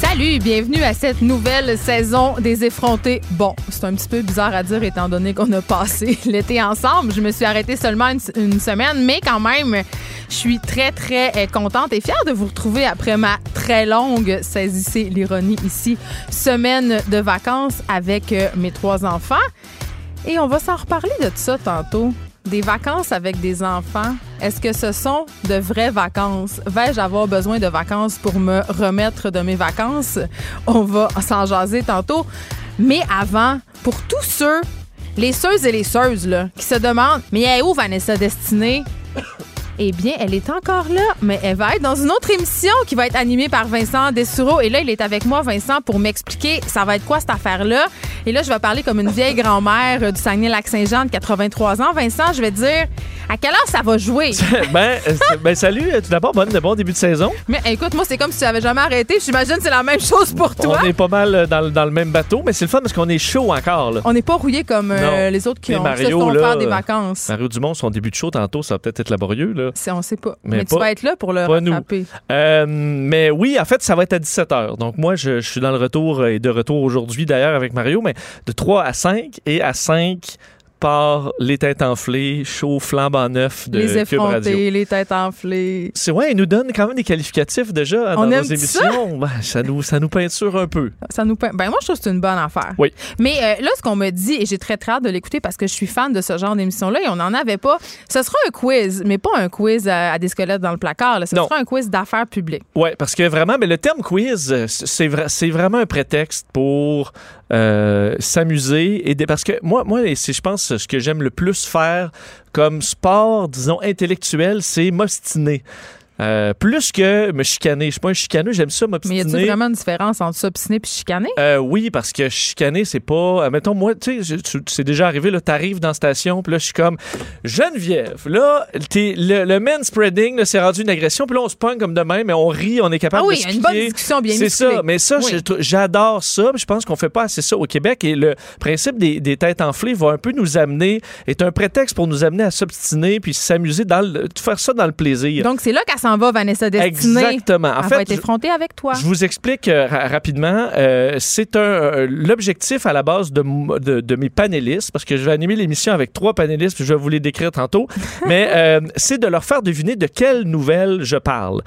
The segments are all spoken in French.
Salut, bienvenue à cette nouvelle saison des effrontés. Bon, c'est un petit peu bizarre à dire étant donné qu'on a passé l'été ensemble. Je me suis arrêtée seulement une, semaine, mais quand même, je suis très, très euh, contente et fière de vous retrouver après ma très longue, saisissez l'ironie ici, semaine de vacances avec euh, mes trois enfants. Et on va s'en reparler de ça tantôt. Des vacances avec des enfants, est-ce que ce sont de vraies vacances? Vais-je avoir besoin de vacances pour me remettre de mes vacances? On va s'en jaser tantôt. Mais avant, pour tous ceux, les seuses et les seuses, là, qui se demandent, mais elle est où Vanessa Destinée? Eh bien, elle est encore là, mais elle va être dans une autre émission qui va être animée par Vincent Dessureau. Et là, il est avec moi, Vincent, pour m'expliquer ça va être quoi cette affaire-là. Et là, je vais parler comme une vieille grand-mère du Saguenay-Lac-Saint-Jean de 83 ans. Vincent, je vais te dire à quelle heure ça va jouer? ben, ben, salut, tout d'abord, bon, bon début de saison. Mais écoute, moi, c'est comme si tu n'avais jamais arrêté. J'imagine que c'est la même chose pour toi. On est pas mal dans, dans le même bateau, mais c'est le fun parce qu'on est chaud encore. Là. On n'est pas rouillé comme euh, les autres qui ont Mario, là, des vacances. Mario Dumont, son début de show tantôt, ça va peut-être être laborieux. Là. On sait pas. Mais, tu vas être là pour le rattraper. Euh, mais oui, en fait, ça va être à 17h. Donc moi, je, je suis dans le retour et de retour aujourd'hui d'ailleurs avec Mario, mais de 3 à 5 et à 5 par les têtes enflées, chaud, flambant neuf de les Cube Radio. les têtes enflées. C'est ouais, ils nous donnent quand même des qualificatifs déjà dans On nos aime émissions. Ça? Ben, ça nous ça nous peinture un peu. Ça nous peint... Ben moi je trouve que c'est une bonne affaire. Oui. Mais euh, là ce qu'on me dit et j'ai très très hâte de l'écouter parce que je suis fan de ce genre d'émission là et on n'en avait pas. Ce sera un quiz, mais pas un quiz à, à des squelettes dans le placard. Là. Ce Non. sera un quiz d'affaires publiques. Ouais, parce que vraiment, mais le terme quiz, euh, c'est vra- c'est vraiment un prétexte pour euh, s'amuser et parce que moi, moi, c'est je pense ce que j'aime le plus faire comme sport, disons intellectuel, c'est m'ostiner. Euh, plus que me chicaner. Je suis pas un chicaneux, j'aime ça Mais y m'obstiner. a-t-il vraiment une différence entre s'obstiner et chicaner? Euh, oui, parce que chicaner, c'est pas. euh, mettons, moi, tu sais, c'est déjà arrivé, là, t'arrives dans la station, puis là, je suis comme Geneviève. Là, le, le manspreading, là, c'est rendu une agression, puis là, on se pogne comme de même, mais on rit, on est capable Ah oui, de a une bonne discussion bien C'est ça, mais ça, Oui. j'adore ça, je pense qu'on fait pas assez ça au Québec, et le principe des, des têtes enflées va un peu nous amener, est un prétexte pour nous amener à s'obstiner, puis s'amuser, dans le, faire ça dans le plaisir. Donc c'est là qu'elle s'en va, Vanessa Destinée. Exactement. En Elle fait, va être je- effrontée avec toi. je vous explique euh, ra- rapidement. Euh, c'est un euh, l'objectif à la base de, de, de mes panélistes, parce que je vais animer l'émission avec trois panélistes, puis je vais vous les décrire tantôt. mais c'est de leur faire deviner de quelles nouvelles je parle.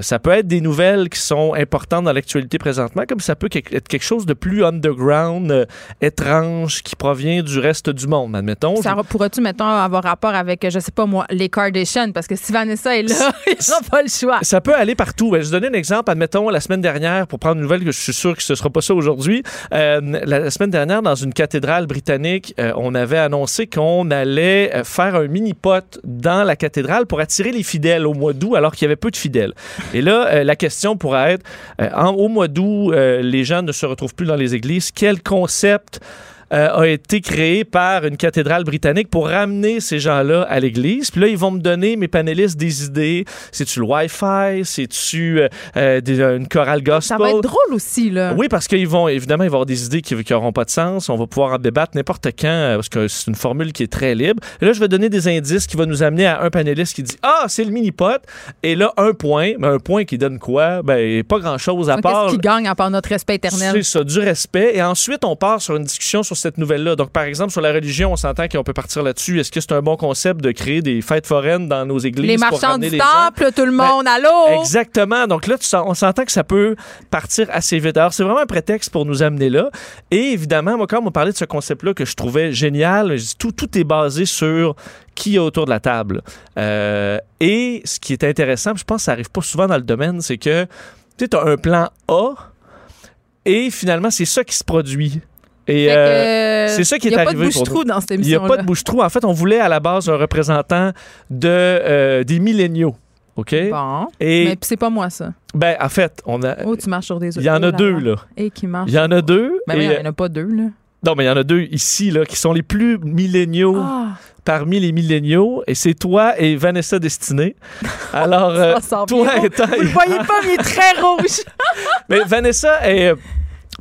Ça peut être des nouvelles qui sont importantes dans l'actualité présentement, comme ça peut être quelque chose de plus underground, étrange, qui provient du reste du monde, admettons. Ça pourrais-tu, mettons, avoir rapport avec, je sais pas moi, les Kardashians? Parce que si Vanessa est là, il aura Ça peut aller partout. Ben, Je vais donner un exemple. Admettons, la semaine dernière, pour prendre une nouvelle que je suis sûr que ce sera pas ça aujourd'hui, euh, la, semaine dernière, dans une cathédrale britannique, euh, on avait annoncé qu'on allait euh, faire un mini-pot dans la cathédrale pour attirer les fidèles au mois d'août, alors qu'il y avait peu de fidèles. Et là, la question pourrait être, au mois d'août, les gens ne se retrouvent plus dans les églises. Quel concept euh, a été créé par une cathédrale britannique pour ramener ces gens-là à l'église. Puis là, ils vont me donner, mes panélistes, des idées. C'est-tu le Wi-Fi? C'est-tu euh, euh, une chorale gospel? Ça va être drôle aussi, là. Oui, parce qu'ils vont, évidemment, ils vont avoir des idées qui n'auront pas de sens. On va pouvoir en débattre n'importe quand, parce que c'est une formule qui est très libre. Et là, je vais donner des indices qui vont nous amener à un panéliste qui dit Ah, c'est le mini-pot. Et là, un point. Mais un point qui donne quoi? Ben, pas grand-chose à part. Qu'est-ce qui gagne à part notre respect éternel? C'est ça, du respect. Et ensuite, on part sur une discussion sur cette nouvelle-là. Donc, par exemple, sur la religion, on s'entend qu'on peut partir là-dessus. Est-ce que c'est un bon concept de créer des fêtes foraines dans nos églises? Les marchands du temple, tout le Ben, monde, allô? Exactement. Donc là, on s'entend que ça peut partir assez vite. Alors, c'est vraiment un prétexte pour nous amener là. Et évidemment, moi, quand on parlé de ce concept-là que je trouvais génial, je dis, tout, tout est basé sur qui est autour de la table. Euh, et ce qui est intéressant, je pense que ça arrive pas souvent dans le domaine, c'est que tu as un plan A et finalement, c'est ça qui se produit. Et euh, c'est ça qui est Il n'y a pas arrivé de bouche-trou dans cette il n'y a pas de bouche-trou. En fait, on voulait à la base un représentant de, euh, des milléniaux. OK? Bon. Et, Mais c'est pas moi, ça. ben, en fait, on a. Oh, tu marches sur des Il y en Oh a là deux, là. Et qui marche. Il y en a deux. Mais oui, il n'y en a pas deux, là. Non, mais il y en a deux ici là, qui sont les plus milléniaux Ah, parmi les milléniaux. Et c'est toi et Vanessa Destinée. Alors, euh, toi étant. Vous le voyez pas, mais il est très rouge. Mais Vanessa est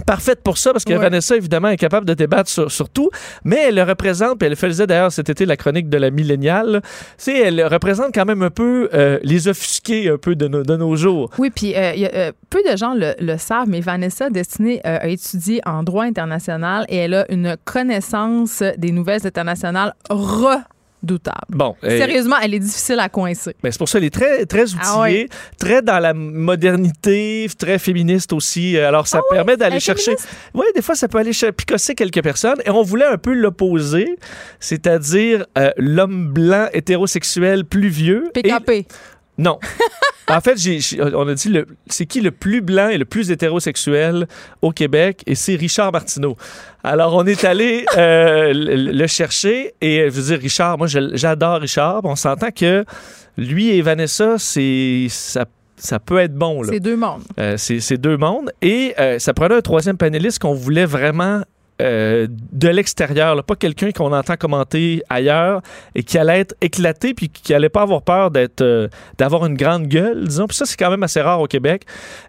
parfaite pour ça parce que Ouais. Vanessa, évidemment, est capable de débattre sur, sur tout. Mais elle le représente, puis elle faisait d'ailleurs cet été la chronique de la milléniale. C'est, elle représente quand même un peu euh, les offusqués un peu de, nos- de nos jours. Oui, puis euh, euh, peu de gens le, le savent, mais Vanessa Destinée euh, a étudié en droit international et elle a une connaissance des nouvelles internationales Bon, euh, Sérieusement, elle est difficile à coincer. ben, c'est pour ça qu'elle est très, très outillée, Ah ouais. très dans la modernité, très féministe aussi. Alors, ça Ah permet elle d'aller chercher. Oui, des fois, ça peut aller picosser quelques personnes. Et on voulait un peu l'opposer, c'est-à-dire euh, l'homme blanc hétérosexuel plus vieux. et- PKP. Non. en fait, on a dit c'est qui le plus blanc et le plus hétérosexuel au Québec et c'est Richard Martineau. Alors, on est allé euh, le, le chercher et euh, je veux dire, Richard, moi, j'adore Richard. On s'entend que lui et Vanessa, c'est ça, ça peut être bon. C'est deux mondes. Euh, c'est c'est deux mondes. Et euh, ça prenait un troisième panéliste qu'on voulait vraiment euh, de l'extérieur, pas quelqu'un qu'on entend commenter ailleurs et qui allait être éclaté puis qui allait pas avoir peur d'être euh, d'avoir une grande gueule, disons. Puis ça, c'est quand même assez rare au Québec.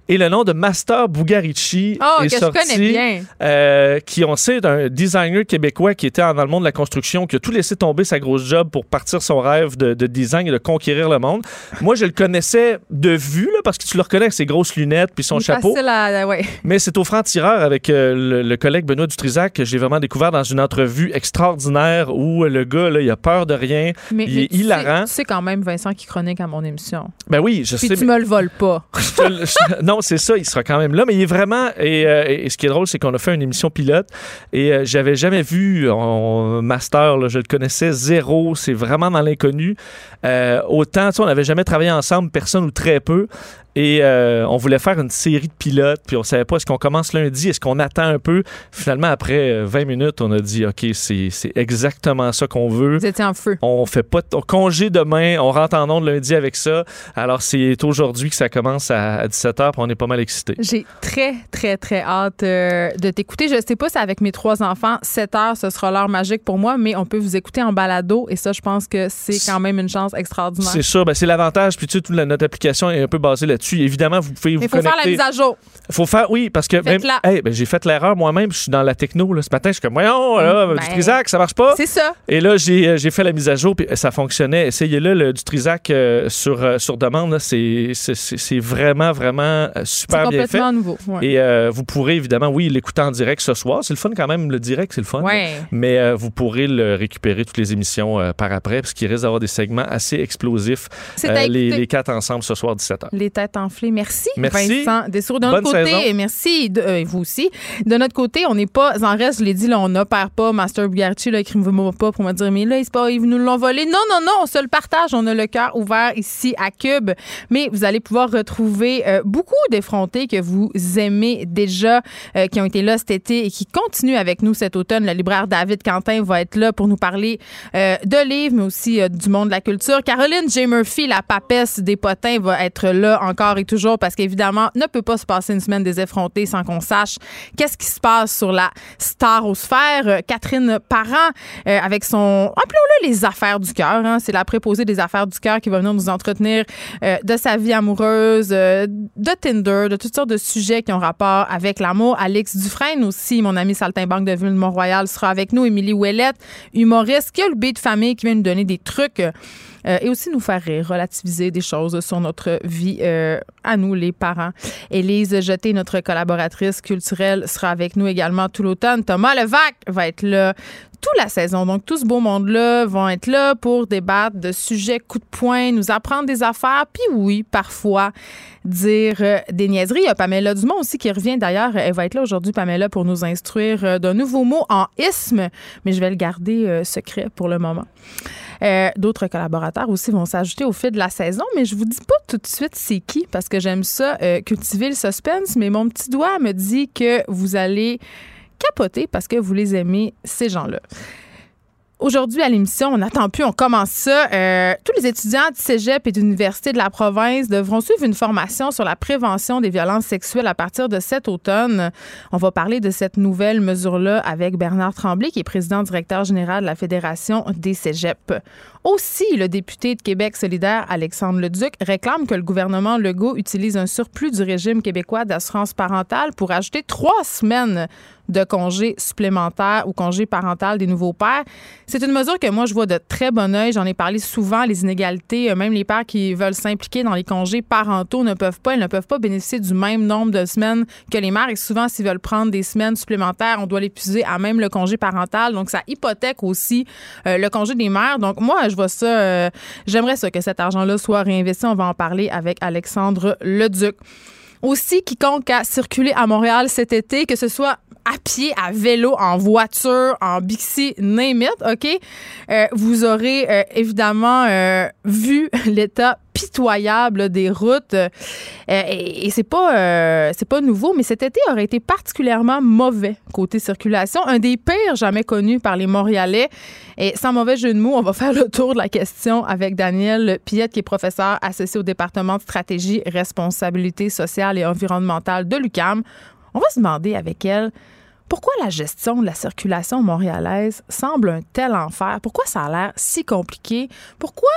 Et le nom de Master Bugarici Oh, est que sorti. je connais bien. euh, qui, on sait, d'un designer québécois qui était en- dans le monde de la construction, qui a tout laissé tomber sa grosse job pour partir son rêve de, de design et de conquérir le monde. Moi, je le connaissais de vue, là, parce que tu le reconnais avec ses grosses lunettes puis son est chapeau. facile à- ouais. Mais c'est au franc-tireur avec euh, le, le collègue Benoît Dutrisac que j'ai vraiment découvert dans une entrevue extraordinaire où le gars, là, il a peur de rien. Mais, Il mais est hilarant. Tu sais quand même, Vincent, qui chronique à mon émission. Ben oui, je Puis sais. tu mais- me le voles pas. je je- non, c'est ça, il sera quand même là, mais il est vraiment. Et, euh, et ce qui est drôle, c'est qu'on a fait une émission pilote et euh, j'avais jamais vu en master, là, je le connaissais zéro, c'est vraiment dans l'inconnu. Euh, autant, tu sais, on n'avait jamais travaillé ensemble, personne ou très peu. Et euh, on voulait faire une série de pilotes, puis on savait pas est-ce qu'on commence lundi, est-ce qu'on attend un peu? Finalement, après euh, 20 minutes, on a dit OK, c'est exactement ça qu'on veut. Vous étiez en feu. On fait pas de on congé demain, on rentre en onde lundi avec ça. Alors c'est aujourd'hui que ça commence à, 17h, puis on est pas mal excités. J'ai très, très, très hâte euh, de t'écouter. Je sais pas si avec mes trois enfants, 7 heures, ce sera l'heure magique pour moi, mais on peut vous écouter en balado et ça, je pense que c'est quand même une chance extraordinaire. C'est ça, ben c'est l'avantage. Puis tu sais, toute la- notre application est un peu basée là-dessus. Évidemment, vous pouvez vous il faut faire la mise à jour. faut faire, oui, parce que même, Faites-la. Hey, ben, j'ai fait l'erreur moi-même. Je suis dans la techno là, ce matin. Je suis comme, voyons, là, Ben, du Trisac, ça marche pas. C'est ça. Et là, j'ai euh, j'ai fait la mise à jour, puis ça fonctionnait. Essayez-le, le du Trisac euh, sur, euh, sur demande. là. C'est c'est- c'est- c'est vraiment, vraiment euh, super bien fait. complètement nouveau. Ouais. Et euh, vous pourrez évidemment, oui, l'écouter en direct ce soir. C'est le fun quand même, le direct, c'est le fun. Ouais. Mais euh, vous pourrez le récupérer toutes les émissions euh, par après, parce qu'il risque d'avoir des segments assez explosifs. C'est euh, à les, écouter. les quatre ensemble ce soir 17h. Les têtes Merci, Merci. Vincent Dessour. De notre Bonne côté, saison. merci, de, euh, vous aussi. De notre côté, on n'est pas en reste, je l'ai dit, là, on n'opère pas. Master Bugarchi, là, écrivez-moi pas pour me dire, mais là, c'est pas, ils nous l'ont volé. Non, non, non, on se le partage. On a le cœur ouvert ici à Cube. Mais vous allez pouvoir retrouver euh, beaucoup d'effrontés que vous aimez déjà, euh, qui ont été là cet été et qui continuent avec nous cet automne. Le libraire David Quentin va être là pour nous parler euh, de livres, mais aussi du monde de la culture. Caroline J. Murphy, la papesse des potins, va être là encore et toujours parce qu'évidemment, ne peut pas se passer une semaine des effrontés sans qu'on sache qu'est-ce qui se passe sur la starosphère. Euh, Catherine Parent, euh, avec son, appelons-le les affaires du cœur, hein, c'est la préposée des affaires du cœur qui va venir nous entretenir euh, de sa vie amoureuse, de Tinder, de toutes sortes de sujets qui ont rapport avec l'amour. Alex Dufresne aussi, mon ami saltimbanque de Ville-Mont-Royal, sera avec nous. Émilie Ouellette, humoriste, qui a le B de famille, qui vient nous donner des trucs euh, et aussi nous faire rire, relativiser des choses sur notre vie euh, à nous, les parents. Élise Jeté, notre collaboratrice culturelle, sera avec nous également tout l'automne. Thomas Levac va être là toute la saison. Donc, tout ce beau monde-là vont être là pour débattre de sujets coup de poing, nous apprendre des affaires, puis oui, parfois dire euh, des niaiseries. Il y a Pamela Dumont aussi qui revient d'ailleurs. Elle va être là aujourd'hui, Pamela, pour nous instruire euh, d'un nouveau mot en isme, mais je vais le garder secret pour le moment. Euh, D'autres collaborateurs aussi vont s'ajouter au fil de la saison, mais je vous dis pas tout de suite c'est qui parce que j'aime ça euh, cultiver le suspense, mais mon petit doigt me dit que vous allez capoter parce que vous les aimez, ces gens-là. Aujourd'hui à l'émission, on n'attend plus, on commence ça. Euh, tous les étudiants du cégep et d'université de la province devront suivre une formation sur la prévention des violences sexuelles à partir de cet automne. On va parler de cette nouvelle mesure-là avec Bernard Tremblay, qui est président directeur général de la Fédération des cégeps. Aussi, le député de Québec solidaire, Alexandre Leduc, réclame que le gouvernement Legault utilise un surplus du régime québécois d'assurance parentale pour ajouter trois semaines de congés supplémentaires ou congés parental des nouveaux pères. C'est une mesure que moi, je vois de très bon oeil. J'en ai parlé souvent, les inégalités. Euh, même les pères qui veulent s'impliquer dans les congés parentaux ne peuvent pas. Ils ne peuvent pas bénéficier du même nombre de semaines que les mères. Et souvent, s'ils veulent prendre des semaines supplémentaires, on doit l'épuiser à même le congé parental. Donc, ça hypothèque aussi euh, le congé des mères. Donc, moi, je vois ça. Euh, j'aimerais ça que cet argent-là soit réinvesti. On va en parler avec Alexandre Leduc. Aussi, quiconque a circulé à Montréal cet été, que ce soit à pied, à vélo, en voiture, en bixi, name it, OK? Euh, vous aurez euh, évidemment euh, vu l'état pitoyable des routes. et, c'est pas c'est pas nouveau, mais cet été aurait été particulièrement mauvais côté circulation, un des pires jamais connus par les Montréalais. Et sans mauvais jeu de mots, on va faire le tour de la question avec Daniel Piette, qui est professeur associé au département de stratégie, responsabilité sociale et environnementale de l'UCAM. On va se demander avec elle pourquoi la gestion de la circulation montréalaise semble un tel enfer? Pourquoi ça a l'air si compliqué? Pourquoi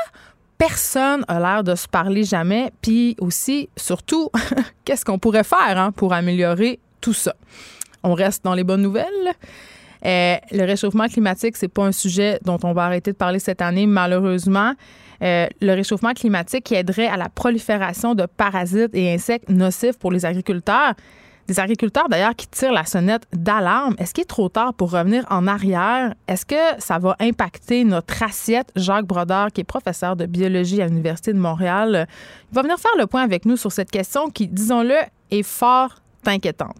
personne a l'air de se parler jamais? Puis aussi, surtout, qu'est-ce qu'on pourrait faire hein, pour améliorer tout ça? On reste dans les bonnes nouvelles. Euh, le réchauffement climatique, c'est pas un sujet dont on va arrêter de parler cette année, malheureusement. Euh, le réchauffement climatique qui aiderait à la prolifération de parasites et insectes nocifs pour les agriculteurs. Des agriculteurs, d'ailleurs, qui tirent la sonnette d'alarme. Est-ce qu'il est trop tard pour revenir en arrière? Est-ce que ça va impacter notre assiette? Jacques Brodeur, qui est professeur de biologie à l'Université de Montréal, il va venir faire le point avec nous sur cette question qui, disons-le, est fort inquiétante.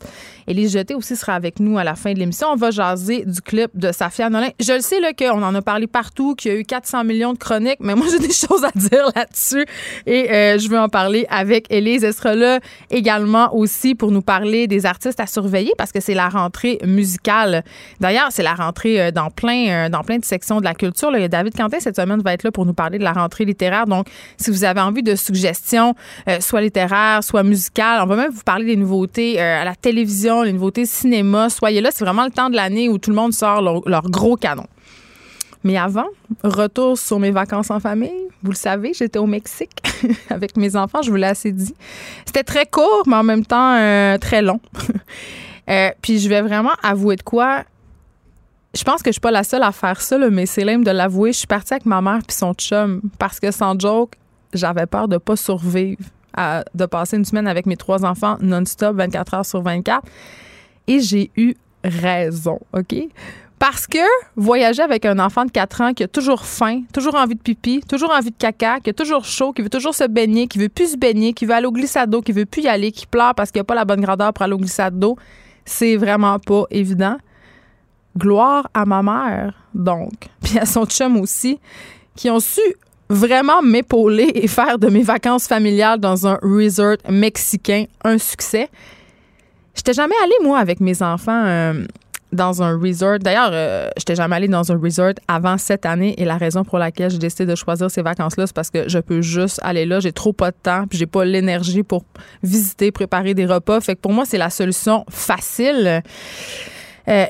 Élise Jeté aussi sera avec nous à la fin de l'émission. On va jaser du clip de Safia Nolin. Je le sais qu'on en a parlé partout, qu'il y a eu 400 millions de chroniques, mais moi, j'ai des choses à dire là-dessus et euh, je veux en parler avec Élise. Elle sera là également aussi pour nous parler des artistes à surveiller parce que c'est la rentrée musicale. D'ailleurs, c'est la rentrée euh, dans plein, euh, dans plein de sections de la culture. Là. David Quentin cette semaine va être là pour nous parler de la rentrée littéraire. Donc, si vous avez envie de suggestions, soit littéraires, soit musicales, on va même vous parler des nouveautés euh, à la télévision, les nouveautés cinéma, soyez là. C'est vraiment le temps de l'année où tout le monde sort leur, gros canon. Mais avant, retour sur mes vacances en famille. Vous le savez, j'étais au Mexique avec mes enfants, je vous l'ai assez dit. C'était très court, mais en même temps euh, très long. Euh, puis je vais vraiment avouer de quoi. Je pense que je suis pas la seule à faire ça, mais c'est l'aime de l'avouer. Je suis partie avec ma mère puis son chum parce que sans joke, j'avais peur de pas survivre de passer une semaine avec mes trois enfants non-stop, 24 heures sur 24. Et j'ai eu raison, OK? Parce que voyager avec un enfant de 4 ans qui a toujours faim, toujours envie de pipi, toujours envie de caca, qui a toujours chaud, qui veut toujours se baigner, qui veut plus se baigner, qui veut aller au glissade d'eau, qui veut plus y aller, qui pleure parce qu'il n'y a pas la bonne grandeur pour aller au glissade d'eau, c'est vraiment pas évident. Gloire à ma mère, donc, puis à son chum aussi, qui ont su vraiment m'épauler et faire de mes vacances familiales dans un resort mexicain un succès. J'étais jamais allée, moi, avec mes enfants euh, dans un resort. D'ailleurs, euh, j'étais jamais allée dans un resort avant cette année et la raison pour laquelle j'ai décidé de choisir ces vacances-là, c'est parce que je peux juste aller là. J'ai trop pas de temps puis j'ai pas l'énergie pour visiter, préparer des repas. Fait que pour moi, c'est la solution facile. Euh,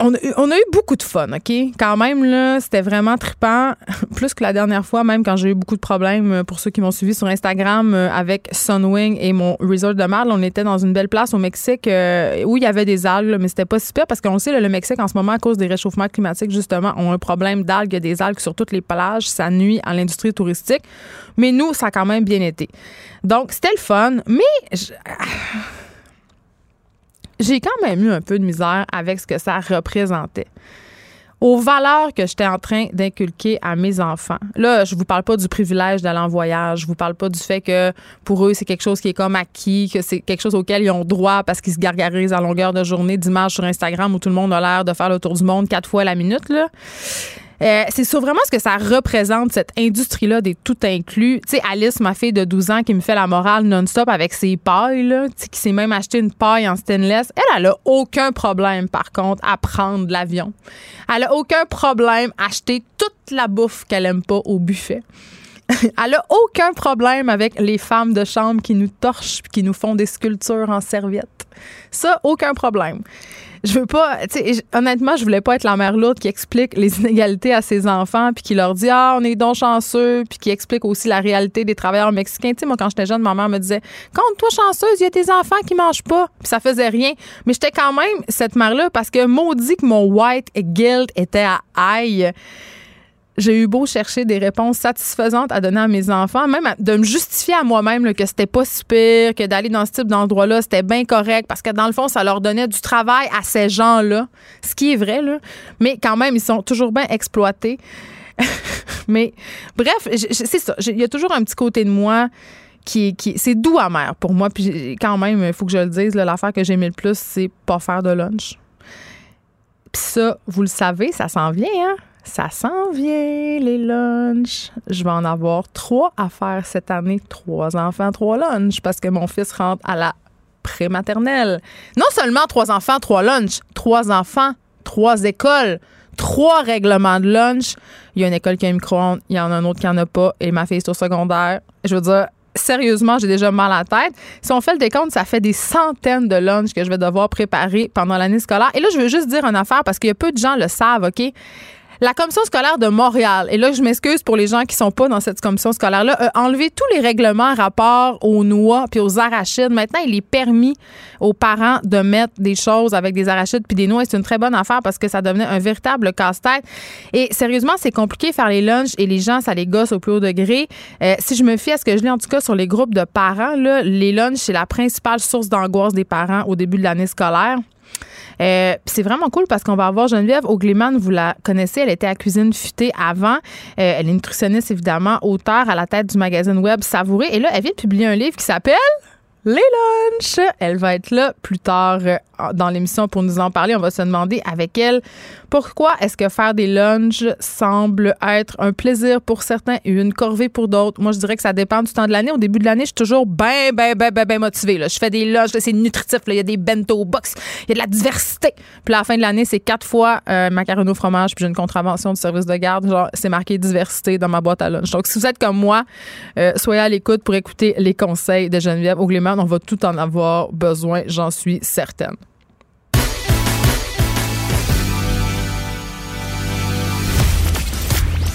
on, a eu beaucoup de fun, OK? Quand même, là, c'était vraiment trippant. Plus que la dernière fois, même quand j'ai eu beaucoup de problèmes, euh, pour ceux qui m'ont suivi sur Instagram, euh, avec Sunwing et mon resort de Marle, on était dans une belle place au Mexique où il y avait des algues, mais c'était pas super parce qu'on sait, le Mexique, en ce moment, à cause des réchauffements climatiques, justement, ont un problème d'algues. Des algues sur toutes les plages. Ça nuit à l'industrie touristique. Mais nous, ça a quand même bien été. Donc, c'était le fun, mais j'ai quand même eu un peu de misère avec ce que ça représentait aux valeurs que j'étais en train d'inculquer à mes enfants. Là, je vous parle pas du privilège d'aller en voyage, je vous parle pas du fait que pour eux, c'est quelque chose qui est comme acquis, que c'est quelque chose auquel ils ont droit parce qu'ils se gargarisent à longueur de journée d'images sur Instagram où tout le monde a l'air de faire le tour du monde quatre fois la minute. Là. Euh, c'est sur vraiment ce que ça représente, cette industrie-là des tout inclus. Tu sais, Alice, ma fille de 12 ans, qui me fait la morale non-stop avec ses pailles, là, qui s'est même acheté une paille en stainless, elle, elle a aucun problème, par contre, à prendre l'avion. Elle a aucun problème à acheter toute la bouffe qu'elle aime pas au buffet. Elle a aucun problème avec les femmes de chambre qui nous torchent qui nous font des sculptures en serviette. Ça, aucun problème. Je veux pas, tu sais, honnêtement, je voulais pas être la mère lourde qui explique les inégalités à ses enfants puis qui leur dit ah on est donc chanceux puis qui explique aussi la réalité des travailleurs mexicains. Tu sais, moi quand j'étais jeune, ma mère me disait compte-toi chanceuse, il y a des enfants qui mangent pas puis ça faisait rien. Mais j'étais quand même cette mère là parce que maudit que mon white guilt était à aïe j'ai eu beau chercher des réponses satisfaisantes à donner à mes enfants, même de me justifier à moi-même que c'était pas si pire, que d'aller dans ce type d'endroit-là, c'était bien correct, parce que dans le fond, ça leur donnait du travail à ces gens-là, ce qui est vrai. Mais quand même, ils sont toujours bien exploités. Mais bref, c'est ça. Il y a toujours un petit côté de moi qui, qui c'est doux amer pour moi. Puis quand même, il faut que je le dise, l'affaire que j'aimais le plus, c'est pas faire de lunch. Puis ça, vous le savez, ça s'en vient, hein? Ça s'en vient, les lunchs. Je vais en avoir trois à faire cette année. Trois enfants, trois lunchs, parce que mon fils rentre à la prématernelle. Non seulement trois enfants, trois lunchs, trois enfants, trois écoles, trois règlements de lunch. Il y a une école qui a un micro-ondes, il y en a un autre qui n'en a pas, et ma fille est au secondaire. Je veux dire, sérieusement, j'ai déjà mal à la tête. Si on fait le décompte, ça fait des centaines de lunchs que je vais devoir préparer pendant l'année scolaire. Et là, je veux juste dire une affaire parce qu'il y a peu de gens le savent, OK? La commission scolaire de Montréal, et là, je m'excuse pour les gens qui sont pas dans cette commission scolaire-là, a enlevé tous les règlements rapport aux noix puis aux arachides. Maintenant, il est permis aux parents de mettre des choses avec des arachides puis des noix. C'est une très bonne affaire parce que ça devenait un véritable casse-tête. Et sérieusement, c'est compliqué faire les lunchs et les gens, ça les gosse au plus haut degré. Euh, si je me fie à ce que je lis en tout cas sur les groupes de parents, là, les lunchs, c'est la principale source d'angoisse des parents au début de l'année scolaire. Euh, c'est vraiment cool parce qu'on va avoir Geneviève Ogleman, vous la connaissez, elle était à Cuisine Futée avant. Euh, elle est nutritionniste, évidemment, auteur à la tête du magazine web Savouré. Et là, elle vient de publier un livre qui s'appelle les lunchs. Elle va être là plus tard euh, dans l'émission pour nous en parler. On va se demander avec elle pourquoi est-ce que faire des lunchs semble être un plaisir pour certains et une corvée pour d'autres? Moi, je dirais que ça dépend du temps de l'année. Au début de l'année, je suis toujours bien, bien, bien, bien, bien motivée. Je fais des lunchs, c'est nutritif. Il y a des bento box, il y a de la diversité. Puis à la fin de l'année, c'est quatre fois euh, macaroni au fromage, puis j'ai une contravention du service de garde. Genre, c'est marqué diversité dans ma boîte à lunch. Donc, si vous êtes comme moi, euh, soyez à l'écoute pour écouter les conseils de Geneviève Augléman. On va tout en avoir besoin, j'en suis certaine.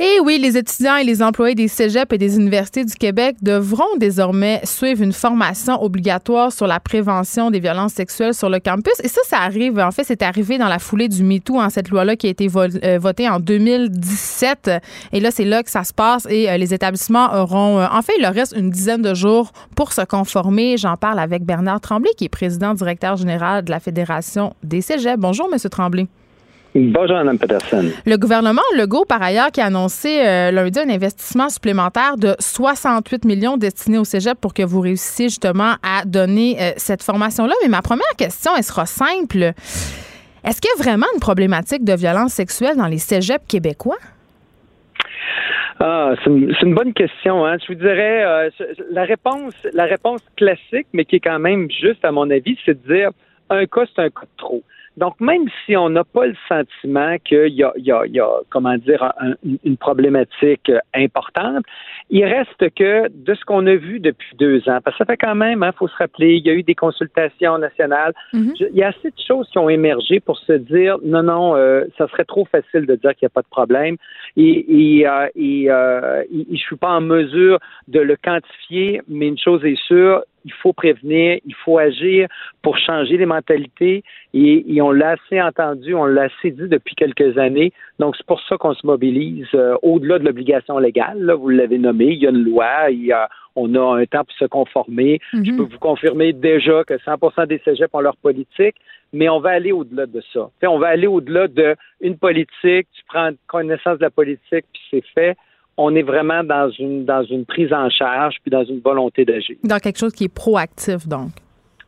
Et oui, les étudiants et les employés des cégeps et des universités du Québec devront désormais suivre une formation obligatoire sur la prévention des violences sexuelles sur le campus. Et ça, ça arrive, en fait, c'est arrivé dans la foulée du MeToo, en cette loi-là qui a été euh, votée en 2017. Et là, c'est là que ça se passe et euh, les établissements auront, euh, en fait, il leur reste une dizaine de jours pour se conformer. J'en parle avec Bernard Tremblay, qui est président directeur général de la Fédération des cégeps. Bonjour, Monsieur Tremblay. Bonjour, Mme Peterson. Le gouvernement Legault, par ailleurs, qui a annoncé euh, lundi un investissement supplémentaire de 68 millions destinés au cégep pour que vous réussissiez justement à donner euh, cette formation-là. Mais ma première question, elle sera simple. Est-ce qu'il y a vraiment une problématique de violence sexuelle dans les cégeps québécois? Ah, c'est une, bonne question. Hein. Je vous dirais euh, la réponse, la réponse classique, mais qui est quand même juste à mon avis, c'est de dire un cas, c'est un cas de trop. Donc, même si on n'a pas le sentiment qu'il y a, y, a, y a, comment dire, une problématique euh, importante, il reste que de ce qu'on a vu depuis deux ans, parce que ça fait quand même, il hein, faut se rappeler, il y a eu des consultations nationales, mm-hmm. il y a assez de choses qui ont émergé pour se dire, non, non, euh, ça serait trop facile de dire qu'il n'y a pas de problème, et, et, euh, et, euh, et je suis pas en mesure de le quantifier, mais une chose est sûre, il faut prévenir, il faut agir pour changer les mentalités et, on l'a assez entendu, on l'a assez dit depuis quelques années. Donc c'est pour ça qu'on se mobilise euh, au-delà de l'obligation légale. Là, vous l'avez nommé, il y a une loi, il y a, on a un temps pour se conformer. Je mhm. peux vous confirmer déjà que 100% des cégeps ont leur politique, mais on va aller au-delà de ça. on va aller au-delà de une politique, tu prends connaissance de la politique puis c'est fait on est vraiment dans une dans une prise en charge puis dans une volonté d'agir. Dans quelque chose qui est proactif, donc.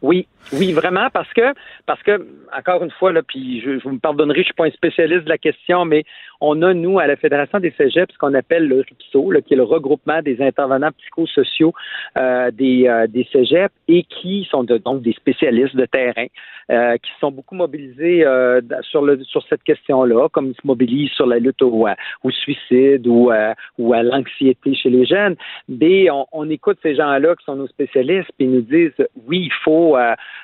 Oui, oui, vraiment, parce que, parce que, encore une fois, là, puis je, vous me pardonnerez, je suis pas un spécialiste de la question, mais on a, nous, à la Fédération des Cégeps, ce qu'on appelle le RIPSO, qui est le regroupement des intervenants psychosociaux euh, des, euh, des Cégeps et qui sont donc des spécialistes de terrain, euh, qui sont beaucoup mobilisés euh, sur, le, sur cette question-là, comme ils se mobilisent sur la lutte au, au suicide ou, ou à l'anxiété chez les jeunes. Mais on, écoute ces gens-là qui sont nos spécialistes, puis ils nous disent, oui, il faut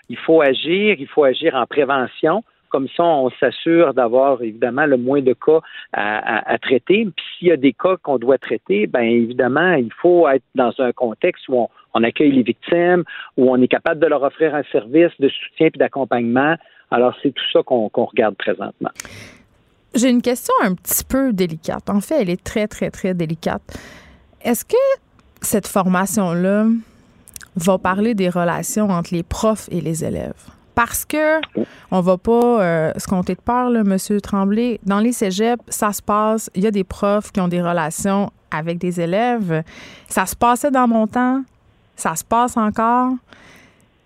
il faut agir, il faut agir en prévention. Comme ça, on s'assure d'avoir évidemment le moins de cas à, traiter. Puis s'il y a des cas qu'on doit traiter, bien évidemment, il faut être dans un contexte où on, accueille les victimes, où on est capable de leur offrir un service de soutien et d'accompagnement. Alors, c'est tout ça qu'on regarde présentement. J'ai une question un petit peu délicate. En fait, elle est très, très, très délicate. Est-ce que cette formation-là, va parler des relations entre les profs et les élèves? Parce que on va pas euh, se compter de peur, là, Monsieur Tremblay. Dans les cégeps, ça se passe. Il y a des profs qui ont des relations avec des élèves. Ça se passait dans mon temps. Ça se passe encore.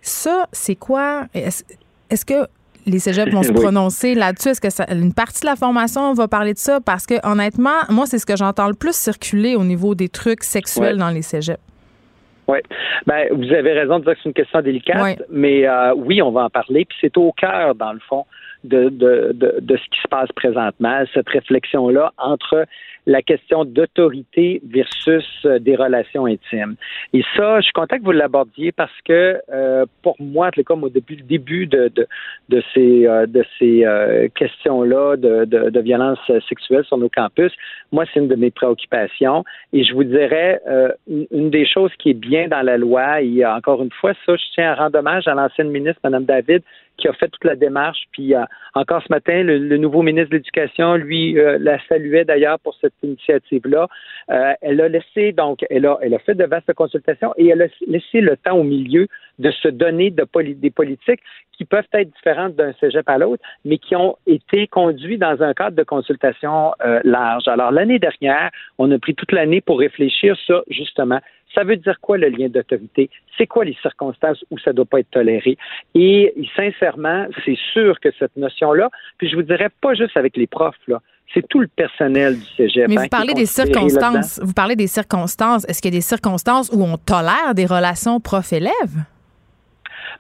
Ça, c'est quoi? Est-ce que les cégeps vont se prononcer là-dessus? Est-ce que ça, une partie de la formation va parler de ça? Parce que honnêtement, moi, c'est ce que j'entends le plus circuler au niveau des trucs sexuels dans les cégeps. Oui. Ben, vous avez raison de dire que c'est une question délicate, mais euh, oui, on va en parler. Puis c'est au cœur, dans le fond, de, de, de, de, ce qui se passe présentement, cette réflexion-là entre la question d'autorité versus euh, des relations intimes. Et ça, je suis content que vous l'abordiez parce que euh, pour moi, comme au début, le début de, de, de ces, euh, de ces questions-là de, de, de violence sexuelle sur nos campus, moi, c'est une de mes préoccupations. Et je vous dirais, une, des choses qui est bien dans la loi, et encore une fois, ça, je tiens à rendre hommage à l'ancienne ministre, Mme David, qui a fait toute la démarche. Puis encore ce matin, le, le, nouveau ministre de l'Éducation, lui, la saluait d'ailleurs pour cette initiative-là. Euh, elle a laissé, donc, elle a, elle a fait de vastes consultations et elle a laissé le temps au milieu de se donner de des politiques qui peuvent être différentes d'un cégep à l'autre, mais qui ont été conduits dans un cadre de consultation euh, large. Alors, l'année dernière, on a pris toute l'année pour réfléchir sur, justement, ça veut dire quoi le lien d'autorité? C'est quoi les circonstances où ça ne doit pas être toléré? Et sincèrement, c'est sûr que cette notion-là, puis je vous dirais pas juste avec les profs, là, c'est tout le personnel du cégep. Mais vous hein, parlez des circonstances. Vous parlez des circonstances. Est-ce qu'il y a des circonstances où on tolère des relations prof-élève?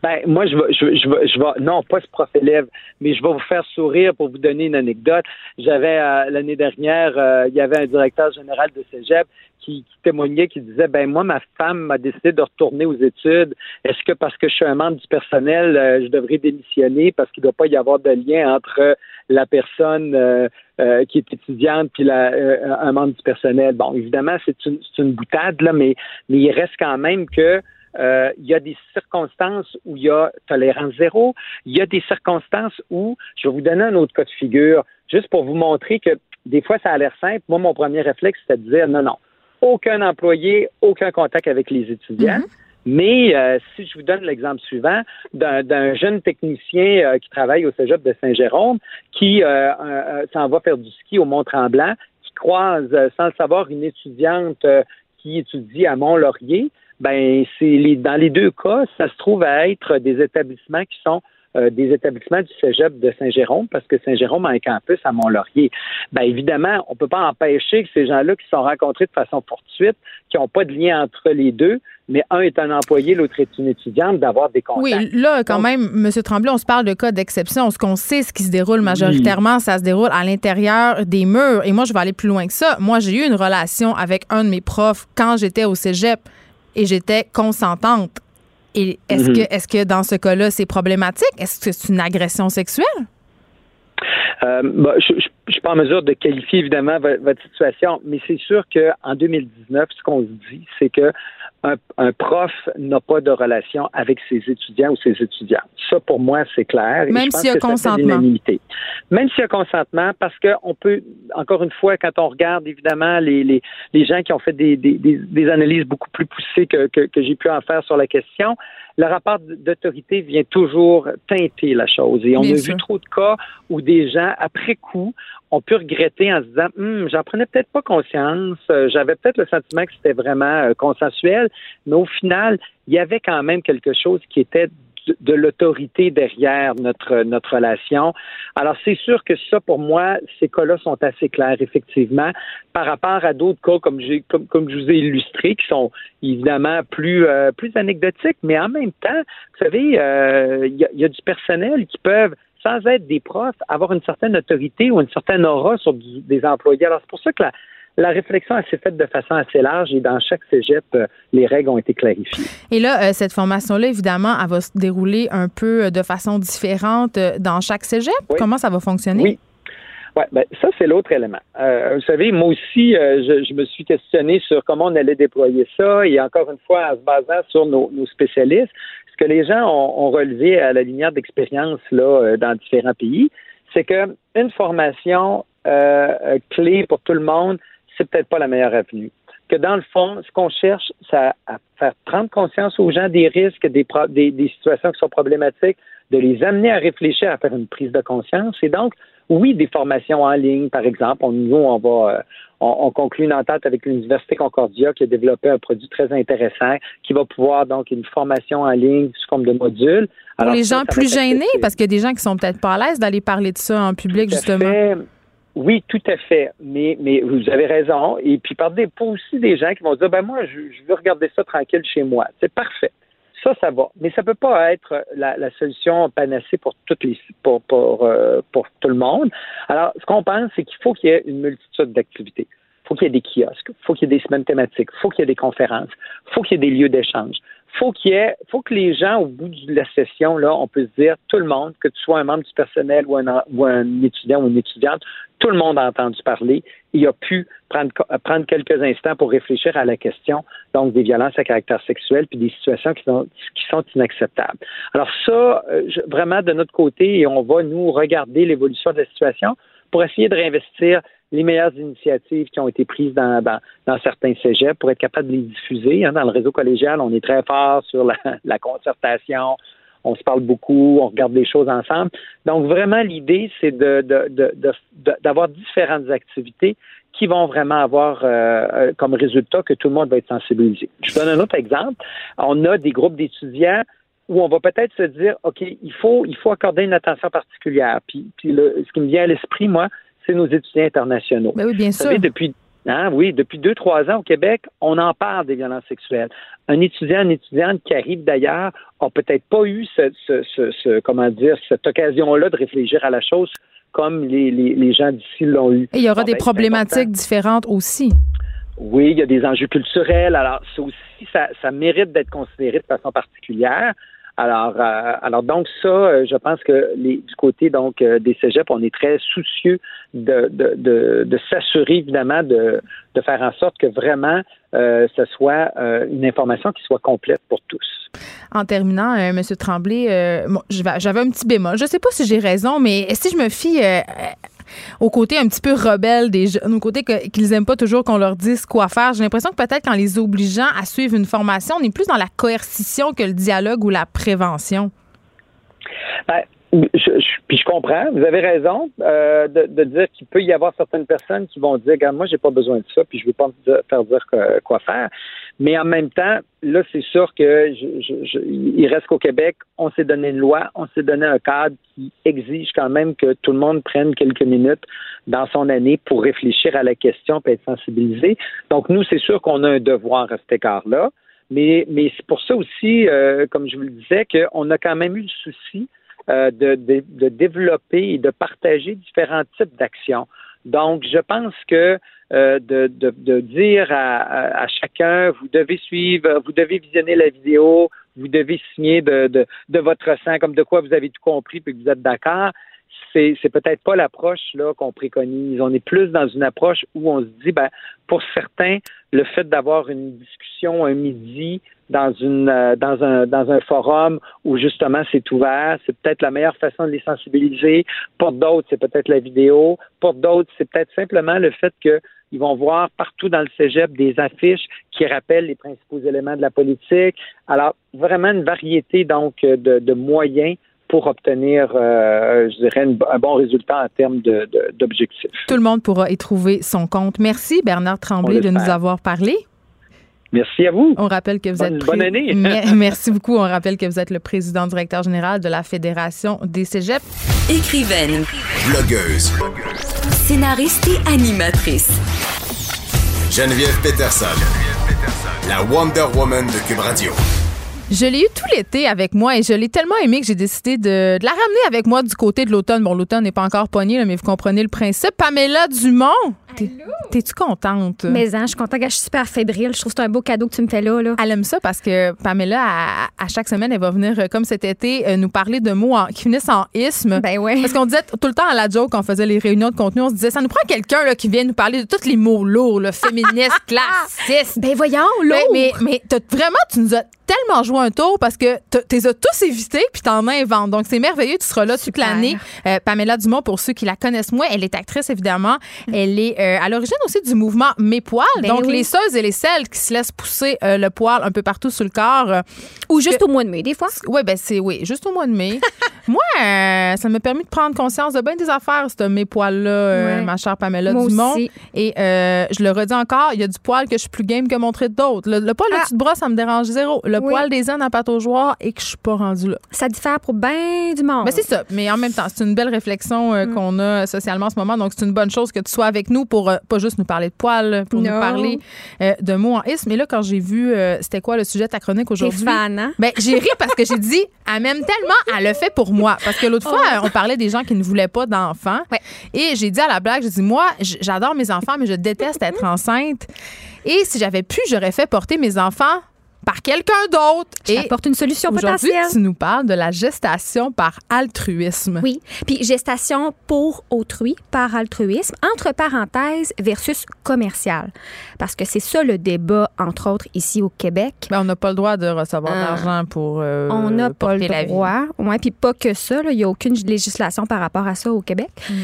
Ben, moi, je vais, je, je, je vais, non, pas ce prof-élève, mais je vais vous faire sourire pour vous donner une anecdote. J'avais, euh, l'année dernière, euh, il y avait un directeur général de cégep qui, témoignait, qui disait, ben, moi, ma femme m'a décidé de retourner aux études. Est-ce que parce que je suis un membre du personnel, euh, je devrais démissionner parce qu'il ne doit pas y avoir de lien entre la personne qui est étudiante puis la, un membre du personnel? Bon, évidemment, c'est une, une boutade, là, mais, mais il reste quand même que euh, il y a des circonstances où il y a tolérance zéro. Il y a des circonstances où, je vais vous donner un autre cas de figure, juste pour vous montrer que des fois, ça a l'air simple. Moi, mon premier réflexe, c'était de dire non, non, aucun employé, aucun contact avec les étudiants. Mm-hmm. Mais euh, si je vous donne l'exemple suivant d'un jeune technicien euh, qui travaille au Cégep de Saint-Jérôme, qui s'en va faire du ski au Mont-Tremblant, qui croise sans le savoir une étudiante qui étudie à Mont-Laurier, ben c'est les, dans les deux cas, ça se trouve à être des établissements qui sont euh, des établissements du Cégep de Saint-Jérôme, parce que Saint-Jérôme a un campus à Mont-Laurier. Ben évidemment, on peut pas empêcher que ces gens-là qui sont rencontrés de façon fortuite, qui n'ont pas de lien entre les deux, mais un est un employé, l'autre est une étudiante, d'avoir des contacts. Oui, là, quand même, M. Tremblay, on se parle de cas d'exception. Ce qu'on sait, ce qui se déroule majoritairement, ça se déroule à l'intérieur des murs. Et moi, je vais aller plus loin que ça. Moi, j'ai eu une relation avec un de mes profs quand j'étais au cégep et j'étais consentante. Et est-ce mhm. que, est-ce que dans ce cas-là, c'est problématique? Est-ce que c'est une agression sexuelle? Euh, bah, je ne suis pas en mesure de qualifier évidemment votre, situation, mais c'est sûr qu'en 2019, ce qu'on se dit, c'est que un, prof n'a pas de relation avec ses étudiants ou ses étudiantes. Ça, pour moi, c'est clair. Même s'il y a consentement. Même s'il y a consentement, parce qu'on peut, encore une fois, quand on regarde évidemment les, les, les gens qui ont fait des, des, des, analyses beaucoup plus poussées que, que, que j'ai pu en faire sur la question, le rapport d'autorité vient toujours teinter la chose. Et on a vu trop de cas où des gens, après coup, ont pu regretter en se disant, hum, j'en prenais peut-être pas conscience, euh, j'avais peut-être le sentiment que c'était vraiment euh, consensuel, mais au final, il y avait quand même quelque chose qui était de l'autorité derrière notre notre relation. Alors c'est sûr que ça pour moi ces cas-là sont assez clairs effectivement par rapport à d'autres cas comme j'ai comme, comme je vous ai illustré qui sont évidemment plus euh, plus anecdotiques mais en même temps vous savez euh, il y, a, du personnel qui peuvent sans être des profs, avoir une certaine autorité ou une certaine aura sur des employés. Alors, c'est pour ça que la, la réflexion s'est faite de façon assez large et dans chaque cégep, euh, les règles ont été clarifiées. Et là, euh, cette formation-là, évidemment, elle va se dérouler un peu euh, de façon différente dans chaque cégep. Comment ça va fonctionner? Oui. Ouais, ben, ça, c'est l'autre élément. vous savez, moi aussi, je, me suis questionné sur comment on allait déployer ça et encore une fois, en se basant sur nos, spécialistes, ce que les gens ont, relevé à la lumière d'expérience là dans différents pays, c'est que une formation clé pour tout le monde, c'est peut-être pas la meilleure avenue. Que dans le fond, ce qu'on cherche, c'est à, faire prendre conscience aux gens des risques, des, des, situations qui sont problématiques, de les amener à réfléchir, à faire une prise de conscience. Et donc, oui, des formations en ligne, par exemple. On, nous, on va, euh, on, conclut une entente avec l'Université Concordia qui a développé un produit très intéressant qui va pouvoir donc une formation en ligne sous forme de module. Pour les gens plus gênés, parce qu'il y a des gens qui sont peut-être pas à l'aise d'aller parler de ça en public, justement. Oui, tout à fait. Mais, mais vous avez raison. Et puis, par des, aussi des gens qui vont dire, ben moi, je, veux regarder ça tranquille chez moi. C'est parfait. Ça, ça va. Mais ça peut pas être la, solution panacée pour toutes les, pour, pour, euh, pour tout le monde. Alors, ce qu'on pense, c'est qu'il faut qu'il y ait une multitude d'activités. Il faut qu'il y ait des kiosques, il faut qu'il y ait des semaines thématiques, il faut qu'il y ait des conférences, il faut qu'il y ait des lieux d'échange, faut qu'il y ait, faut que les gens, au bout de la session, là, on peut se dire, tout le monde, que tu sois un membre du personnel ou un, ou un étudiant ou une étudiante, tout le monde a entendu parler et a pu prendre, prendre quelques instants pour réfléchir à la question, donc des violences à caractère sexuel puis des situations qui sont, qui sont inacceptables. Alors ça, euh, vraiment de notre côté, et on va nous regarder l'évolution de la situation pour essayer de réinvestir les meilleures initiatives qui ont été prises dans, dans, certains cégeps pour être capable de les diffuser. Hein, dans le réseau collégial, on est très fort sur la, la concertation, on se parle beaucoup, on regarde des choses ensemble. Donc vraiment, l'idée, c'est de, d'avoir différentes activités qui vont vraiment avoir euh, euh, comme résultat que tout le monde va être sensibilisé. Je donne un autre exemple. On a des groupes d'étudiants où on va peut-être se dire, OK, il faut, il faut accorder une attention particulière. Puis, puis ce qui me vient à l'esprit, moi, c'est nos étudiants internationaux. Ben oui, bien sûr. depuis Hein, oui, depuis deux, trois ans au Québec, on en parle des violences sexuelles. Un étudiant, une étudiante qui arrive d'ailleurs n'a peut-être pas eu ce, ce, ce, comment dire, cette occasion-là de réfléchir à la chose comme les, les, les gens d'ici l'ont eu. Et il y aura des ben, problématiques différentes aussi. Oui, il y a des enjeux culturels. Alors, ça aussi, ça, ça mérite d'être considéré de façon particulière. Alors, euh, alors donc ça, euh, je pense que les, du côté donc euh, des cégeps, on est très soucieux de, de, de, s'assurer évidemment de, de faire en sorte que vraiment ce soit une information qui soit complète pour tous. En terminant, M. Tremblay, j'avais un petit bémol. Je ne sais pas si j'ai raison, mais si je me fie au côté un petit peu rebelle des jeunes, au côté qu'ils aiment pas toujours qu'on leur dise quoi faire. J'ai l'impression que peut-être qu'en les obligeant à suivre une formation, on est plus dans la coercition que le dialogue ou la prévention. Ben, je, puis je comprends, vous avez raison euh, de, dire qu'il peut y avoir certaines personnes qui vont dire, regarde, moi, j'ai pas besoin de ça, puis je veux pas me faire dire quoi faire. Mais en même temps, là, c'est sûr que je, il reste qu'au Québec, on s'est donné une loi, on s'est donné un cadre qui exige quand même que tout le monde prenne quelques minutes dans son année pour réfléchir à la question, et être sensibilisé. Donc, nous, c'est sûr qu'on a un devoir à cet égard-là. Mais, mais c'est pour ça aussi, euh, comme je vous le disais, qu'on a quand même eu le souci euh, de, de, développer et de partager différents types d'actions. Donc, je pense que euh, de, de, dire à, à, chacun, vous devez suivre, vous devez visionner la vidéo, vous devez signer de, de, de votre sang comme de quoi vous avez tout compris et que vous êtes d'accord, c'est, c'est peut-être pas l'approche là qu'on préconise. On est plus dans une approche où on se dit, ben, pour certains, le fait d'avoir une discussion un midi dans une euh, dans un dans un forum où justement c'est ouvert, c'est peut-être la meilleure façon de les sensibiliser. Pour d'autres, c'est peut-être la vidéo. Pour d'autres, c'est peut-être simplement le fait qu'ils vont voir partout dans le cégep des affiches qui rappellent les principaux éléments de la politique. Alors, vraiment une variété donc de, de moyens pour obtenir, euh, je dirais, une- un bon résultat en termes d'objectifs. Tout le monde pourra y trouver son compte. Merci, Bernard Tremblay, de nous avoir parlé. Merci à vous. On rappelle que vous Bonne- êtes. bonne année. Me- Merci beaucoup. On rappelle que vous êtes le président directeur général de la Fédération des cégeps. Écrivaine, Blogueuse. scénariste et animatrice. Geneviève Peterson. La Wonder Woman de Cube Radio. Je l'ai eu tout l'été avec moi et je l'ai tellement aimé que j'ai décidé de, de la ramener avec moi du côté de l'automne. Bon, l'automne n'est pas encore pogné, mais vous comprenez le principe. Pamela Dumont, t'es-tu contente? Mais hein, je suis contente, je suis super fébrile. Je trouve que c'est un beau cadeau que tu me fais là. là. Elle aime ça parce que Pamela, à, à chaque semaine, elle va venir, euh, comme cet été, euh, nous parler de mots en- qui finissent en isme. Ben ouais. Parce qu'on disait tout le temps à la joke, quand on faisait les réunions de contenu, on se disait, ça nous prend quelqu'un qui vient nous parler de tous les mots lourds, là, féministes, classistes. Ben voyons, Mais, lourd. mais, mais t'as- vraiment, tu nous as tellement joué un tour parce que tu les as tous évités puis t'en inventes. Donc, c'est merveilleux. Tu seras là toute l'année. Euh, Pamela Dumont, pour ceux qui la connaissent moins, elle est actrice, évidemment. Elle est euh, à l'origine aussi du mouvement Mes poils. Ben donc, oui. les seules et les celles qui se laissent pousser euh, le poil un peu partout sur le corps. euh, Ou juste au mois de mai, des fois. oui, ben c'est oui, juste au mois de mai. Moi, ça m'a permis de prendre conscience de bien des affaires, ce mes poils-là, Ouais. ma chère Pamela Moi Dumont. aussi. Et je le redis encore, il y a du poil que je suis plus game que montrer d'autres. Le, le poil Ah. brosse, ça me dérange zéro. Le Oui. poil des ânes à pâte aux joueurs et que je suis pas rendue là. Ça diffère pour bien du monde. Mais c'est ça. Mais en même temps, c'est une belle réflexion Mm. qu'on a socialement en ce moment. Donc, c'est une bonne chose que tu sois avec nous pour euh, pas juste nous parler de poils, pour nous parler euh, de mots en isme. Mais là, quand j'ai vu, euh, c'était quoi le sujet de ta chronique aujourd'hui? hein? Ben, j'ai ri parce que j'ai dit, elle m'aime tellement, elle le fait pour moi. Parce que l'autre fois, on parlait des gens qui ne voulaient pas d'enfants. Ouais. Et j'ai dit à la blague, j'ai dit, moi, j'adore mes enfants, mais je déteste être enceinte. Et si j'avais pu, j'aurais fait porter mes enfants par quelqu'un d'autre. Et t'apporte une solution aujourd'hui, potentielle. tu nous parles de la gestation par altruisme. Oui. Puis gestation pour autrui, par altruisme, entre parenthèses, versus commercial. Parce que c'est ça le débat, entre autres, ici au Québec. Ben, on n'a pas le droit de recevoir Ah. d'argent pour euh, On n'a pas le droit. Ouais, puis pas que ça. Il n'y a aucune législation par rapport à ça au Québec. Mm.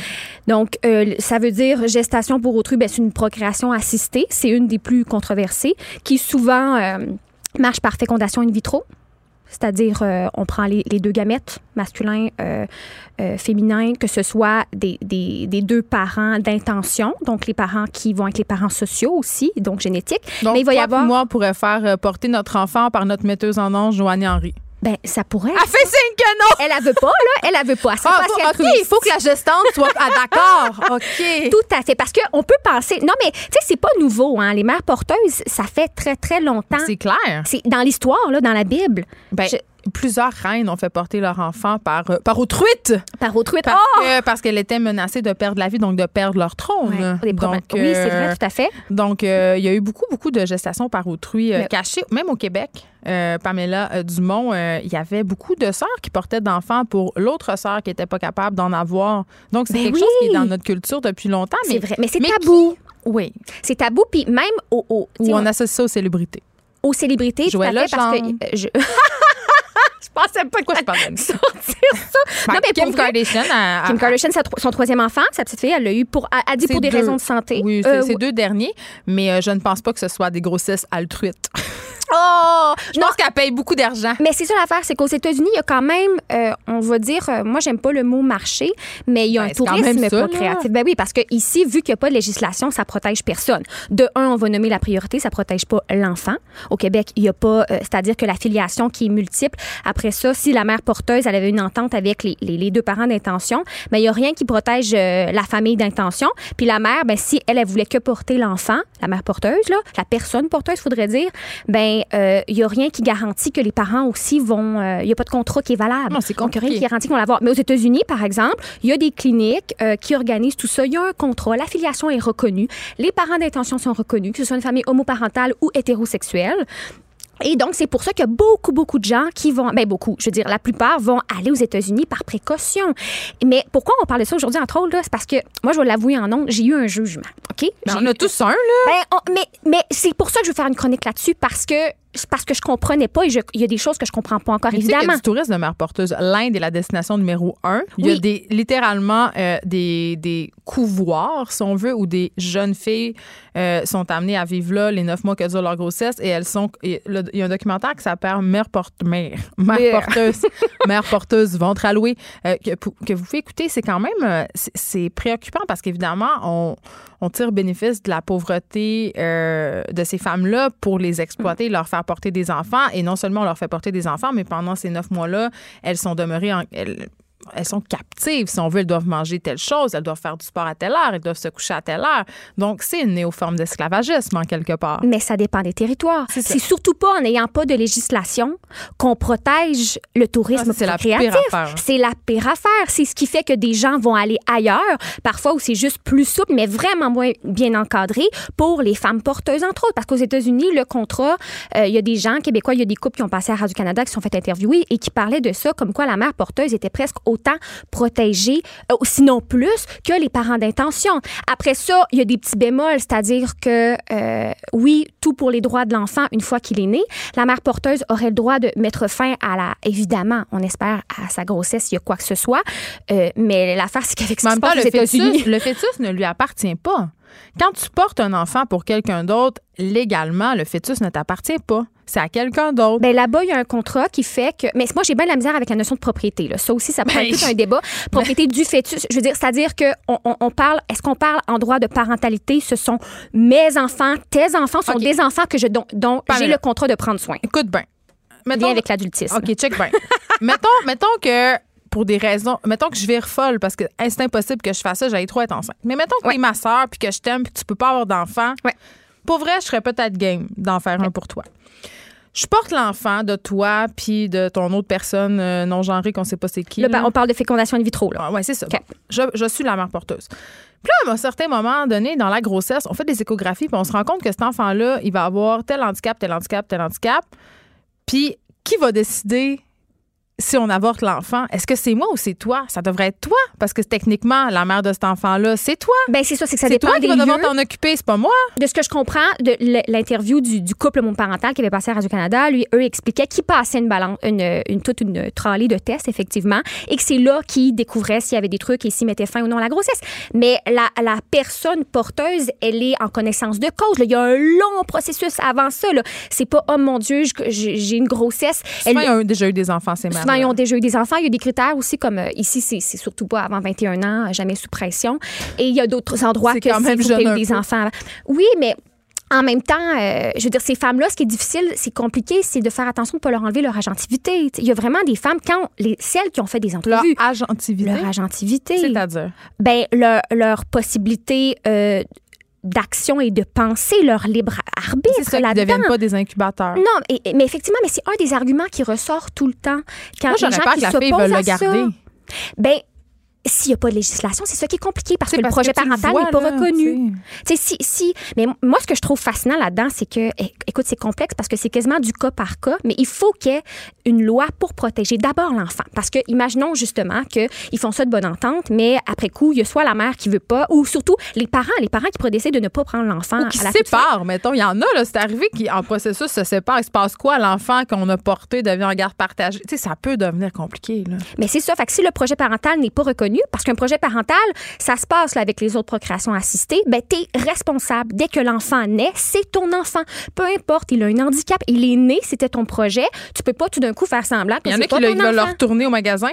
Donc, euh, ça veut dire gestation pour autrui, ben, c'est une procréation assistée. C'est une des plus controversées qui souvent euh, marche par fécondation in vitro. C'est-à-dire, euh, on prend les, les deux gamètes, masculin, euh, euh, féminin, que ce soit des, des- des deux parents d'intention, donc les parents qui vont être les parents sociaux aussi, donc génétiques. Donc, Mais il va y avoir. moi, on pourrait faire porter notre enfant par notre metteuse en ange, Joanie Henry. Ben, ça pourrait. Elle fait signe que non! Elle, elle veut pas, là. Elle, elle veut pas. Elle Ah, pas OK, il faut que la gestante soit. Ah, d'accord. OK. Tout à fait. Parce qu'on peut penser. Non, mais, tu sais, c'est pas nouveau, hein. Les mères porteuses, ça fait très, très longtemps. C'est clair. C'est dans l'histoire, là, dans la Bible. Ben, Je- Plusieurs reines ont fait porter leur enfant par, euh, par Par autrui. parce Oh! que- parce qu'elle était menacée de perdre la vie, donc de perdre leur trône. Ouais. Donc, oui, c'est euh, vrai, tout à fait. Donc, euh, il y a eu beaucoup, beaucoup de gestations par autrui euh, Mais- cachées, même au Québec. Euh, Pamela euh, Dumont, euh, il y avait beaucoup de sœurs qui portaient d'enfants pour l'autre sœur qui n'était pas capable d'en avoir. Donc, c'est Ben quelque chose qui est dans notre culture depuis longtemps. C'est vrai. Mais c'est tabou. qui- oui. C'est tabou. Puis même au, au- on associe ça aux célébrités. aux célébrités, tout à fait, parce que euh, je... je pensais pas Pourquoi je que parle de ça? sortir ça. non, mais Kim pour Kardashian, Kim Kardashian, son troisième enfant, sa petite fille, elle l'a eu pour, a, dit pour des deux. raisons de santé. Oui, c'est Euh, deux derniers, mais euh, je ne pense pas que ce soit des grossesses altruites. Oh! Je pense qu'elle paye beaucoup d'argent. Mais c'est ça l'affaire, c'est qu'aux États-Unis, il y a quand même, euh, on va dire, euh, moi j'aime pas le mot marché, mais il y a Ben, un tourisme là. procréatif. Ben oui, parce que ici, vu qu'il n'y a pas de législation, ça protège personne. De un, on va nommer la priorité, ça protège pas l'enfant. Au Québec, il y a pas, euh, c'est-à-dire que la filiation qui est multiple. Après ça, si la mère porteuse, elle avait une entente avec les, les- les deux parents d'intention, mais il y a rien qui protège euh, la famille d'intention. Puis la mère, ben si elle, elle voulait que porter l'enfant, la mère porteuse là, la personne porteuse, faudrait dire, ben euh, il y a rien qui garantit que les parents aussi vont, euh, il y a pas de contrat qui est valable. Non, c'est a rien qui compliqué. garantit qu'ils vont l'avoir. Mais aux États-Unis, par exemple, il y a des cliniques euh, qui organisent tout ça. Il y a un contrat. L'affiliation est reconnue. Les parents d'intention sont reconnus, que ce soit une famille homoparentale ou hétérosexuelle. Et donc, c'est pour ça qu'il y a beaucoup, beaucoup de gens qui vont, ben beaucoup, je veux dire, la plupart vont aller aux États-Unis par précaution. Mais pourquoi on parle de ça aujourd'hui, entre autres, là? C'est parce que, moi, je vais l'avouer en ondes, j'ai eu un jugement, OK? J'ai on a tous un, là. ben, on- mais mais c'est pour ça que je veux faire une chronique là-dessus parce que c'est parce que je comprenais pas et je- il y a des choses que je comprends pas encore, Mais tu sais qu'il y a évidemment. du tourisme de mère porteuse. L'Inde est la destination numéro un. Il y a Oui. des, littéralement euh, des, des couvoirs, si on veut, où des jeunes filles euh, sont amenées à vivre là les neuf mois que dure leur grossesse et elles sont. et le- il y a un documentaire qui s'appelle Mère, porte, mère, mère porteuse, mère porteuse, ventre alloué, euh, que, que vous pouvez écouter. C'est quand même euh, c'est- préoccupant parce qu'évidemment, on, on tire bénéfice de la pauvreté de ces femmes-là pour les exploiter, leur faire porter des enfants. Et non seulement on leur fait porter des enfants, mais pendant ces neuf mois-là, elles sont demeurées en. Elles, elles sont captives, si on veut, elles doivent manger telle chose, elles doivent faire du sport à telle heure, elles doivent se coucher à telle heure. Donc, c'est une néoforme d'esclavagisme, en quelque part. Mais ça dépend des territoires. C'est surtout pas en n'ayant pas de législation qu'on protège le tourisme Ah, c'est la créatif. pire affaire. C'est la pire affaire. C'est ce qui fait que des gens vont aller ailleurs, parfois où c'est juste plus souple, mais vraiment moins bien encadré pour les femmes porteuses, entre autres. Parce qu'aux États-Unis, le contrat, euh, il y a des gens québécois, il y a des couples qui ont passé à Radio-Canada, qui sont fait interviewer et qui parlaient de ça, comme quoi la mère porteuse était presque autant protégée, euh, sinon plus, que les parents d'intention. Après ça, il y a des petits bémols, c'est-à-dire que, euh, oui, tout pour les droits de l'enfant une fois qu'il est né. La mère porteuse aurait le droit de mettre fin à la, évidemment, on espère, à sa grossesse, il y a quoi que ce soit. Euh, mais l'affaire, c'est qu'avec ce qui se passe aux États-Unis, le fœtus ne lui appartient pas. Quand tu portes un enfant pour quelqu'un d'autre, légalement, le fœtus ne t'appartient pas. C'est à quelqu'un d'autre. Ben là-bas, il y a un contrat qui fait que. Mais moi, j'ai bien de la misère avec la notion de propriété. Là. Ça aussi, ça prend Ben, tout un débat. Propriété du fœtus. Je veux dire, c'est-à-dire que on, parle. Est-ce qu'on parle en droit de parentalité? Ce sont mes enfants, tes enfants sont des enfants que je dont, dont j'ai le contrat de prendre soin. Écoute bien. Bien Mettons, avec l'adultisme. OK, check bien. mettons, mettons que pour des raisons, mettons que je vire folle parce que hey, c'est impossible que je fasse ça, j'allais trop être enceinte. Mais mettons que Ouais. t'es ma soeur puis que je t'aime puis que tu peux pas avoir d'enfant. Ouais. Pour vrai, je serais peut-être game d'en faire un pour toi. Je porte l'enfant de toi puis de ton autre personne euh, non genrée qu'on sait pas c'est qui. Là, là. on parle de fécondation in vitro. Là. Ah, ouais, c'est ça. Bon, je, je suis la mère porteuse. Puis là, à un certain moment donné, dans la grossesse, on fait des échographies, puis on se rend compte que cet enfant-là, il va avoir tel handicap, tel handicap, tel handicap. Puis, qui va décider si on avorte l'enfant? Est-ce que c'est moi ou c'est toi? Ça devrait être toi, parce que techniquement, la mère de cet enfant-là, c'est toi. Ben, c'est ça, c'est que ça C'est dépend toi qui des vas devoir t'en occuper, c'est pas moi. de ce que je comprends de l'interview du, du couple monoparental qui avait passé à Radio-Canada, lui, eux expliquaient qu'ils passaient une balance, une, une, toute une tralée de tests, effectivement, et que c'est là qu'ils découvraient s'il y avait des trucs et s'ils mettaient fin ou non à la grossesse. Mais la, la personne porteuse, elle est en connaissance de cause. là. Il y a un long processus avant ça. C'est pas, oh mon Dieu, j'ai une grossesse. Elle- ils ont déjà eu des enfants, ces mères Souvent, ils ont déjà eu des enfants. Il y a des critères aussi, comme euh, ici, c'est surtout pas avant 21 ans, jamais sous pression. Et il y a d'autres endroits que quand si même vous avez eu des peu. enfants avant. Oui, mais en même temps, euh, je veux dire, ces femmes-là, ce qui est difficile, c'est compliqué, c'est de faire attention de ne pas leur enlever leur agentivité. Il y a vraiment des femmes, quand les, celles qui ont fait des Leur entrevues, agentivité? leur agentivité, C'est-à-dire? ben, leur, leur possibilité euh, d'action et de penser, leur libre arbitre C'est ça, qu'ils ne deviennent pas des incubateurs. Non, et- mais effectivement, mais c'est un des arguments qui ressort tout le temps. Quand Moi, les j'aurais gens peur qui que la fille le ça, garder. ben, s'il n'y a pas de législation, c'est ça qui est compliqué parce que le projet que parental n'est pas là, reconnu. tu Tu sais, si, si, mais moi, ce que je trouve fascinant là-dedans, c'est que, écoute, c'est complexe parce que c'est quasiment du cas par cas, mais il faut qu'il y ait une loi pour protéger d'abord l'enfant. Parce que, imaginons justement qu'ils font ça de bonne entente, mais après coup, il y a soit la mère qui veut pas, ou surtout les parents, les parents qui pourraient décider de ne pas prendre l'enfant Ou qui à la se séparent, mettons. Il y en a, là, c'est arrivé qui, en processus, se séparent. Il se passe quoi? L'enfant qu'on a porté devient en garde partagée. Tu sais, ça peut devenir compliqué, là. Mais c'est ça. Fait que si le projet parental n'est pas reconnu, parce qu'un projet parental, ça se passe là, avec les autres procréations assistées, ben t'es responsable. Dès que l'enfant naît, c'est ton enfant. Peu importe, il a un handicap, il est né, c'était ton projet. Tu peux pas tout d'un coup faire semblant que Il y en a qui veulent le enfant. retourner au magasin.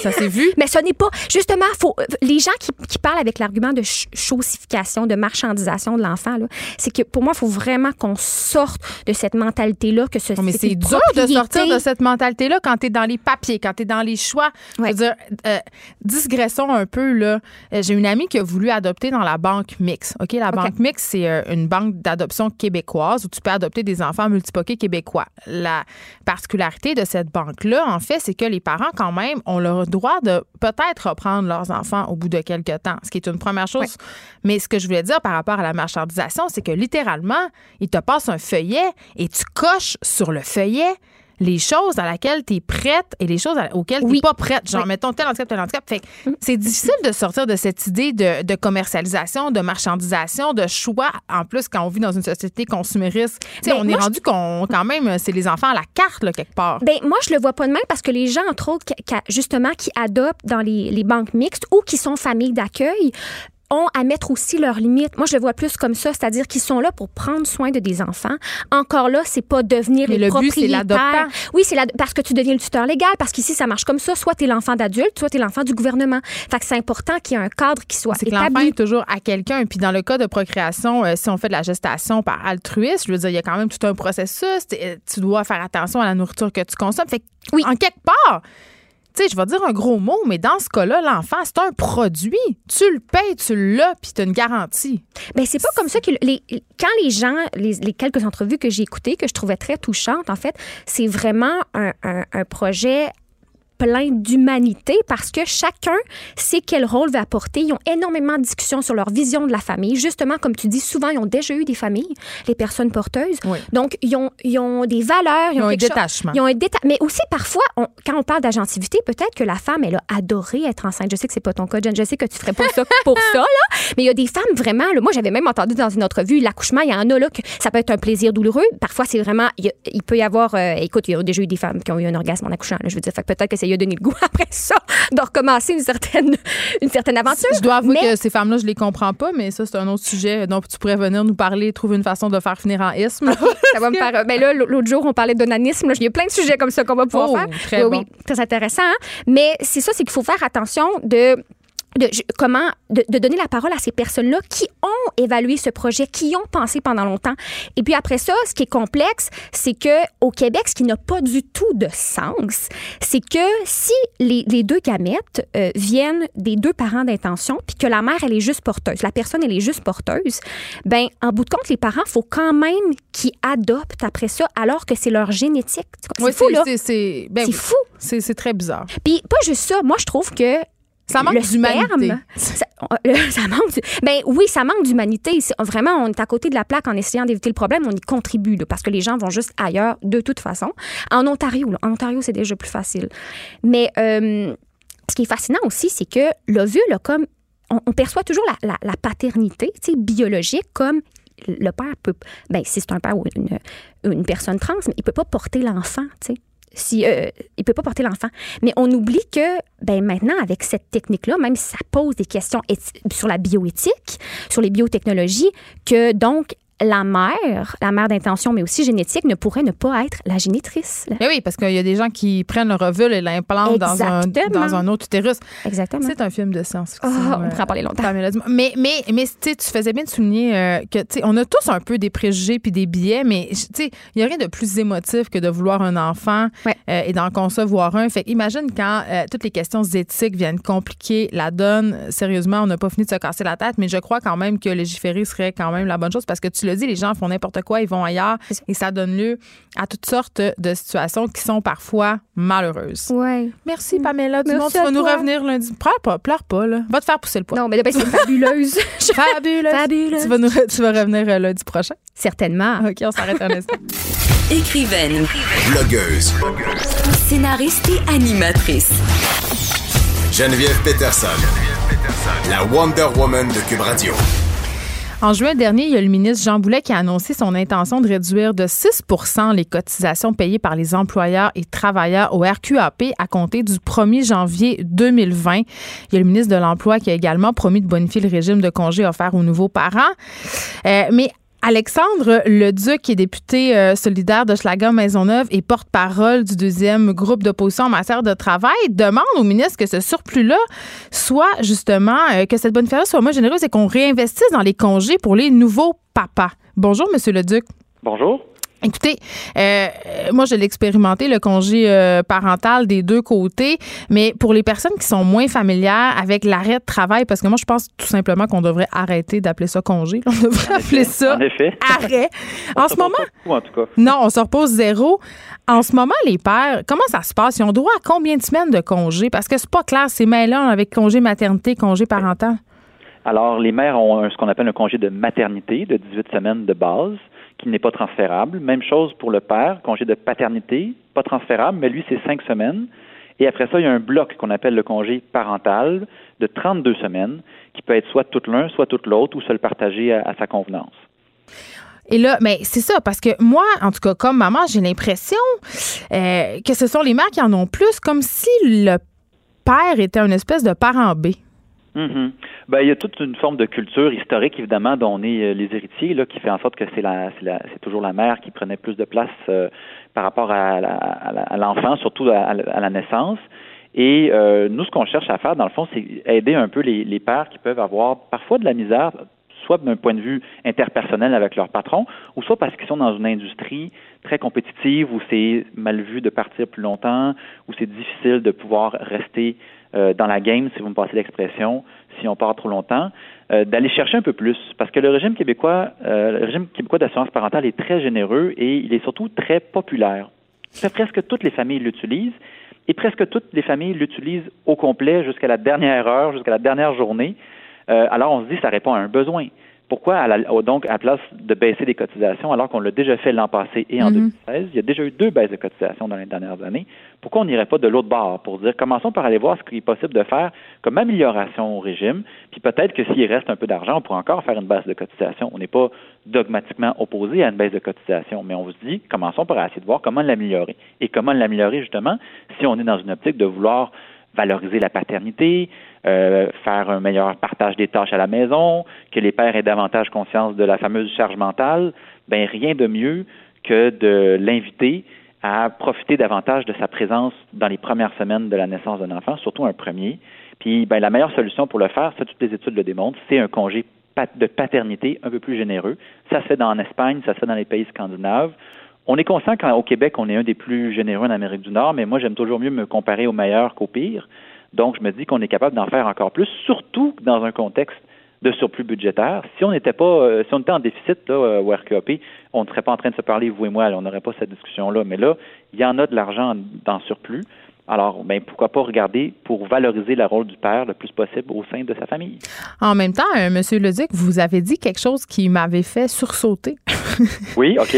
Ça s'est vu? Mais ce n'est pas. Justement, faut, les gens qui, qui parlent avec l'argument de ch- chaussification, de marchandisation de l'enfant, c'est que pour moi, il faut vraiment qu'on sorte de cette mentalité-là, que ce mais c'est dur de sortir de cette mentalité-là quand tu es dans les papiers, quand tu es dans les choix. Je Ouais. veux dire, euh, digressons un peu. là. Euh, J'ai une amie qui a voulu adopter dans la banque Mix. OK, la banque Mix, c'est euh, une banque d'adoption québécoise où tu peux adopter des enfants multipoqués québécois. La particularité de cette banque-là, en fait, c'est que les parents, quand même, ont le droit de peut-être reprendre leurs enfants au bout de quelques temps, ce qui est une première chose. Mais ce que je voulais dire par rapport à la marchandisation, c'est que littéralement, ils te passent un feuillet et tu coches sur le feuillet les choses à laquelle tu es prête et les choses auxquelles tu n'es Oui. pas prête. Genre, Oui. mettons tel handicap, tel handicap. Fait que c'est difficile de sortir de cette idée de, de commercialisation, de marchandisation, de choix. En plus, quand on vit dans une société consumériste, tu Ben, on est moi, je- rendu qu'on, quand même, c'est les enfants à la carte, là, quelque part. Ben moi, je le vois pas de même parce que les gens, entre autres, qui- qui- justement, qui adoptent dans les, les banques mixtes ou qui sont familles d'accueil, ont à mettre aussi leurs limites. Moi, je le vois plus comme ça, c'est-à-dire qu'ils sont là pour prendre soin de des enfants. Encore là, c'est pas devenir Mais les le but, c'est. Oui, c'est la- parce que tu deviens le tuteur légal, parce qu'ici, ça marche comme ça. Soit tu es l'enfant d'adulte, soit tu es l'enfant du gouvernement. Fait que c'est important qu'il y ait un cadre qui soit C'est que l'enfant établi. est toujours à quelqu'un. Puis dans le cas de procréation, euh, si on fait de la gestation par altruisme, je veux dire, il y a quand même tout un processus. Tu dois faire attention à la nourriture que tu consommes. Fait que, Oui. en quelque part, tu je vais dire un gros mot, mais dans ce cas-là, l'enfant, c'est un produit. Tu le payes, tu l'as, puis tu as une garantie. Ben c'est pas comme ça que les, quand les gens, les, les quelques entrevues que j'ai écoutées, que je trouvais très touchantes, en fait, c'est vraiment un- un projet plein d'humanité parce que chacun sait quel rôle va apporter. Ils ont énormément de discussions sur leur vision de la famille. Justement, comme tu dis, souvent, ils ont déjà eu des familles, les personnes porteuses. Oui. Donc, ils ont, ils ont des valeurs. Ils, Ils ont un chose- détachement. Ils ont un déta- Mais aussi, parfois, on- quand on parle d'agentivité, peut-être que la femme, elle a adoré être enceinte. Je sais que c'est pas ton cas, Jen. Je sais que tu ferais pas ça pour ça, là. Mais il y a des femmes vraiment, là, moi, j'avais même entendu dans une entrevue, l'accouchement, il y en a, là, que ça peut être un plaisir douloureux. Parfois, c'est vraiment, il, peut y avoir, euh, écoute, il y a déjà eu des femmes qui ont eu un orgasme en accouchant, là, je veux dire. Peut-être que ça y a donné le goût après ça de recommencer une certaine, une certaine aventure. Je dois avouer Mais- que ces femmes-là, je les comprends pas, mais ça, c'est un autre sujet. Donc, tu pourrais venir nous parler, trouver une façon de faire finir en isme. là. Ça va me faire. Mais là, l'autre jour, on parlait d'onanisme. Il y a plein de sujets comme ça qu'on va pouvoir Oh, faire. très oui, bon. oui, très intéressant. hein. Mais c'est ça, c'est qu'il faut faire attention de. De, je- comment de, de donner la parole à ces personnes-là qui ont évalué ce projet, qui ont pensé pendant longtemps. Et puis après ça, ce qui est complexe, c'est que au Québec, ce qui n'a pas du tout de sens, c'est que si les, les deux gamètes euh, viennent des deux parents d'intention, puis que la mère elle est juste porteuse, la personne elle est juste porteuse, ben en bout de compte, les parents faut quand même qu'ils adoptent après ça, alors que c'est leur génétique. C'est Oui, fou là. c'est- ben fou. C'est c'est très bizarre. Puis pas juste ça, moi je trouve que Ça manque d'humanité. ça, ça manque. Ben oui, ça manque d'humanité. Vraiment, on est à côté de la plaque en essayant d'éviter le problème. On y contribue là, parce que les gens vont juste ailleurs de toute façon. En Ontario, là, en Ontario, c'est déjà plus facile. Mais euh, ce qui est fascinant aussi, c'est que l'ovule comme on, on perçoit toujours la, la- la paternité, biologique comme le père peut. Ben si c'est un père ou une, une personne trans, mais il peut pas porter l'enfant, si euh, il peut pas porter l'enfant. Mais on oublie que ben maintenant avec cette technique-là, même si ça pose des questions sur la bioéthique, sur les biotechnologies, que donc la mère, la mère d'intention, mais aussi génétique, ne pourrait ne pas être la génitrice. Ben oui, parce qu'il y a des gens qui prennent le ovule et l'implantent dans un, dans un autre utérus. Exactement. C'est un film de science-fiction. Ah, on euh, pourrait en parler longtemps. Mais, mais, mais tu sais, tu faisais bien de souligner euh, que, tu sais, on a tous un peu des préjugés puis des biais, mais, tu sais, il n'y a rien de plus émotif que de vouloir un enfant Ouais. euh, et d'en concevoir un. Fait imagine quand euh, toutes les questions éthiques viennent compliquer la donne. Sérieusement, on n'a pas fini de se casser la tête, mais je crois quand même que légiférer serait quand même la bonne chose parce que tu le les gens font n'importe quoi, ils vont ailleurs et ça donne lieu à toutes sortes de situations qui sont parfois malheureuses. Ouais. Merci, Pamela Tu vas nous toi. revenir lundi. Pleure pas, pleure pas, là. Va te faire pousser le poids. Non, mais ben, c'est fabuleuse. Fabuleux. Fabuleuse. Tu vas, nous, tu vas revenir euh, lundi prochain. Certainement. OK, on s'arrête un instant. Écrivaine, Blogueuse. scénariste et animatrice. Geneviève Peterson. La Wonder Woman de Cube Radio. En juin dernier, il y a le ministre Jean Boulet qui a annoncé son intention de réduire de 6% les cotisations payées par les employeurs et travailleurs au RQAP à compter du 1er janvier 2020. Il y a le ministre de l'Emploi qui a également promis de bonifier le régime de congés offert aux nouveaux parents. Euh, Alexandre Leduc, qui est député euh, solidaire de Schlager-Maisonneuve et porte-parole du deuxième groupe d'opposition en matière de travail, demande au ministre que ce surplus-là soit justement, euh, que cette bonne fête soit moins généreuse et qu'on réinvestisse dans les congés pour les nouveaux papas. Bonjour, Monsieur Leduc. Bonjour. Écoutez, euh, moi, je l'ai expérimenté, le congé euh, parental des deux côtés, mais pour les personnes qui sont moins familières avec l'arrêt de travail, parce que moi, je pense tout simplement qu'on devrait arrêter d'appeler ça congé. On devrait appeler ça En effet. arrêt. En ce moment, beaucoup, en tout cas. non, on se repose zéro. En ce moment, les pères, comment ça se passe? Ils ont droit à combien de semaines de congé? Parce que c'est pas clair, c'est mêlant avec congé maternité, congé parental. Alors, les mères ont ce qu'on appelle un congé de maternité de 18 semaines de base qui n'est pas transférable. Même chose pour le père, congé de paternité, pas transférable, mais lui, c'est cinq semaines. Et après ça, il y a un bloc qu'on appelle le congé parental de 32 semaines, qui peut être soit tout l'un, soit tout l'autre, ou se le partager à, sa convenance. Et là, mais c'est ça, parce que moi, en tout cas, comme maman, j'ai l'impression euh, que ce sont les mères qui en ont plus, comme si le père était une espèce de parent B. Mm-hmm. Ben, il y a toute une forme de culture historique, évidemment, dont on est euh, les héritiers, là, qui fait en sorte que c'est la, c'est toujours la mère qui prenait plus de place euh, par rapport à, l'enfant, surtout à, la naissance. Et euh, nous, ce qu'on cherche à faire, dans le fond, c'est aider un peu les, les pères qui peuvent avoir parfois de la misère, soit d'un point de vue interpersonnel avec leur patron, ou soit parce qu'ils sont dans une industrie très compétitive où c'est mal vu de partir plus longtemps, où c'est difficile de pouvoir rester euh, dans la game, si vous me passez l'expression, si on part trop longtemps, euh, d'aller chercher un peu plus. Parce que le régime québécois, euh, le régime québécois d'assurance parentale est très généreux et il est surtout très populaire. Presque toutes les familles l'utilisent et presque toutes les familles l'utilisent au complet jusqu'à la dernière heure, jusqu'à la dernière journée. alors on se dit ça répond à un besoin. Pourquoi, à donc, à place de baisser les cotisations, alors qu'on l'a déjà fait l'an passé et en 2016, mhm. il y a déjà eu deux baisses de cotisations dans les dernières années, pourquoi on n'irait pas de l'autre bord pour dire, commençons par aller voir ce qui est possible de faire comme amélioration au régime, puis peut-être que s'il reste un peu d'argent, on pourrait encore faire une baisse de cotisation. On n'est pas dogmatiquement opposé à une baisse de cotisation, mais on se dit, commençons par essayer de voir comment l'améliorer. Et comment l'améliorer, justement, si on est dans une optique de vouloir valoriser la paternité, euh, faire un meilleur partage des tâches à la maison, que les pères aient davantage conscience de la fameuse charge mentale, ben rien de mieux que de l'inviter à profiter davantage de sa présence dans les premières semaines de la naissance d'un enfant, surtout un premier. Puis ben, la meilleure solution pour le faire, ça toutes les études le démontrent, c'est un congé de paternité un peu plus généreux. Ça se fait dans Espagne, ça se fait dans les pays scandinaves. On est conscient qu'au Québec, on est un des plus généreux en Amérique du Nord, mais moi, j'aime toujours mieux me comparer au meilleur qu'au pire. Donc, je me dis qu'on est capable d'en faire encore plus, surtout dans un contexte de surplus budgétaire. Si on n'était pas, euh, si on était en déficit là, euh, au RQAP, on ne serait pas en train de se parler, vous et moi, on n'aurait pas cette discussion-là. Mais là, il y en a de l'argent dans surplus. Alors, ben, pourquoi pas regarder pour valoriser le rôle du père le plus possible au sein de sa famille. En même temps, euh, M. Leduc, vous avez dit quelque chose qui m'avait fait sursauter. oui, OK.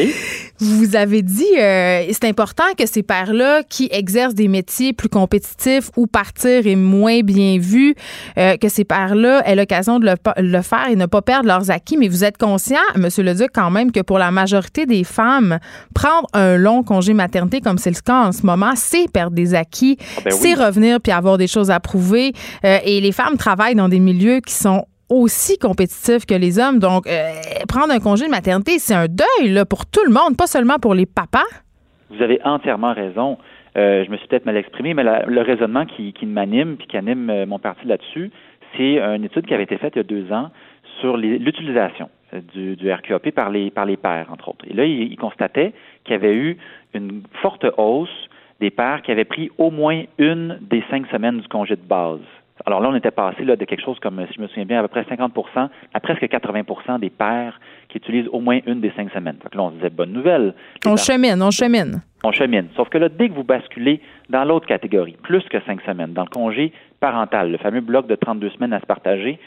Vous avez dit, euh, c'est important que ces pères-là qui exercent des métiers plus compétitifs ou partir est moins bien vu, euh, que ces pères-là aient l'occasion de le, faire et ne pas perdre leurs acquis. Mais vous êtes conscient, M. Leduc, quand même, que pour la majorité des femmes, prendre un long congé maternité, comme c'est le cas en ce moment, c'est perdre des acquis qui, ah, ben c'est revenir puis avoir des choses à prouver. Euh, et les femmes travaillent dans des milieux qui sont aussi compétitifs que les hommes. Donc, euh, prendre un congé de maternité, c'est un deuil là, pour tout le monde, pas seulement pour les papas. Vous avez entièrement raison. Euh, je me suis peut-être mal exprimé, mais le raisonnement qui, qui m'anime puis qui anime mon parti là-dessus, c'est une étude qui avait été faite il y a deux ans sur l'utilisation du, du, RQAP par les, par les pères, entre autres. Et là, il, il constatait qu'il y avait eu une forte hausse des pères qui avaient pris au moins une des cinq semaines du congé de base. Alors là, on était passé là, de quelque chose comme, si je me souviens bien, à peu près 50% à presque 80% des pères qui utilisent au moins une des cinq semaines. Donc là, on se disait bonne nouvelle. On chemine, on chemine. On chemine. Sauf que là, dès que vous basculez dans l'autre catégorie, plus que cinq semaines, dans le congé parental, le fameux bloc de 32 semaines à se partager,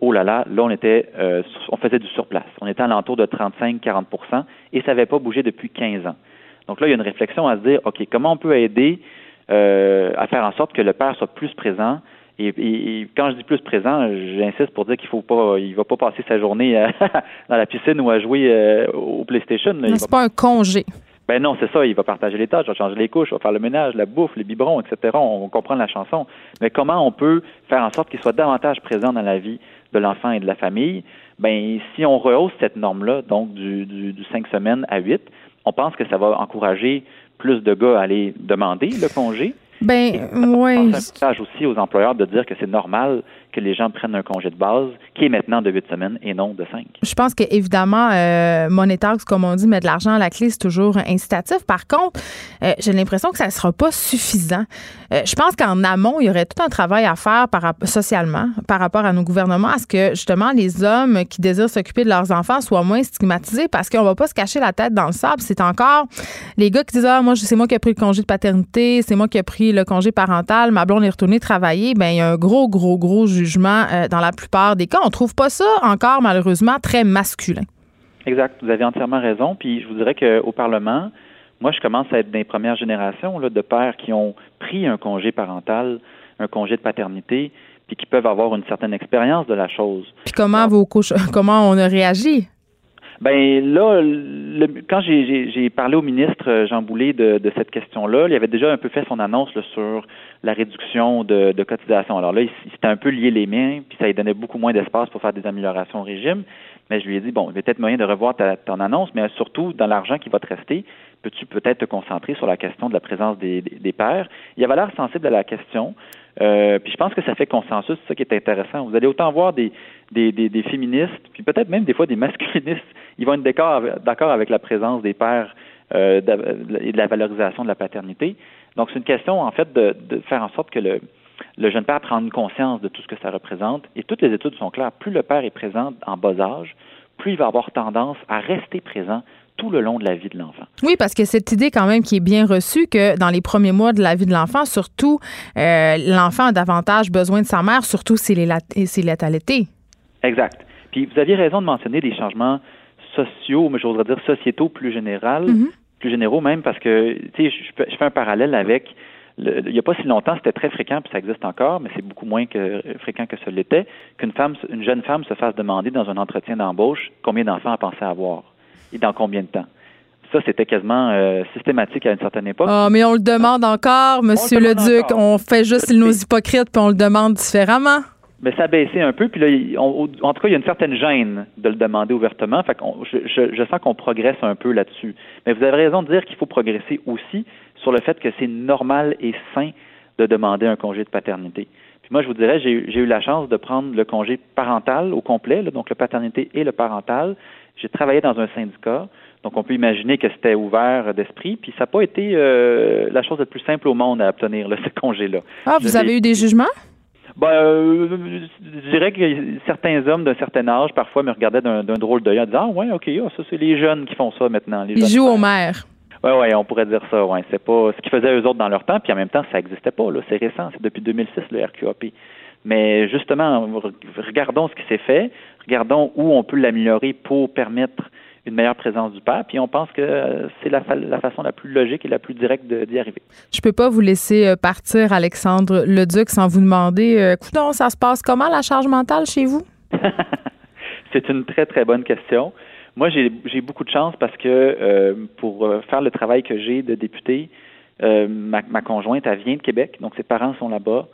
oh là là, là, on était, euh, on faisait du surplace. On était à l'entour de 35-40% et ça n'avait pas bougé depuis 15 ans. Donc là, il y a une réflexion à se dire, OK, comment on peut aider euh, à faire en sorte que le père soit plus présent? Et, quand je dis plus présent, j'insiste pour dire qu'il faut pas, il va pas passer sa journée dans la piscine ou à jouer euh, au PlayStation. C'est pas un congé. Ben non, c'est ça. Il va partager les tâches, il va changer les couches, il va faire le ménage, la bouffe, les biberons, etc. On, comprend la chanson. Mais comment on peut faire en sorte qu'il soit davantage présent dans la vie de l'enfant et de la famille? Ben, si on rehausse cette norme-là, donc du, du, du 5 semaines à 8, on pense que ça va encourager plus de gars à aller demander le congé. Ben, oui. un message aussi aux employeurs de dire que c'est normal que les gens prennent un congé de base qui est maintenant de huit semaines et non de cinq. Je pense qu'évidemment, euh, Monetax, comme on dit, mettre de l'argent à la clé, c'est toujours incitatif. Par contre, euh, j'ai l'impression que ça ne sera pas suffisant. Euh, je pense qu'en amont, il y aurait tout un travail à faire par, socialement par rapport à nos gouvernements, à ce que justement les hommes qui désirent s'occuper de leurs enfants soient moins stigmatisés parce qu'on va pas se cacher la tête dans le sable. C'est encore les gars qui disent Ah, moi, c'est moi qui ai pris le congé de paternité, c'est moi qui ai pris le congé parental, ma blonde est retournée travailler. Ben, il y a un gros, gros, gros jugement euh, dans la plupart des cas. On trouve pas ça encore, malheureusement, très masculin. Exact. Vous avez entièrement raison. Puis je vous dirais qu'au Parlement, moi, je commence à être des premières générations là, de pères qui ont pris un congé parental, un congé de paternité, puis qui peuvent avoir une certaine expérience de la chose. Puis comment, vos couches, comment on a réagi? Ben là, le, quand j'ai parlé au ministre euh, Jean Boulet de, de cette question-là, il avait déjà un peu fait son annonce là, sur la réduction de, de cotisation. Alors là, il, s'était un peu lié les mains, puis ça lui donnait beaucoup moins d'espace pour faire des améliorations au régime. Mais je lui ai dit, bon, il y a peut-être moyen de revoir ta, ton annonce, mais surtout, dans l'argent qui va te rester, peux-tu peut-être te concentrer sur la question de la présence des, des, des pères? Il avait l'air sensible à la question. Euh, puis je pense que ça fait consensus, c'est ça qui est intéressant. Vous allez autant voir des, des, des, féministes, puis peut-être même des fois des masculinistes, ils vont être d'accord avec la présence des pères euh, et de la valorisation de la paternité. Donc c'est une question en fait de, faire en sorte que le jeune père prenne conscience de tout ce que ça représente. Et toutes les études sont claires. Plus le père est présent en bas âge, plus il va avoir tendance à rester présent tout le long de la vie de l'enfant. Oui, parce que cette idée quand même qui est bien reçue que dans les premiers mois de la vie de l'enfant, surtout, euh, l'enfant a davantage besoin de sa mère, surtout s'il est, s'il est allaité. Exact. Puis vous aviez raison de mentionner des changements sociaux, mais j'oserais dire sociétaux plus général, mm -hmm. plus généraux même, parce que, tu sais, je, je fais un parallèle avec le, il n'y a pas si longtemps, c'était très fréquent, puis ça existe encore, mais c'est beaucoup moins que, fréquent que ce l'était, qu'une femme, une jeune femme se fasse demander dans un entretien d'embauche combien d'enfants elle pensait avoir et dans combien de temps? Ça, c'était quasiment euh, systématique à une certaine époque. Ah, oh, mais on le demande encore, Monsieur le, Duc. Encore. On fait juste nos hypocrites, puis on le demande différemment. Mais ça a baissé un peu, puis là, on, en tout cas, il y a une certaine gêne de le demander ouvertement. Fait qu'on, je, je, je sens qu'on progresse un peu là-dessus. Mais vous avez raison de dire qu'il faut progresser aussi sur le fait que c'est normal et sain de demander un congé de paternité. Puis moi, je vous dirais, j'ai eu la chance de prendre le congé parental au complet, là, donc le paternité et le parental. J'ai travaillé dans un syndicat, donc on peut imaginer que c'était ouvert d'esprit, puis ça n'a pas été euh, la chose la plus simple au monde à obtenir, là, ce congé-là. Ah, vous avez eu des jugements? Ben, euh, je dirais que certains hommes d'un certain âge, parfois, me regardaient d'un drôle d'œil en disant Ah, ouais, OK, ah, ça, c'est les jeunes qui font ça maintenant. Les Ils jouent aux mères. Oui, oui, on pourrait dire ça. Ouais, c'est pas ce qu'ils faisaient eux autres dans leur temps, puis en même temps, ça n'existait pas. C'est récent, c'est depuis 2006 le RQAP. Mais justement, regardons ce qui s'est fait, regardons où on peut l'améliorer pour permettre une meilleure présence du père, puis on pense que c'est la, la, façon la plus logique et la plus directe d'y arriver. Je peux pas vous laisser partir, Alexandre Leduc, sans vous demander, euh, ça se passe comment la charge mentale chez vous? c'est une très, très bonne question. Moi, j'ai beaucoup de chance parce que euh, pour faire le travail que j'ai de député, euh, ma, ma, conjointe, elle vient de Québec, donc ses parents sont là-bas.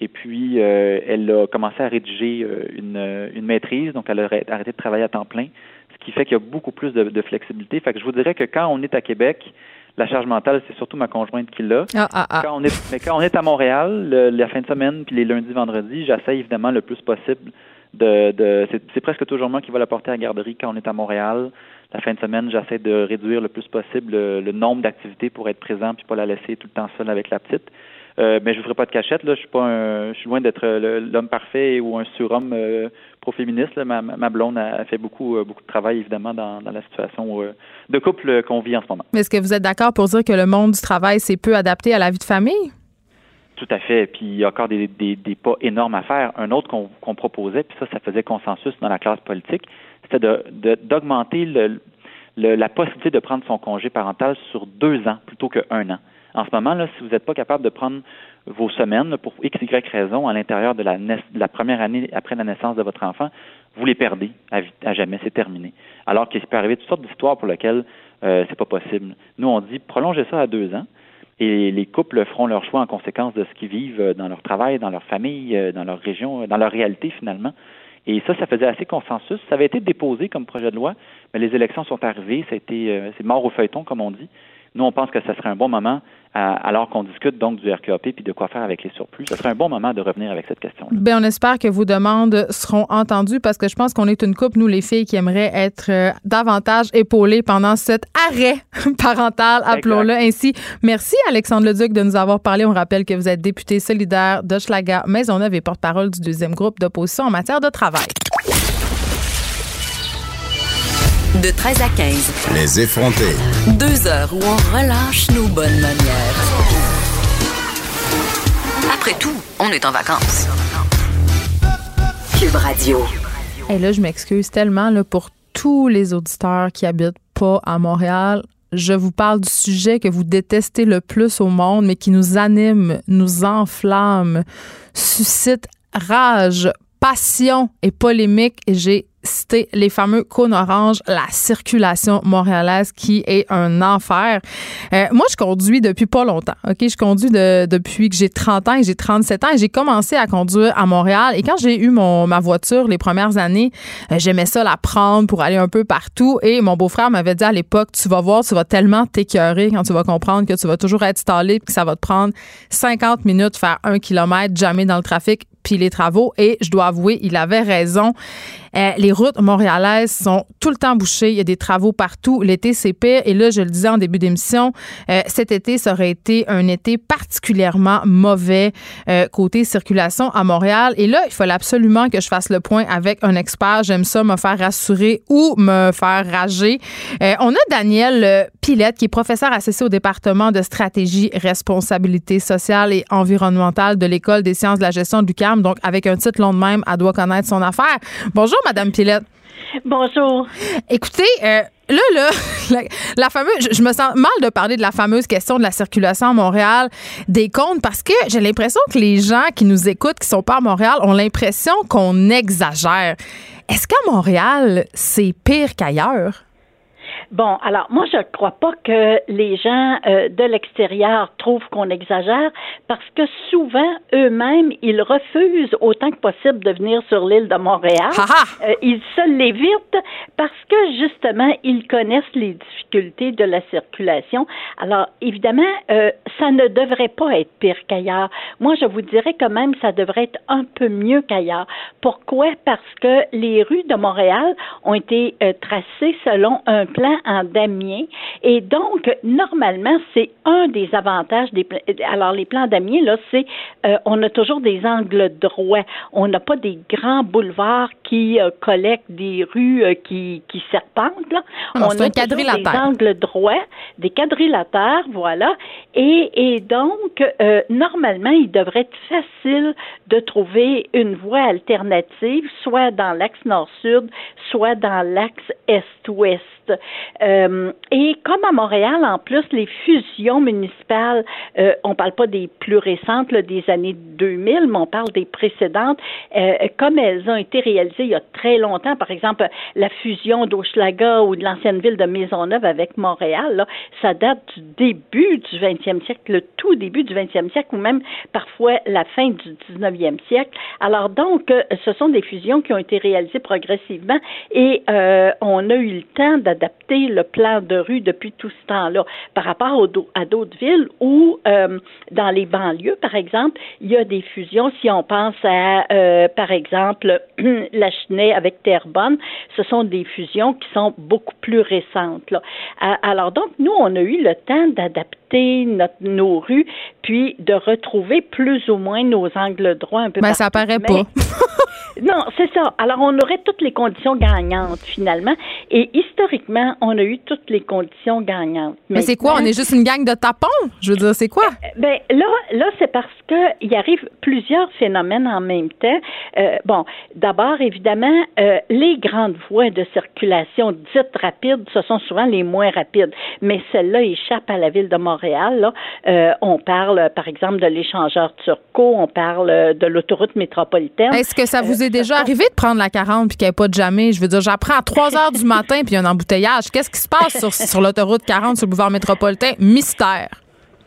Et puis, euh, elle a commencé à rédiger une, une, maîtrise, donc elle a arrêté de travailler à temps plein, ce qui fait qu'il y a beaucoup plus de, de, flexibilité. Fait que je vous dirais que quand on est à Québec, la charge mentale, c'est surtout ma conjointe qui l'a. Ah, ah, ah. Quand on est, mais quand on est à Montréal, le, la fin de semaine, puis les lundis, vendredis, j'essaie évidemment le plus possible de, de c'est presque toujours moi qui va la porter à la garderie quand on est à Montréal. La fin de semaine, j'essaie de réduire le plus possible le, le nombre d'activités pour être présent puis pas la laisser tout le temps seule avec la petite. Euh, mais je ne ferai pas de cachette. Là. Je suis pas un, je suis loin d'être l'homme parfait ou un surhomme euh, pro-féministe. Ma, ma blonde a, fait beaucoup, euh, beaucoup de travail, évidemment, dans, dans la situation euh, de couple qu'on vit en ce moment. Mais est-ce que vous êtes d'accord pour dire que le monde du travail, c'est peu adapté à la vie de famille? Tout à fait. Puis il y a encore des, des, des pas énormes à faire. Un autre qu'on qu proposait, puis ça, ça faisait consensus dans la classe politique, c'était d'augmenter de, le, la possibilité de prendre son congé parental sur deux ans plutôt qu'un an. En ce moment, là, si vous n'êtes pas capable de prendre vos semaines pour x, y raison à l'intérieur de la, de première année après la naissance de votre enfant, vous les perdez à, jamais, c'est terminé. Alors qu'il peut arriver toutes sortes d'histoires pour lesquelles euh, c'est pas possible. Nous, on dit prolongez ça à deux ans et les couples feront leur choix en conséquence de ce qu'ils vivent dans leur travail, dans leur famille, dans leur région, dans leur réalité finalement. Et ça, ça faisait assez consensus. Ça avait été déposé comme projet de loi, mais les élections sont arrivées, ça a été, euh, c'est mort au feuilleton, comme on dit. Nous, on pense que ce serait un bon moment, alors qu'on discute donc du RQAP puis de quoi faire avec les surplus. Ce serait un bon moment de revenir avec cette question. -là. Bien, on espère que vos demandes seront entendues parce que je pense qu'on est une couple, nous les filles, qui aimeraient être euh, davantage épaulées pendant cet arrêt parental, appelons-le ainsi. Merci, Alexandre Leduc, de nous avoir parlé. On rappelle que vous êtes député solidaire d'Hochelaga Maisonneuve et porte-parole du deuxième groupe d'opposition en matière de travail. De 13 à 15. Les effrontés. Deux heures où on relâche nos bonnes manières. Après tout, on est en vacances. Cube Radio. Et là, je m'excuse tellement là, pour tous les auditeurs qui habitent pas à Montréal. Je vous parle du sujet que vous détestez le plus au monde, mais qui nous anime, nous enflamme, suscite rage, passion et polémique. Et j'ai cité les fameux cônes orange, la circulation montréalaise qui est un enfer. Euh, moi, je conduis depuis pas longtemps. Je conduis de- depuis que j'ai 30 ans et j'ai 37 ans et j'ai commencé à conduire à Montréal. Et quand j'ai eu mon, ma voiture les premières années, euh, j'aimais ça la prendre pour aller un peu partout. Et mon beau-frère m'avait dit à l'époque, tu vas voir, tu vas tellement t'écœurer quand tu vas comprendre que tu vas toujours être stallé et que ça va te prendre 50 minutes faire un kilomètre, jamais dans le trafic puis les travaux. Et je dois avouer, il avait raison. Euh, les routes montréalaises sont tout le temps bouchées. Il y a des travaux partout. L'été, c'est pire. Et là, je le disais en début d'émission, euh, cet été, ça aurait été un été particulièrement mauvais euh, côté circulation à Montréal. Et là, il fallait absolument que je fasse le point avec un expert. J'aime ça, me faire rassurer ou me faire rager. Euh, on a Daniel euh, Pilette, qui est professeur associé au département de stratégie, responsabilité sociale et environnementale de l'École des sciences de la gestion du CAM. Donc, avec un titre long de même, elle doit connaître son affaire. Bonjour, Madame Pilette. Bonjour. Écoutez, euh, là, là, la, la fameuse, je, je me sens mal de parler de la fameuse question de la circulation à Montréal des comptes parce que j'ai l'impression que les gens qui nous écoutent, qui sont pas à Montréal, ont l'impression qu'on exagère. Est-ce qu'à Montréal, c'est pire qu'ailleurs? Bon, alors moi je ne crois pas que les gens euh, de l'extérieur trouvent qu'on exagère parce que souvent eux-mêmes ils refusent autant que possible de venir sur l'île de Montréal. Ha, ha! Euh, ils se l'évitent parce que justement ils connaissent les difficultés de la circulation. Alors évidemment, euh, ça ne devrait pas être pire qu'ailleurs. Moi je vous dirais quand même ça devrait être un peu mieux qu'ailleurs. Pourquoi? Parce que les rues de Montréal ont été tracées selon un plan en damier. Et donc, normalement, c'est un des avantages des Alors, les plans damier, là, c'est euh, on a toujours des angles droits. On n'a pas des grands boulevards qui euh, collectent des rues euh, qui, qui serpentent. Là. Non, on a toujours. Des angles droits, des quadrilatères, voilà. Et, et donc, euh, normalement, il devrait être facile de trouver une voie alternative, soit dans l'axe nord-sud, soit dans l'axe est-ouest. Euh, et comme à Montréal, en plus, les fusions municipales, euh, on parle pas des plus récentes, là, des années 2000, mais on parle des précédentes, euh, comme elles ont été réalisées il y a très longtemps, par exemple, la fusion d'Hochelaga ou de l'ancienne ville de Maisonneuve avec Montréal, là, ça date du début du 20e siècle, le tout début du 20e siècle, ou même parfois la fin du 19e siècle. Alors donc, euh, ce sont des fusions qui ont été réalisées progressivement et euh, on a eu le temps d'adapter le plan de rue depuis tout ce temps-là par rapport à d'autres villes où, euh, dans les banlieues, par exemple, il y a des fusions. Si on pense à, euh, par exemple, la Chenet avec Terrebonne, ce sont des fusions qui sont beaucoup plus récentes. Alors donc, nous, on a eu le temps d'adapter notre- nos rues, puis de retrouver plus ou moins nos angles droits un peu Ben, ça paraît Mais- pas. non, c'est ça. Alors, on aurait toutes les conditions gagnantes, finalement. Et historiquement, on a eu toutes les conditions gagnantes. Mais c'est quoi? On est juste une gang de tapons? Je veux dire, c'est quoi? ben là, là, c'est parce que il arrive plusieurs phénomènes en même temps. Euh, bon, d'abord, évidemment, euh, les grandes voies de circulation dites rapides, ce sont souvent les moins rapides. Mais celles-là échappent à la ville de Montréal. Là. Euh, on parle, par exemple, de l'échangeur Turco, on parle de l'autoroute métropolitaine. Est-ce que ça vous Euh, est déjà arrivé de prendre la 40 puis qu'il n'y ait pas de jamais? Je veux dire, j'apprends à 3 heures du matin puis il y a un embouteillage. Qu'est-ce qui se passe sur, sur l'autoroute 40 sur le boulevard métropolitain? Mystère.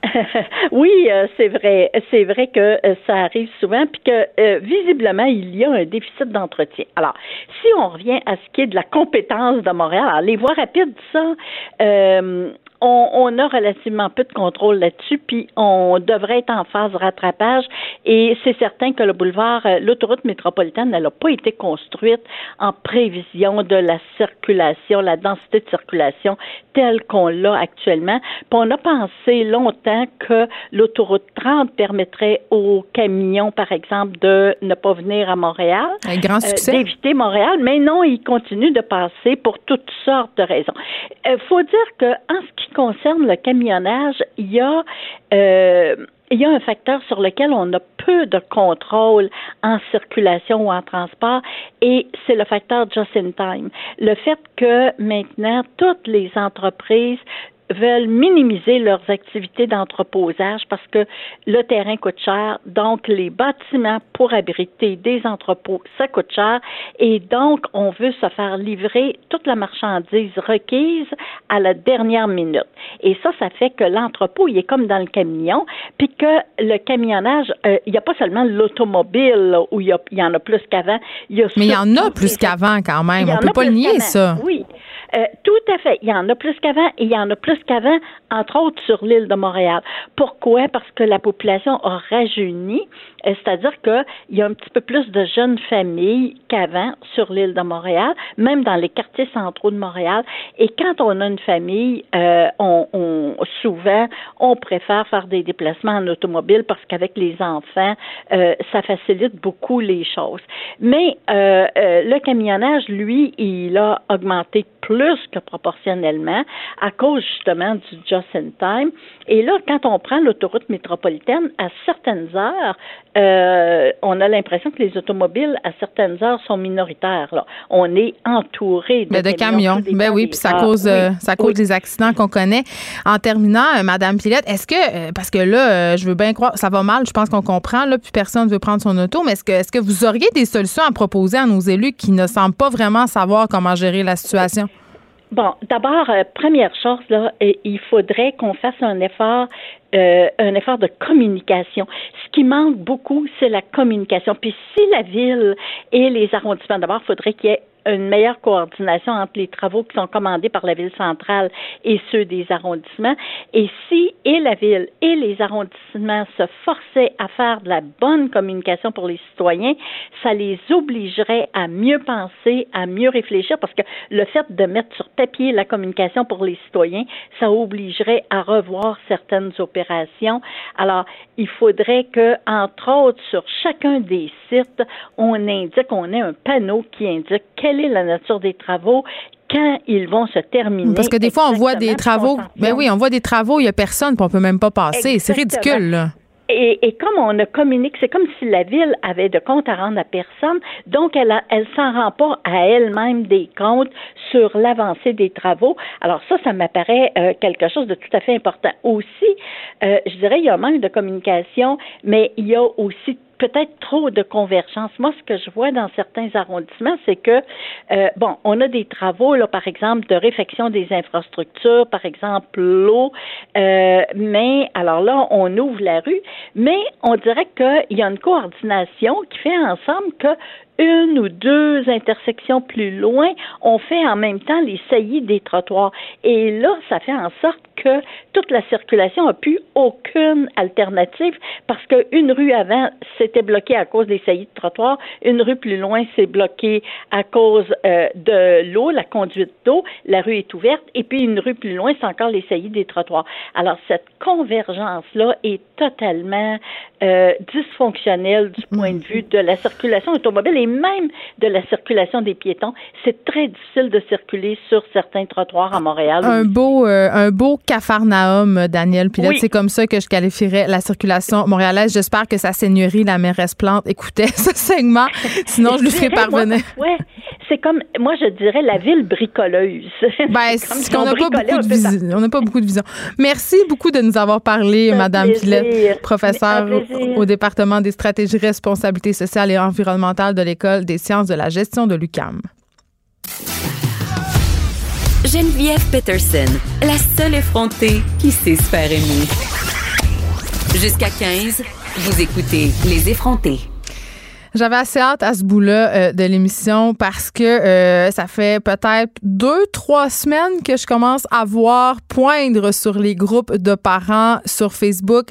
oui, euh, c'est vrai. C'est vrai que ça arrive souvent, puis que euh, visiblement, il y a un déficit d'entretien. Alors, si on revient à ce qui est de la compétence de Montréal, alors, les voies rapides, ça, euh, on, on a relativement peu de contrôle là-dessus, puis on devrait être en phase de rattrapage. Et c'est certain que le boulevard, euh, l'autoroute métropolitaine, elle n'a pas été construite en prévision de la circulation, la densité de circulation telle qu'on l'a actuellement. Puis on a pensé longtemps que l'autoroute 30 permettrait aux camions, par exemple, de ne pas venir à Montréal. Un grand Euh, succès. d'éviter Montréal, mais non, il continue de passer pour toutes sortes de raisons. Il faut dire que en ce qui concerne le camionnage, il y a euh, il y a un facteur sur lequel on a peu de contrôle en circulation ou en transport et c'est le facteur just in time. Le fait que maintenant toutes les entreprises veulent minimiser leurs activités d'entreposage parce que le terrain coûte cher, donc les bâtiments pour abriter des entrepôts, ça coûte cher, et donc on veut se faire livrer toute la marchandise requise à la dernière minute. Et ça, ça fait que l'entrepôt, il est comme dans le camion, puis que le camionnage, euh, il n'y a pas seulement l'automobile où il y, y, en a plus qu'avant. Mais il y en a plus qu'avant quand même. On peut pas le nier, ça. Oui. Euh, tout à fait. Il y en a plus qu'avant et il y en a plus qu'avant, entre autres sur l'île de Montréal. Pourquoi? Parce que la population a rajeuni, c'est-à-dire qu'il y a un petit peu plus de jeunes familles qu'avant sur l'île de Montréal, même dans les quartiers centraux de Montréal. Et quand on a une famille, euh, on, on, souvent, on préfère faire des déplacements en automobile parce qu'avec les enfants, euh, ça facilite beaucoup les choses. Mais euh, euh, le camionnage, lui, il a augmenté plus que proportionnellement à cause justement du just in time. Et là, quand on prend l'autoroute métropolitaine, à certaines heures, euh, on a l'impression que les automobiles, à certaines heures, sont minoritaires. Là. On est entouré de, de camions. Ben oui, puis ça cause, euh, ça cause des accidents qu'on connaît. En terminant, euh, Madame Pilette, est-ce que, parce que là, je veux bien croire, ça va mal, je pense qu'on comprend, là, puis personne ne veut prendre son auto, mais est-ce que, est-ce que vous auriez des solutions à proposer à nos élus qui ne semblent pas vraiment savoir comment gérer la situation? Bon, d'abord, euh, première chose, là, il faudrait qu'on fasse un effort, euh, un effort de communication. Ce qui manque beaucoup, c'est la communication. Puis si la ville et les arrondissements, d'abord, il faudrait qu'il y ait une meilleure coordination entre les travaux qui sont commandés par la ville centrale et ceux des arrondissements. Et si et la ville et les arrondissements se forçaient à faire de la bonne communication pour les citoyens, ça les obligerait à mieux penser, à mieux réfléchir, parce que le fait de mettre sur papier la communication pour les citoyens, ça obligerait à revoir certaines opérations. Alors, il faudrait que, entre autres, sur chacun des sites, on indique, on ait un panneau qui indique quelle est la nature des travaux, quand ils vont se terminer? Parce que des fois, on voit des travaux. Ben oui, on voit des travaux, il n'y a personne, puis on peut même pas passer. C'est ridicule, là. Et, et, comme on ne communique, c'est comme si la ville avait de comptes à rendre à personne, donc elle, a, elle s'en rend pas à elle-même des comptes sur l'avancée des travaux. Alors ça, ça m'apparaît euh, quelque chose de tout à fait important. Aussi, euh, je dirais, il y a un manque de communication, mais il y a aussi peut-être trop de convergence. Moi, ce que je vois dans certains arrondissements, c'est que, euh, bon, on a des travaux, là, par exemple, de réfection des infrastructures, par exemple l'eau, euh, mais alors là, on ouvre la rue, mais on dirait qu'il y a une coordination qui fait ensemble que une ou deux intersections plus loin, on fait en même temps les saillies des trottoirs. Et là, ça fait en sorte que toute la circulation n'a plus aucune alternative parce qu'une rue avant s'était bloquée à cause des saillies de trottoirs, une rue plus loin s'est bloquée à cause euh, de l'eau, la conduite d'eau, la rue est ouverte, et puis une rue plus loin, c'est encore les saillies des trottoirs. Alors, cette convergence-là est totalement euh, dysfonctionnelle du point de vue de la circulation automobile et même de la circulation des piétons. C'est très difficile de circuler sur certains trottoirs à Montréal. Un beau, euh, un beau cafarnaum, Daniel. Puis c'est comme ça que je qualifierais la circulation montréalaise. J'espère que sa seigneurie, la mairesse Plante, écoutait ce segment. Sinon, je lui ferai parvenir. Ouais, c'est comme, moi, je dirais la ville bricoleuse. Ben, c'est qu'on n'a pas beaucoup de vision. On n'a pas beaucoup de vision. Merci beaucoup de nous avoir parlé, Madame Pilette, professeure au département des stratégies responsabilité sociale et environnementale de l'École des sciences de la gestion de l'UCAM. Geneviève Peterson, la seule effrontée qui sait se faire aimer. Jusqu'à 15, vous écoutez Les effrontés. J'avais assez hâte à ce bout-là euh, de l'émission parce que euh, ça fait peut-être deux, trois semaines que je commence à voir poindre sur les groupes de parents sur Facebook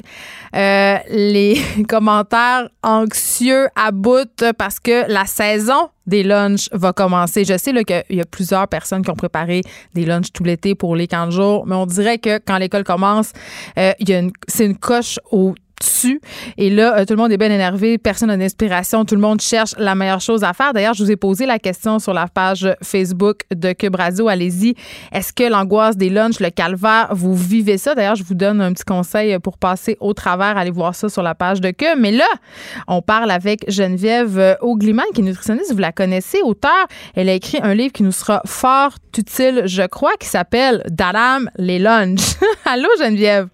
euh, les commentaires anxieux à bout parce que la saison des lunchs va commencer. Je sais qu'il y a plusieurs personnes qui ont préparé des lunchs tout l'été pour les 15 jours, mais on dirait que quand l'école commence, a c'est une coche au Et là, euh, tout le monde est bien énervé, personne n'a d'inspiration, tout le monde cherche la meilleure chose à faire. D'ailleurs, je vous ai posé la question sur la page Facebook de Cube Radio. Allez-y. Est-ce que l'angoisse des lunchs, le calvaire, vous vivez ça? D'ailleurs, je vous donne un petit conseil pour passer au travers. Allez voir ça sur la page de Cube. Mais là, on parle avec Geneviève Augliman, qui est nutritionniste. Vous la connaissez, auteur. Elle a écrit un livre qui nous sera fort utile, je crois, qui s'appelle Dadam les lunchs. Allô, Geneviève?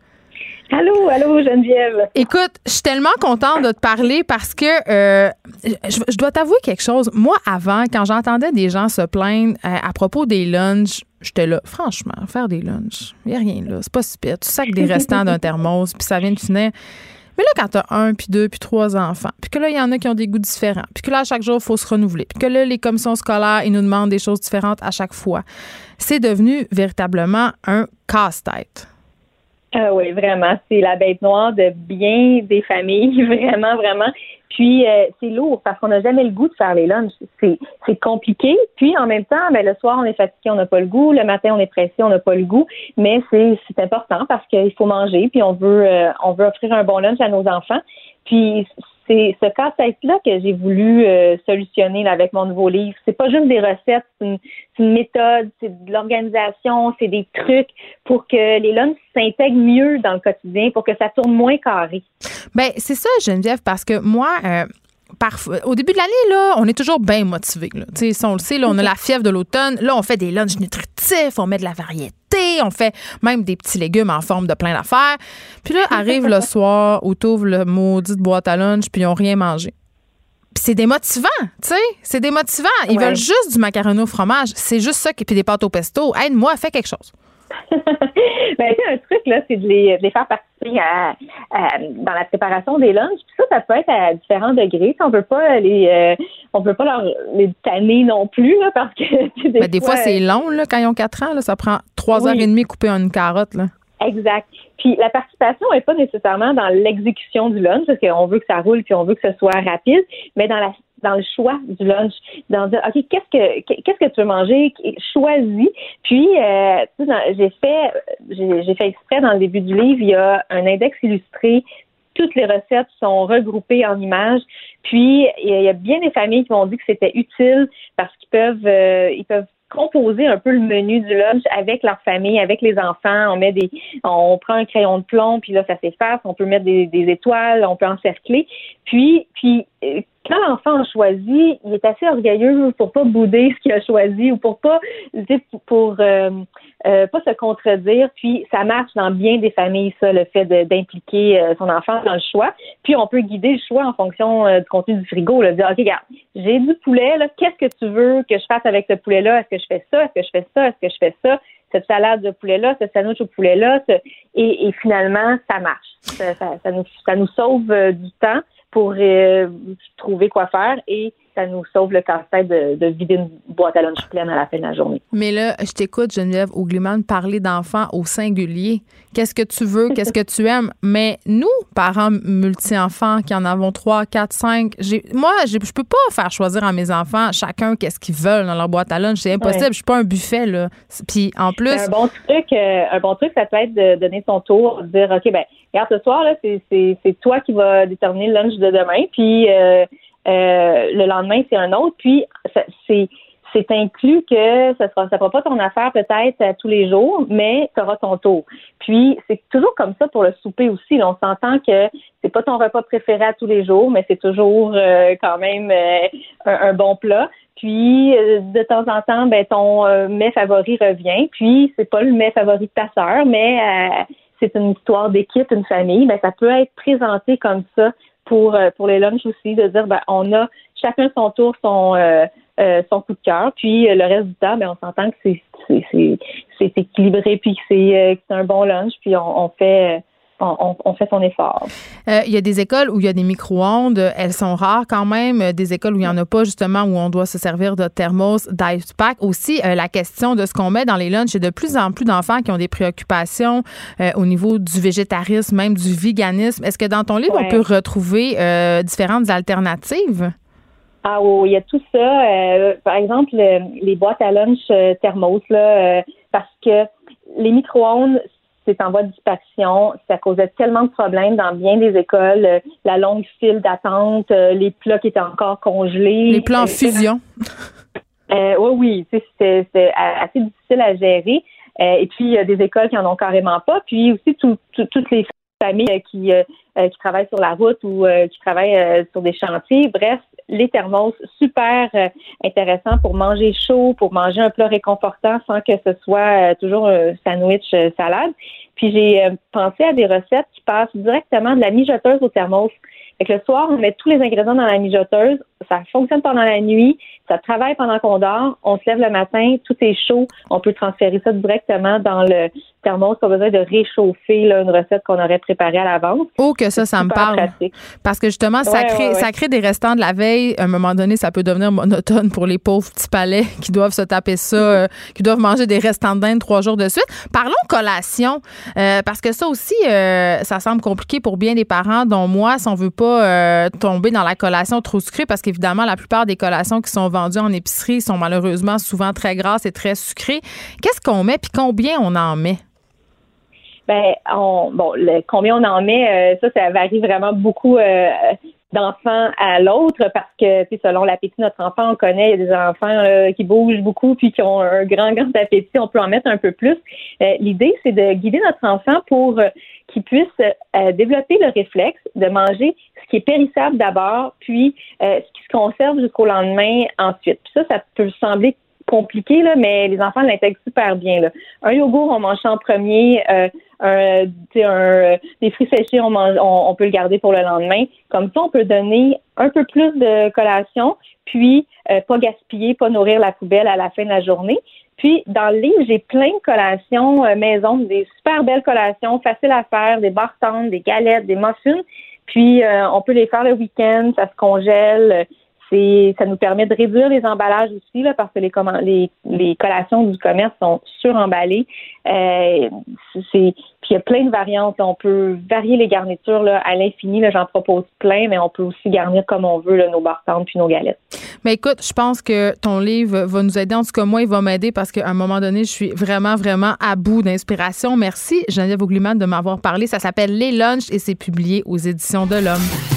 Allô, allô, Geneviève. Écoute, je suis tellement contente de te parler parce que euh, je, dois t'avouer quelque chose. Moi, avant, quand j'entendais des gens se plaindre euh, à, propos des lunchs, j'étais là, franchement, faire des lunchs, il n'y a rien là. C'est pas super. Tu sacs des restants d'un thermos, puis ça vient de finir. Mais là, quand tu as un, puis deux, puis trois enfants, puis que là, il y en a qui ont des goûts différents, puis que là, à chaque jour, il faut se renouveler, puis que là, les commissions scolaires, ils nous demandent des choses différentes à chaque fois, c'est devenu véritablement un casse-tête. Ah oui, vraiment. C'est la bête noire de bien des familles, vraiment, vraiment. Puis euh, c'est lourd parce qu'on n'a jamais le goût de faire les lunchs. C'est, c'est compliqué. Puis en même temps, ben, le soir, on est fatigué, on n'a pas le goût. Le matin, on est pressé, on n'a pas le goût. Mais c'est, c'est important parce qu'il faut manger, puis on veut euh, on veut offrir un bon lunch à nos enfants. Puis c'est ce casse-tête-là que j'ai voulu euh, solutionner avec mon nouveau livre. C'est pas juste des recettes, c'est une, méthode, c'est de l'organisation, c'est des trucs pour que les lunchs s'intègrent mieux dans le quotidien, pour que ça tourne moins carré. Ben c'est ça, Geneviève, parce que moi. Euh, au début de l'année, là, on est toujours bien motivé. Là. on le sait, là, on a la fièvre de l'automne. Là, on fait des lunchs nutritifs, on met de la variété on fait même des petits légumes en forme de plein d'affaires. Puis là, arrive le soir où t'ouvres le maudit boîte à lunch, puis ils n'ont rien mangé. Puis c'est démotivant, tu sais, c'est démotivant. Ils veulent juste du macaroni au fromage. C'est juste ça, puis des pâtes au pesto. Aide-moi, fais quelque chose. ben, un truc, là, c'est de les, faire participer à, dans la préparation des lunchs. Puis ça, ça peut être à différents degrés. On peut pas les, euh, on peut pas leur les tanner non plus, là, parce que des, ben, fois, c'est long, là, quand ils ont 4 ans. Là, ça prend 3 heures et demie couper une carotte, là. Exact. Puis la participation n'est pas nécessairement dans l'exécution du lunch, parce qu'on veut que ça roule puis on veut que ce soit rapide, mais dans la dans le choix du lunch, dans dire ok qu'est-ce que qu'est-ce que tu veux manger, choisis. Puis euh, j'ai fait j'ai fait exprès dans le début du livre, il y a un index illustré. Toutes les recettes sont regroupées en images. Puis il y a bien des familles qui m'ont dit que c'était utile parce qu'ils peuvent euh, ils peuvent composer un peu le menu du lunch avec leur famille, avec les enfants. On met des, on prend un crayon de plomb, puis là ça s'efface. On peut mettre des, des étoiles, on peut encercler. Puis, puis euh, quand l'enfant a choisi, il est assez orgueilleux pour pas bouder ce qu'il a choisi ou pour pas pour euh, euh, pas se contredire. Puis ça marche dans bien des familles, ça, le fait d'impliquer euh, son enfant dans le choix. Puis on peut guider le choix en fonction du contenu du frigo. Là, dire OK, regarde, j'ai du poulet, là, qu'est-ce que tu veux que je fasse avec ce poulet-là? Est-ce que je fais ça? Est-ce que je fais ça? Est-ce que je fais ça? Cette salade de poulet-là, ce sandwich au poulet-là, et, finalement, ça marche. Ça, ça, nous, ça nous sauve du temps pour euh, trouver quoi faire et ça nous sauve le casse-tête de, vider une boîte à lunch pleine à la fin de la journée. Mais là, je t'écoute, Geneviève Ougliman, parler d'enfants au singulier. Qu'est-ce que tu veux? Qu'est-ce que tu aimes? Mais nous, parents multi-enfants qui en avons trois, quatre, cinq, moi, je peux pas faire choisir à mes enfants chacun qu'est-ce qu'ils veulent dans leur boîte à lunch. C'est impossible. Je suis pas un buffet, là. Puis en plus. Un bon truc, euh, un bon truc, ça peut être de donner son tour, de dire, OK, ben, regarde, ce soir, là, c'est toi qui vas déterminer le lunch de demain. Puis, euh, euh, le lendemain, c'est un autre. Puis, c'est c'est inclus que ça sera ça fera pas ton affaire peut-être tous les jours, mais tu auras ton tour. Puis c'est toujours comme ça pour le souper aussi. on s'entend que c'est pas ton repas préféré à tous les jours, mais c'est toujours euh, quand même euh, un, bon plat. Puis de temps en temps, ben ton mets favori revient. Puis c'est pas le mets favori de ta sœur, mais c'est une histoire d'équipe, une famille. Ben ça peut être présenté comme ça pour, euh, pour les lunchs aussi, de dire ben, on a chacun son tour, son, euh, euh, son coup de cœur. Puis le reste du temps, ben, on s'entend que c'est, équilibré puis que c'est, un bon lunch. Puis on fait on, fait son effort. Euh, il y a des écoles où il y a des micro-ondes. Elles sont rares quand même. Des écoles où il n'y en a pas, justement, où on doit se servir de thermos, d'ice pack. Aussi, euh, la question de ce qu'on met dans les lunchs. Il y a de plus en plus d'enfants qui ont des préoccupations euh, au niveau du végétarisme, même du véganisme. Est-ce que dans ton livre, on peut retrouver différentes alternatives? Ah oui, il y a tout ça. par exemple, les boîtes à lunch thermos, là, parce que les micro-ondes, c'est en voie de disparition. Ça causait tellement de problèmes dans bien des écoles. Euh, la longue file d'attente, euh, les plats qui étaient encore congelés. Les plats en fusion. oui, oui, c'est assez difficile à gérer. et puis, il y a des écoles qui en ont carrément pas. Puis aussi, toutes les familles qui, qui travaillent sur la route ou qui travaillent sur des chantiers. Bref, les thermos, super euh, intéressant pour manger chaud, pour manger un plat réconfortant sans que ce soit euh, toujours un sandwich euh, salade. Puis j'ai pensé à des recettes qui passent directement de la mijoteuse au thermos. Fait que le soir, on met tous les ingrédients dans la mijoteuse, ça fonctionne pendant la nuit, ça travaille pendant qu'on dort, on se lève le matin, tout est chaud, on peut transférer ça directement dans le thermos, pas besoin de réchauffer là, une recette qu'on aurait préparée à l'avance. Ça, ça me parle. Parce que justement, ça, crée, ça crée des restants de la veille. À un moment donné, ça peut devenir monotone pour les pauvres petits palais qui doivent se taper ça, euh, qui doivent manger des restants de dinde trois jours de suite. Parlons collation, euh, parce que ça aussi, euh, ça semble compliqué pour bien des parents, dont moi, si on veut pas tomber dans la collation trop sucrée, parce qu'évidemment, la plupart des collations qui sont vendues en épicerie sont malheureusement souvent très grasses et très sucrées. Qu'est-ce qu'on met puis combien on en met? Ben, on, bon, le, combien on en met, euh, ça, ça varie vraiment beaucoup euh, d'enfant à l'autre parce que, selon l'appétit de notre enfant, on connaît, il y a des enfants qui bougent beaucoup puis qui ont un grand, grand appétit, on peut en mettre un peu plus. Euh, l'idée, c'est de guider notre enfant pour qu'il puisse développer le réflexe de manger ce qui est périssable d'abord, puis ce qui se conserve jusqu'au lendemain ensuite. Puis ça, ça peut sembler compliqué, là, mais les enfants l'intègrent super bien. Là. Un yogourt, on mange en premier. Euh, un, un, des fruits séchés, on, mange, on, peut le garder pour le lendemain. Comme ça, on peut donner un peu plus de collation, puis euh, pas gaspiller, pas nourrir la poubelle à la fin de la journée. Puis, dans le livre, j'ai plein de collations euh, maison, des super belles collations, faciles à faire, des barres des galettes, des muffins. Puis, euh, on peut les faire le week-end, ça se congèle c'est ça nous permet de réduire les emballages aussi là, parce que les, collations du commerce sont suremballées. Euh, puis il y a plein de variantes. On peut varier les garnitures là, à l'infini. J'en propose plein, mais on peut aussi garnir comme on veut là, nos bartendes puis nos galettes. Mais écoute, je pense que ton livre va nous aider. En tout cas, moi, il va m'aider parce qu'à un moment donné, je suis vraiment, vraiment à bout d'inspiration. Merci, Geneviève Augliman, de m'avoir parlé. Ça s'appelle Les Lunchs et c'est publié aux Éditions de l'Homme.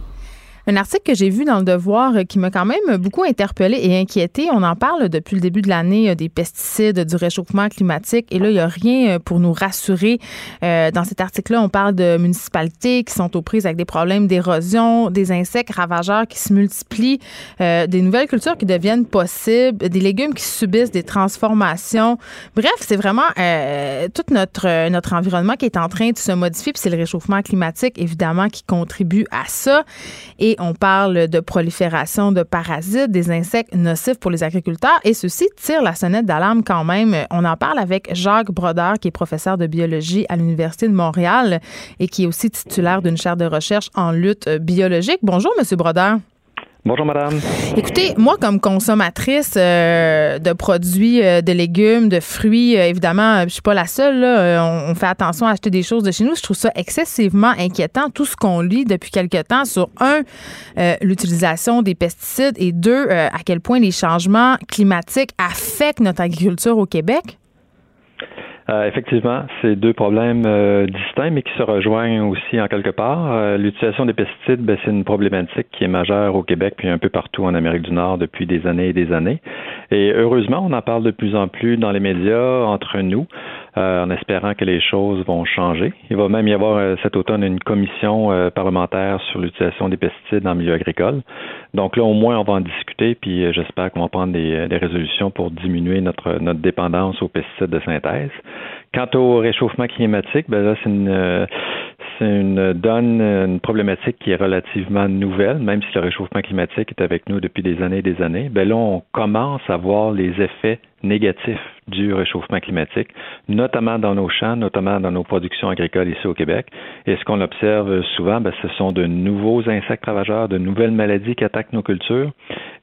Un article que j'ai vu dans le Devoir euh, qui m'a quand même beaucoup interpellé et inquiété. On en parle depuis le début de l'année euh, des pesticides, du réchauffement climatique. Et là, il n'y a rien euh, pour nous rassurer. dans cet article-là, on parle de municipalités qui sont aux prises avec des problèmes d'érosion, des insectes ravageurs qui se multiplient, des nouvelles cultures qui deviennent possibles, des légumes qui subissent des transformations. Bref, c'est vraiment tout notre, notre environnement qui est en train de se modifier. Puis c'est le réchauffement climatique, évidemment, qui contribue à ça. Et on parle de prolifération de parasites, des insectes nocifs pour les agriculteurs. Et ceci tire la sonnette d'alarme quand même. On en parle avec Jacques Brodeur, qui est professeur de biologie à l'Université de Montréal et qui est aussi titulaire d'une chaire de recherche en lutte biologique. Bonjour, Monsieur Brodeur. Bonjour, madame. Écoutez, moi, comme consommatrice euh, de produits, euh, de légumes, de fruits, euh, évidemment, je suis pas la seule. On, fait attention à acheter des choses de chez nous. Je trouve ça excessivement inquiétant, tout ce qu'on lit depuis quelque temps sur, un, l'utilisation des pesticides et deux, à quel point les changements climatiques affectent notre agriculture au Québec. Euh, effectivement, c'est deux problèmes euh, distincts, mais qui se rejoignent aussi en quelque part. Euh, l'utilisation des pesticides, ben, c'est une problématique qui est majeure au Québec puis un peu partout en Amérique du Nord depuis des années et des années. Et heureusement, on en parle de plus en plus dans les médias entre nous. Euh, en espérant que les choses vont changer. Il va même y avoir euh, cet automne une commission euh, parlementaire sur l'utilisation des pesticides le milieu agricole. Donc là, au moins, on va en discuter, puis j'espère qu'on va prendre des, résolutions pour diminuer notre, notre dépendance aux pesticides de synthèse. Quant au réchauffement climatique, ben là, c'est une, c'est une donne, une problématique qui est relativement nouvelle, même si le réchauffement climatique est avec nous depuis des années et des années. Ben là, on commence à voir les effets négatifs du réchauffement climatique, notamment dans nos champs, notamment dans nos productions agricoles ici au Québec. Et ce qu'on observe souvent, ben, ce sont de nouveaux insectes ravageurs, de nouvelles maladies qui attaquent nos cultures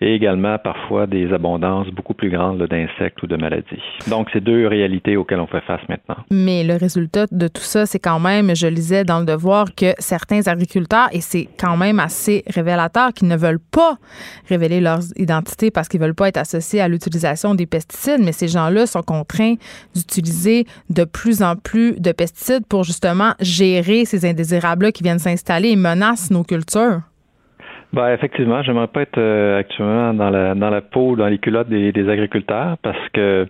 et également parfois des abondances beaucoup plus grandes d'insectes ou de maladies. Donc, c'est deux réalités auxquelles on fait face maintenant. Mais le résultat de tout ça, c'est quand même, je lisais dans le devoir, que certains agriculteurs, et c'est quand même assez révélateur, qu'ils ne veulent pas révéler leur identité parce qu'ils veulent pas être associés à l'utilisation des pesticides, mais ces gens-là sont contraints d'utiliser de plus en plus de pesticides pour justement gérer ces indésirables-là qui viennent s'installer et menacent nos cultures? Ben, effectivement, j'aimerais pas être euh, actuellement dans la dans la peau, dans les culottes des, agriculteurs parce que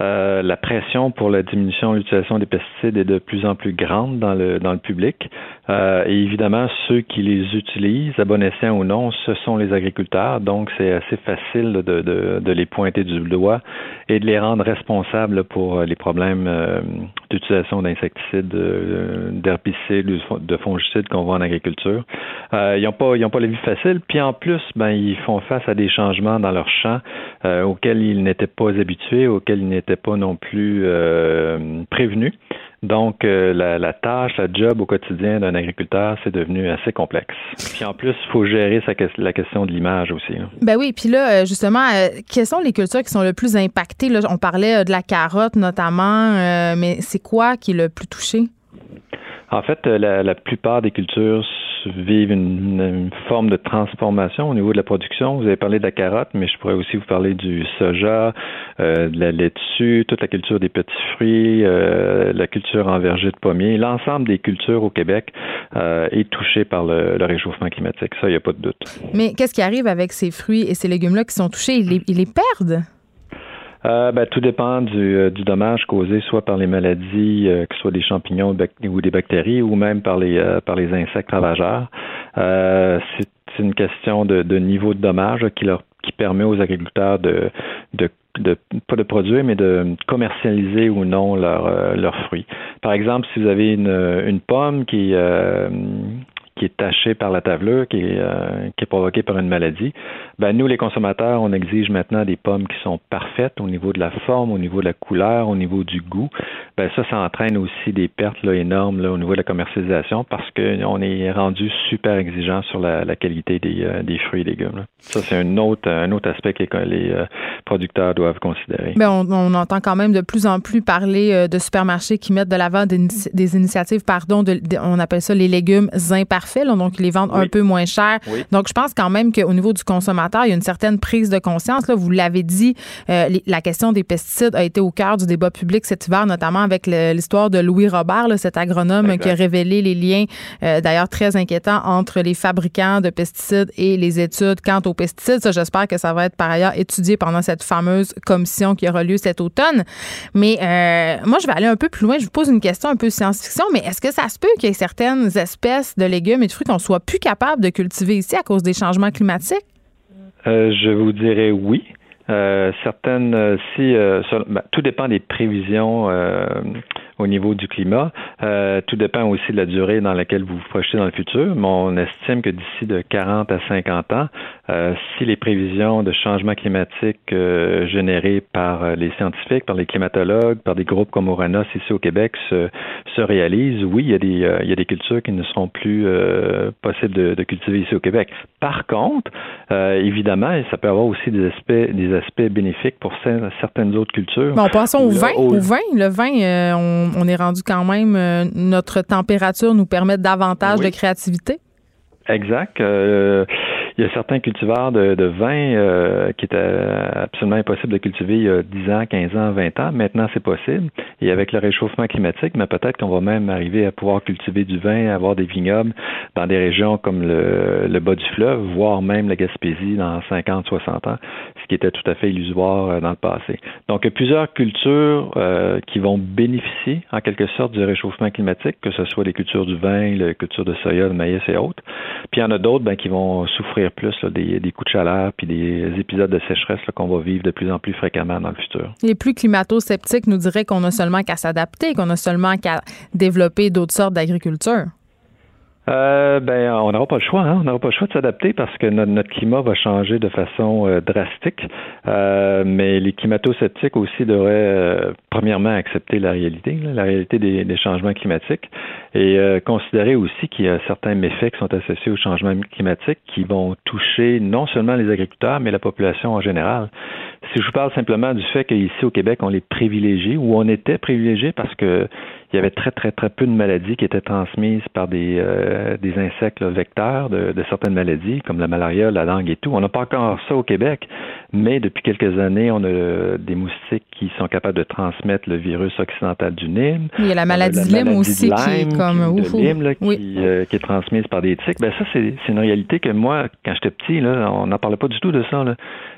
euh, la pression pour la diminution de l'utilisation des pesticides est de plus en plus grande dans le dans le public. Euh, et évidemment, ceux qui les utilisent, à bon escient ou non, ce sont les agriculteurs. Donc, c'est assez facile de, de, de, les pointer du doigt et de les rendre responsables pour les problèmes euh, d'utilisation d'insecticides, d'herbicides, de fongicides qu'on voit en agriculture. ils n'ont pas ils ont pas la vie facile. Puis en plus, ben ils font face à des changements dans leur champ auxquels ils n'étaient pas habitués, auxquels ils n'étaient pas non plus euh, prévenus. Donc, euh, la, tâche, la job au quotidien d'un agriculteur, c'est devenu assez complexe. Puis en plus, il faut gérer la question de l'image aussi. Ben oui, puis là, euh, justement, quelles sont les cultures qui sont le plus impactées? Là, on parlait de la carotte notamment, mais c'est quoi qui est le plus touché? En fait, la, la plupart des cultures vivent une, forme de transformation au niveau de la production. Vous avez parlé de la carotte, mais je pourrais aussi vous parler du soja, euh, de la laitue, toute la culture des petits fruits, euh, la culture en verger de pommiers. L'ensemble des cultures au Québec euh, est touché par le, réchauffement climatique. Ça, il n'y a pas de doute. Mais qu'est-ce qui arrive avec ces fruits et ces légumes-là qui sont touchés? Ils les, perdent? Ben, tout dépend du, du, dommage causé soit par les maladies, que ce soit des champignons ou des bactéries, ou même par les, par les insectes ravageurs. c'est une question de, de, niveau de dommage qui leur qui permet aux agriculteurs de, de de pas de produire, mais de commercialiser ou non leurs euh, fruits. Par exemple, si vous avez une, une pomme qui euh, qui est tachée par la tavelure, qui est, euh, qui est provoquée par une maladie, ben nous, les consommateurs, on exige maintenant des pommes qui sont parfaites au niveau de la forme, au niveau de la couleur, au niveau du goût. Ben ça, ça entraîne aussi des pertes là, énormes là, au niveau de la commercialisation parce qu'on est rendu super exigeant sur la, la qualité des, euh, des, fruits et légumes. Ça, c'est un autre, un autre aspect que les euh, producteurs doivent considérer. Ben on, on, entend quand même de plus en plus parler de supermarchés qui mettent de l'avant des, des, initiatives, pardon, de, on appelle ça les légumes imparfaits donc ils les vendent un peu moins cher. Donc, je pense quand même qu'au niveau du consommateur, il y a une certaine prise de conscience. Là, vous l'avez dit, euh, la question des pesticides a été au cœur du débat public cet hiver, notamment avec l'histoire de Louis Robert, cet agronome qui a révélé les liens, euh, d'ailleurs très inquiétants, entre les fabricants de pesticides et les études quant aux pesticides. Ça, j'espère que ça va être par ailleurs étudié pendant cette fameuse commission qui aura lieu cet automne. Mais euh, moi, je vais aller un peu plus loin. Je vous pose une question un peu science-fiction, mais est-ce que ça se peut qu'il y ait certaines espèces de légumes et de fruits qu'on soit plus capable de cultiver ici à cause des changements climatiques? Euh, je vous dirais oui. Euh, certaines, euh, si ben, tout dépend des prévisions au niveau du climat. Euh, tout dépend aussi de la durée dans laquelle vous vous projetez dans le futur, mais on estime que d'ici de 40 à 50 ans, euh, si les prévisions de changement climatique euh, générées par les scientifiques, par les climatologues, par des groupes comme Oranos ici au Québec se, se réalisent, oui, il y, a des, il y a des cultures qui ne seront plus possibles de, de, cultiver ici au Québec. Par contre, évidemment, ça peut avoir aussi des aspects, des aspects bénéfiques pour certaines autres cultures. Bon, passons au vin. Au vin, le vin, on on, est rendu quand même, euh, notre température nous permet davantage de créativité. Exact. Euh, il y a certains cultivars de, vin euh, qui étaient absolument impossible de cultiver il y a 10 ans, 15 ans, 20 ans. Maintenant, c'est possible. Et avec le réchauffement climatique, mais peut-être qu'on va même arriver à pouvoir cultiver du vin, avoir des vignobles dans des régions comme le, bas du fleuve, voire même la Gaspésie dans 50, 60 ans, qui était tout à fait illusoire euh, dans le passé. Donc, il y a plusieurs cultures euh, qui vont bénéficier en quelque sorte du réchauffement climatique, que ce soit les cultures du vin, les cultures de soya, de maïs et autres. Puis il y en a d'autres ben, qui vont souffrir plus des, coups de chaleur puis des épisodes de sécheresse qu'on va vivre de plus en plus fréquemment dans le futur. Les plus climato-sceptiques nous diraient qu'on a seulement qu'à s'adapter, qu'on a seulement qu'à développer d'autres sortes d'agriculture. Euh, ben, on n'aura pas le choix. Hein? On n'aura pas le choix de s'adapter parce que notre, climat va changer de façon euh, drastique. Euh, mais les climato-sceptiques aussi devraient, euh, premièrement, accepter la réalité, la réalité des, des, changements climatiques, et euh, considérer aussi qu'il y a certains méfaits qui sont associés aux changements climatiques qui vont toucher non seulement les agriculteurs, mais la population en général. Si je vous parle simplement du fait qu'ici au Québec, on les privilégie ou on était privilégié parce que il y avait très, très, très peu de maladies qui étaient transmises par des, euh, des insectes vecteurs de, de, certaines maladies, comme la malaria, la langue et tout. On n'a pas encore ça au Québec, mais depuis quelques années, on a des moustiques qui sont capables de transmettre le virus occidental du Nîmes. Il y a la maladie de Lyme aussi qui est comme qui, de Lyme, là, oui. qui, euh, qui, est transmise par des tiques. Ben ça, c'est une réalité que moi, quand j'étais petit, là, on n'en parlait pas du tout de ça.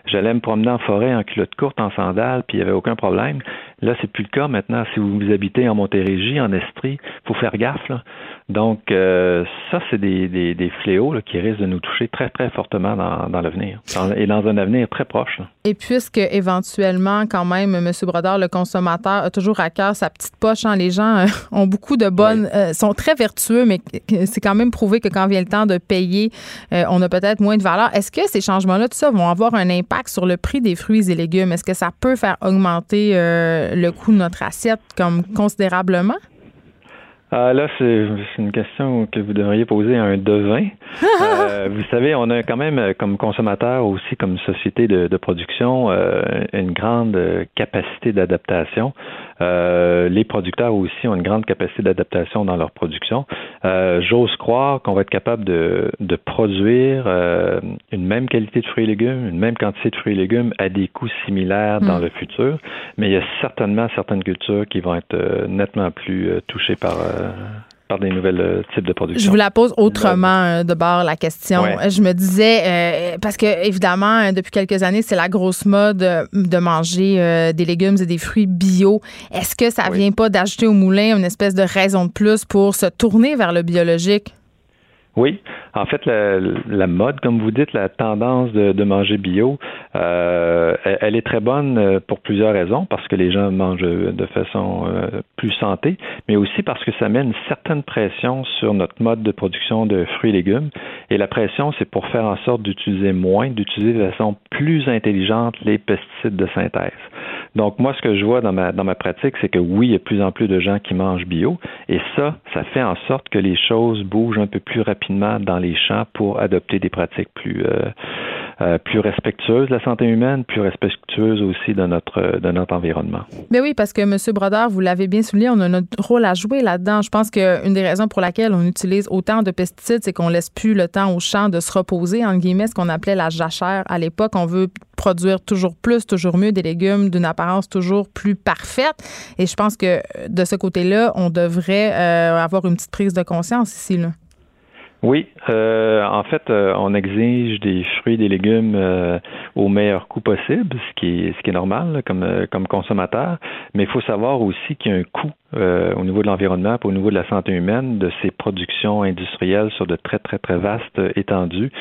J'allais me promener en forêt en culotte courte, en sandales, puis il n'y avait aucun problème. Là, c'est plus le cas maintenant. Si vous habitez en Montérégie, en Estrie, faut faire gaffe. Là. Donc, euh, ça, c'est des, des, des, fléaux là, qui risquent de nous toucher très, très fortement dans, dans l'avenir et dans un avenir très proche. Là. Et puisque, éventuellement, quand même, M. Brodeur, le consommateur, a toujours à cœur sa petite poche, hein, les gens euh, ont beaucoup de bonnes, oui. euh, sont très vertueux, mais c'est quand même prouvé que quand vient le temps de payer, on a peut-être moins de valeur. Est-ce que ces changements-là, tout ça, vont avoir un impact sur le prix des fruits et légumes? Est-ce que ça peut faire augmenter le coût de notre assiette comme considérablement? Ah, là, c'est une question que vous devriez poser à un devin. euh, vous savez, on a quand même, comme consommateur aussi, comme société de, de production, euh, une grande capacité d'adaptation. Euh, les producteurs aussi ont une grande capacité d'adaptation dans leur production. Euh, J'ose croire qu'on va être capable de, de produire euh, une même qualité de fruits et légumes, une même quantité de fruits et légumes à des coûts similaires mmh. dans le futur, mais il y a certainement certaines cultures qui vont être euh, nettement plus euh, touchées par par des nouvelles euh, types de production. Je vous la pose autrement euh, de bord la question. Ouais. Je me disais euh, parce que évidemment depuis quelques années c'est la grosse mode de manger euh, des légumes et des fruits bio. Est-ce que ça oui. vient pas d'ajouter au moulin une espèce de raison de plus pour se tourner vers le biologique? Oui, en fait, la, la, mode, comme vous dites, la tendance de, manger bio, euh, elle est très bonne euh, pour plusieurs raisons, parce que les gens mangent de façon euh, plus santé, mais aussi parce que ça met une certaine pression sur notre mode de production de fruits et légumes. Et la pression, c'est pour faire en sorte d'utiliser moins, d'utiliser de façon plus intelligente les pesticides de synthèse. Donc, moi, ce que je vois dans ma, dans ma pratique, c'est que oui, il y a de plus en plus de gens qui mangent bio, et ça, ça fait en sorte que les choses bougent un peu plus rapidement dans les champs pour adopter des pratiques plus euh, euh, plus respectueuses de la santé humaine, plus respectueuses aussi de notre de notre environnement. Mais oui, parce que M. Brodeur, vous l'avez bien souligné, on a notre rôle à jouer là-dedans. Je pense qu'une des raisons pour laquelle on utilise autant de pesticides, c'est qu'on laisse plus le temps aux champs de se reposer, en guillemets, ce qu'on appelait la jachère à l'époque. On veut produire toujours plus, toujours mieux, des légumes d'une apparence toujours plus parfaite. Et je pense que de ce côté-là, on devrait euh, avoir une petite prise de conscience ici. Là. Oui, euh, en fait, euh, on exige des fruits et des légumes euh, au meilleur coût possible, ce qui est, ce qui est normal comme, euh, comme consommateur, mais il faut savoir aussi qu'il y a un coût euh, au niveau de l'environnement, au niveau de la santé humaine, de ces productions industrielles sur de très, très, très vastes étendues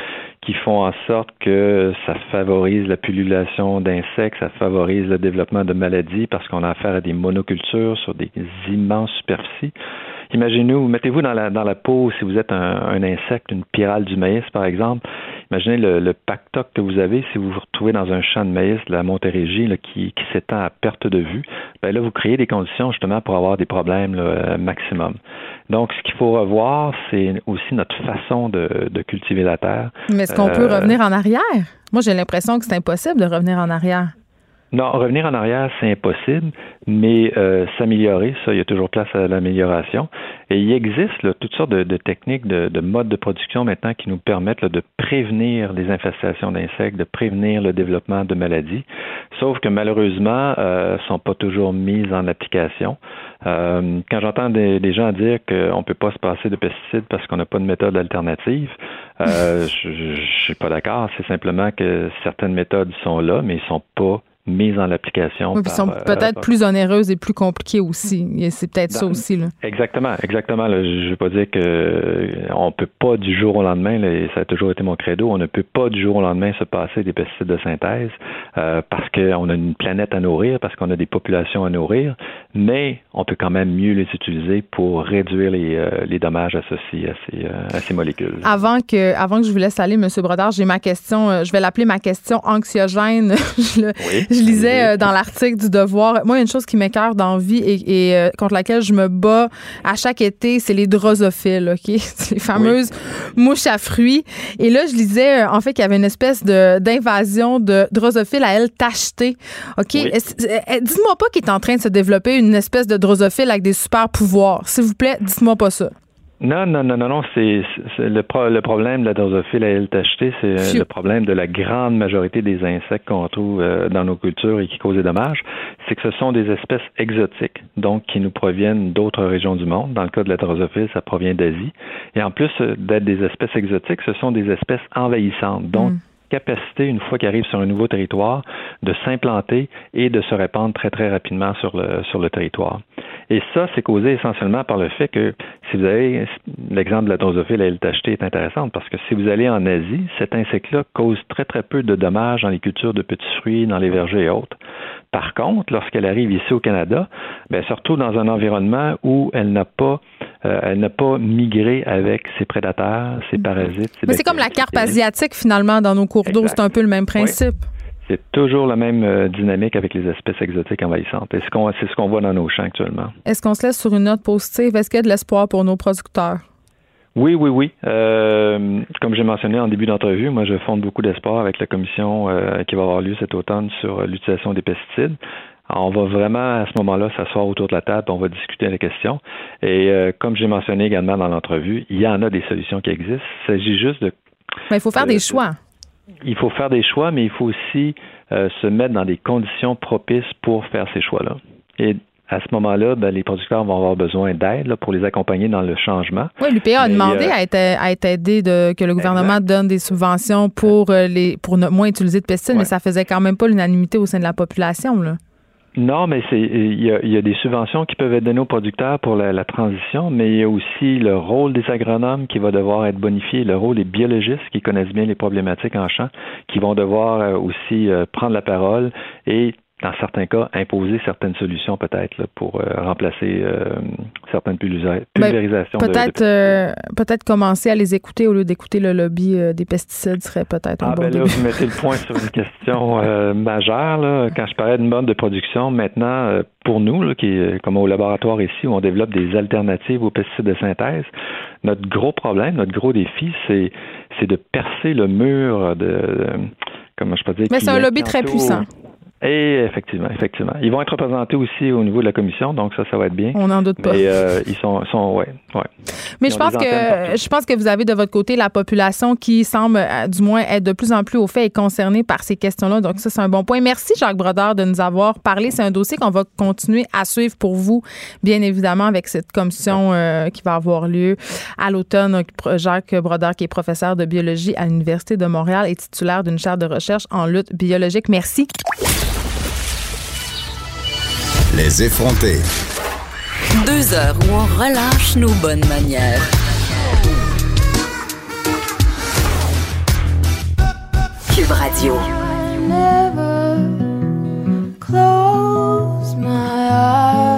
qui font en sorte que ça favorise la pullulation d'insectes, ça favorise le développement de maladies parce qu'on a affaire à des monocultures sur des immenses superficies. Imaginez-vous, mettez-vous dans la, peau, si vous êtes un, un, insecte, une pyrale du maïs, par exemple. Imaginez le, le pactoc que vous avez si vous vous retrouvez dans un champ de maïs de la Montérégie là, qui, qui s'étend à perte de vue. Ben là, vous créez des conditions justement pour avoir des problèmes là, maximum. Donc, ce qu'il faut revoir, c'est aussi notre façon de, de, cultiver la terre. Mais est-ce qu'on euh, peut revenir en arrière? Moi, j'ai l'impression que c'est impossible de revenir en arrière. Non, revenir en arrière, c'est impossible, mais euh, s'améliorer, ça, il y a toujours place à l'amélioration. Et il existe là, toutes sortes de, de techniques, de, de, modes de production maintenant qui nous permettent là, de prévenir les infestations d'insectes, de prévenir le développement de maladies, sauf que malheureusement, euh, sont pas toujours mises en application. Euh, quand j'entends des, des, gens dire qu'on ne peut pas se passer de pesticides parce qu'on n'a pas de méthode alternative, euh, je ne suis pas d'accord. C'est simplement que certaines méthodes sont là, mais ils sont pas mises en application. Oui, sont euh, peut-être plus onéreuses et plus compliquées aussi. C'est peut-être ça Dans- aussi. Là. Exactement, exactement. là. je ne veux pas dire que euh, on peut pas du jour au lendemain, là, et ça a toujours été mon credo, on ne peut pas du jour au lendemain se passer des pesticides de synthèse euh, parce qu'on a une planète à nourrir, parce qu'on a des populations à nourrir, mais on peut quand même mieux les utiliser pour réduire les, euh, les dommages associés à ces, euh, à ces molécules. Avant que, avant que je vous laisse aller, M. Brodard, j'ai ma question, euh, je vais l'appeler ma question anxiogène. je, le- Oui. je lisais dans l'article du Devoir. Moi, il y a une chose qui m'écœure dans vie et, et, contre laquelle je me bats à chaque été, c'est les drosophiles, OK? C'est les fameuses mouches à fruits. Et là, je lisais, en fait, qu'il y avait une espèce de, d'invasion de drosophiles à elles tachetées. OK? Dites-moi pas qu'il est en train de se développer une espèce de drosophile avec des super pouvoirs. S'il vous plaît, dites-moi pas ça. Non, non, non, non, non. C'est, le, pro- le problème de la drosophile à tachetée, c'est euh, le problème de la grande majorité des insectes qu'on trouve euh, dans nos cultures et qui causent des dommages. C'est que ce sont des espèces exotiques, donc qui nous proviennent d'autres régions du monde. Dans le cas de la drosophile, ça provient d'Asie. Et en plus euh, d'être des espèces exotiques, ce sont des espèces envahissantes. Donc, Mm. Capacité, une fois qu'ils arrivent sur un nouveau territoire, de s'implanter et de se répandre très, très rapidement sur le, sur le territoire. Et ça, c'est causé essentiellement par le fait que si vous avez l'exemple de la drosophile à tachetée est intéressant parce que si vous allez en Asie, cet insecte-là cause très très peu de dommages dans les cultures de petits fruits, dans les vergers et autres. Par contre, lorsqu'elle arrive ici au Canada, ben, surtout dans un environnement où elle n'a pas euh, elle n'a pas migré avec ses prédateurs, ses parasites. ses Mais c'est comme la carpe asiatique, finalement, dans nos cours d'eau. C'est un peu le même principe. C'est toujours la même euh, dynamique avec les espèces exotiques envahissantes. Et ce qu'on- c'est ce qu'on voit dans nos champs actuellement. Est-ce qu'on se laisse sur une note positive? Est-ce qu'il y a de l'espoir pour nos producteurs? Oui, oui, oui. Euh, comme j'ai mentionné en début d'entrevue, moi, je fonde beaucoup d'espoir avec la commission euh, qui va avoir lieu cet automne sur euh, l'utilisation des pesticides. Alors, on va vraiment, à ce moment-là, s'asseoir autour de la table, on va discuter des questions. Et euh, comme j'ai mentionné également dans l'entrevue, il y en a des solutions qui existent. Il s'agit juste de Mais il faut faire des choix. il faut faire des choix, mais il faut aussi se mettre dans des conditions propices pour faire ces choix-là. Et à ce moment-là, ben, les producteurs vont avoir besoin d'aide pour les accompagner dans le changement. Oui, l'UPA a demandé euh, à, être, à être aidé de, que le gouvernement donne des subventions pour, euh, les, pour ne moins utiliser de pesticides, mais ça faisait quand même pas l'unanimité au sein de la population. Là. Non, mais c'est il y, a, il y a des subventions qui peuvent être données aux producteurs pour la, la transition, mais il y a aussi le rôle des agronomes qui va devoir être bonifié, le rôle des biologistes qui connaissent bien les problématiques en champ, qui vont devoir euh, aussi prendre la parole et dans certains cas, imposer certaines solutions peut-être pour euh, remplacer euh, certaines Ben, pulvérisations. de- de Peut-être euh, peut-être commencer à les écouter au lieu d'écouter le lobby des pesticides serait peut-être un Ah bon ben là, vous mettez le point sur une question majeure. Là. Quand je parlais de mode de production, maintenant, pour nous, là, qui comme au laboratoire ici, où on développe des alternatives aux pesticides de synthèse, notre gros problème, notre gros défi, c'est c'est de percer le mur de, de- comment je peux dire. Mais c'est un lobby très puissant. Et effectivement, effectivement. Ils vont être représentés aussi au niveau de la commission, donc ça, ça va être bien. On n'en doute pas. Mais euh, ils sont, sont ouais, ouais. Mais Ils je pense que partout. je pense que vous avez de votre côté la population qui semble euh, du moins être de plus en plus au fait et concernée par ces questions-là. Donc ça c'est un bon point. Merci Jacques Brodeur de nous avoir parlé. C'est un dossier qu'on va continuer à suivre pour vous, bien évidemment avec cette commission euh, qui va avoir lieu à l'automne. Jacques Brodeur qui est professeur de biologie à l'université de Montréal et titulaire d'une chaire de recherche en lutte biologique. Merci. Les effrontés. Deux heures où on relâche nos bonnes manières. Cube Radio. close my eyes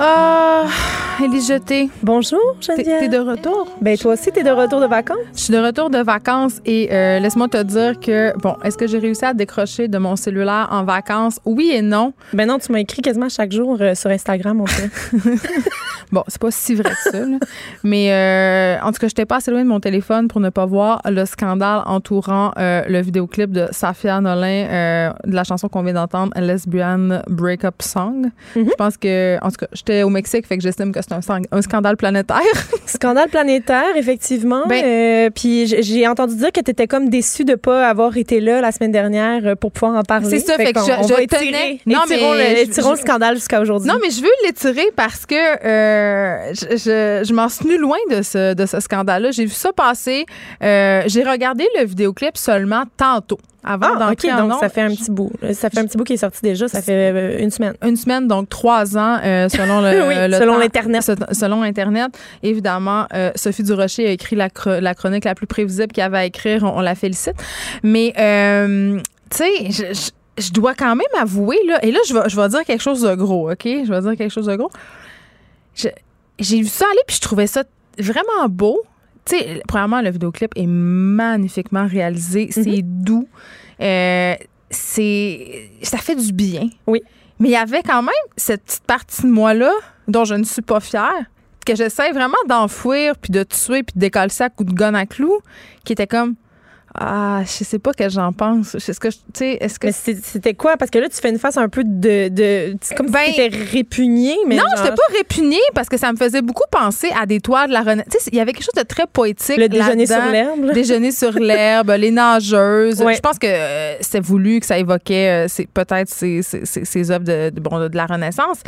Ah, Élie Jeté. Bonjour, Geneviève. t'es de retour? Ben toi aussi, t'es de retour de vacances? Je suis de retour de vacances et euh, laisse-moi te dire que, bon, est-ce que j'ai réussi à décrocher de mon cellulaire en vacances? Oui et non. Ben non, tu m'as écrit quasiment chaque jour euh, sur Instagram, on fait. Bon, c'est pas si vrai que ça, là. Mais euh, en tout cas, je n'étais pas assez loin de mon téléphone pour ne pas voir le scandale entourant le vidéoclip de Safia Nolin de la chanson qu'on vient d'entendre, Lesbian Breakup Song. Mhm. Je pense que, en tout cas, j'étais au Mexique, fait que j'estime que c'est un, scandale planétaire. Scandale planétaire, effectivement. Ben- Euh, puis j'ai entendu dire que tu étais comme déçu de pas avoir été là la semaine dernière euh, pour pouvoir en parler. C'est ça, fait que je- on je va tenais- étirer, Non, étirons mais le, je- étirons le je- scandale jusqu'à aujourd'hui. Non, mais je veux l'étirer parce que euh, je, je, m'en suis tenue loin de ce, de ce scandale-là. J'ai vu ça passer. Euh, j'ai regardé le vidéoclip seulement tantôt. Avant Ah, d'entrer donc ça fait un petit bout. Ça fait un petit bout qui est sorti déjà, ça fait euh, une semaine. Une semaine, donc trois ans, euh, selon le, Oui, le selon l'Internet. Selon Internet. Évidemment, euh, Sophie Durocher a écrit la, chro- la chronique la plus prévisible qu'il y avait à écrire. On, on la félicite. Mais, euh, tu sais, je, je- je dois quand même avouer, là, et là, je vais, je vais dire quelque chose de gros, OK? Je vais dire quelque chose de gros. J'ai vu ça aller, puis je trouvais ça vraiment beau. Tu sais, premièrement, le vidéoclip est magnifiquement réalisé. C'est doux. Euh, c'est ça fait du bien. Oui. Mais il y avait quand même cette petite partie de moi-là dont je ne suis pas fière, que j'essaie vraiment d'enfouir, puis de tuer, puis de décoller ça à coups de gun à clous, qui était comme Ah, je sais pas que j'en pense. Est-ce que, tu sais, est-ce que. Mais c'était quoi? Parce que là, tu fais une face un peu de. de comme Ben, si tu étais répugné, mais. non, genre- j'étais pas répugnée parce que ça me faisait beaucoup penser à des toits de la Renaissance. Tu sais, il y avait quelque chose de très poétique. Le déjeuner sur l'herbe. Déjeuner sur l'herbe, les nageuses. Ouais. Je pense que euh, c'était voulu, que ça évoquait euh, peut-être ces, ces, ces- ces œuvres de, de- bon, de la Renaissance.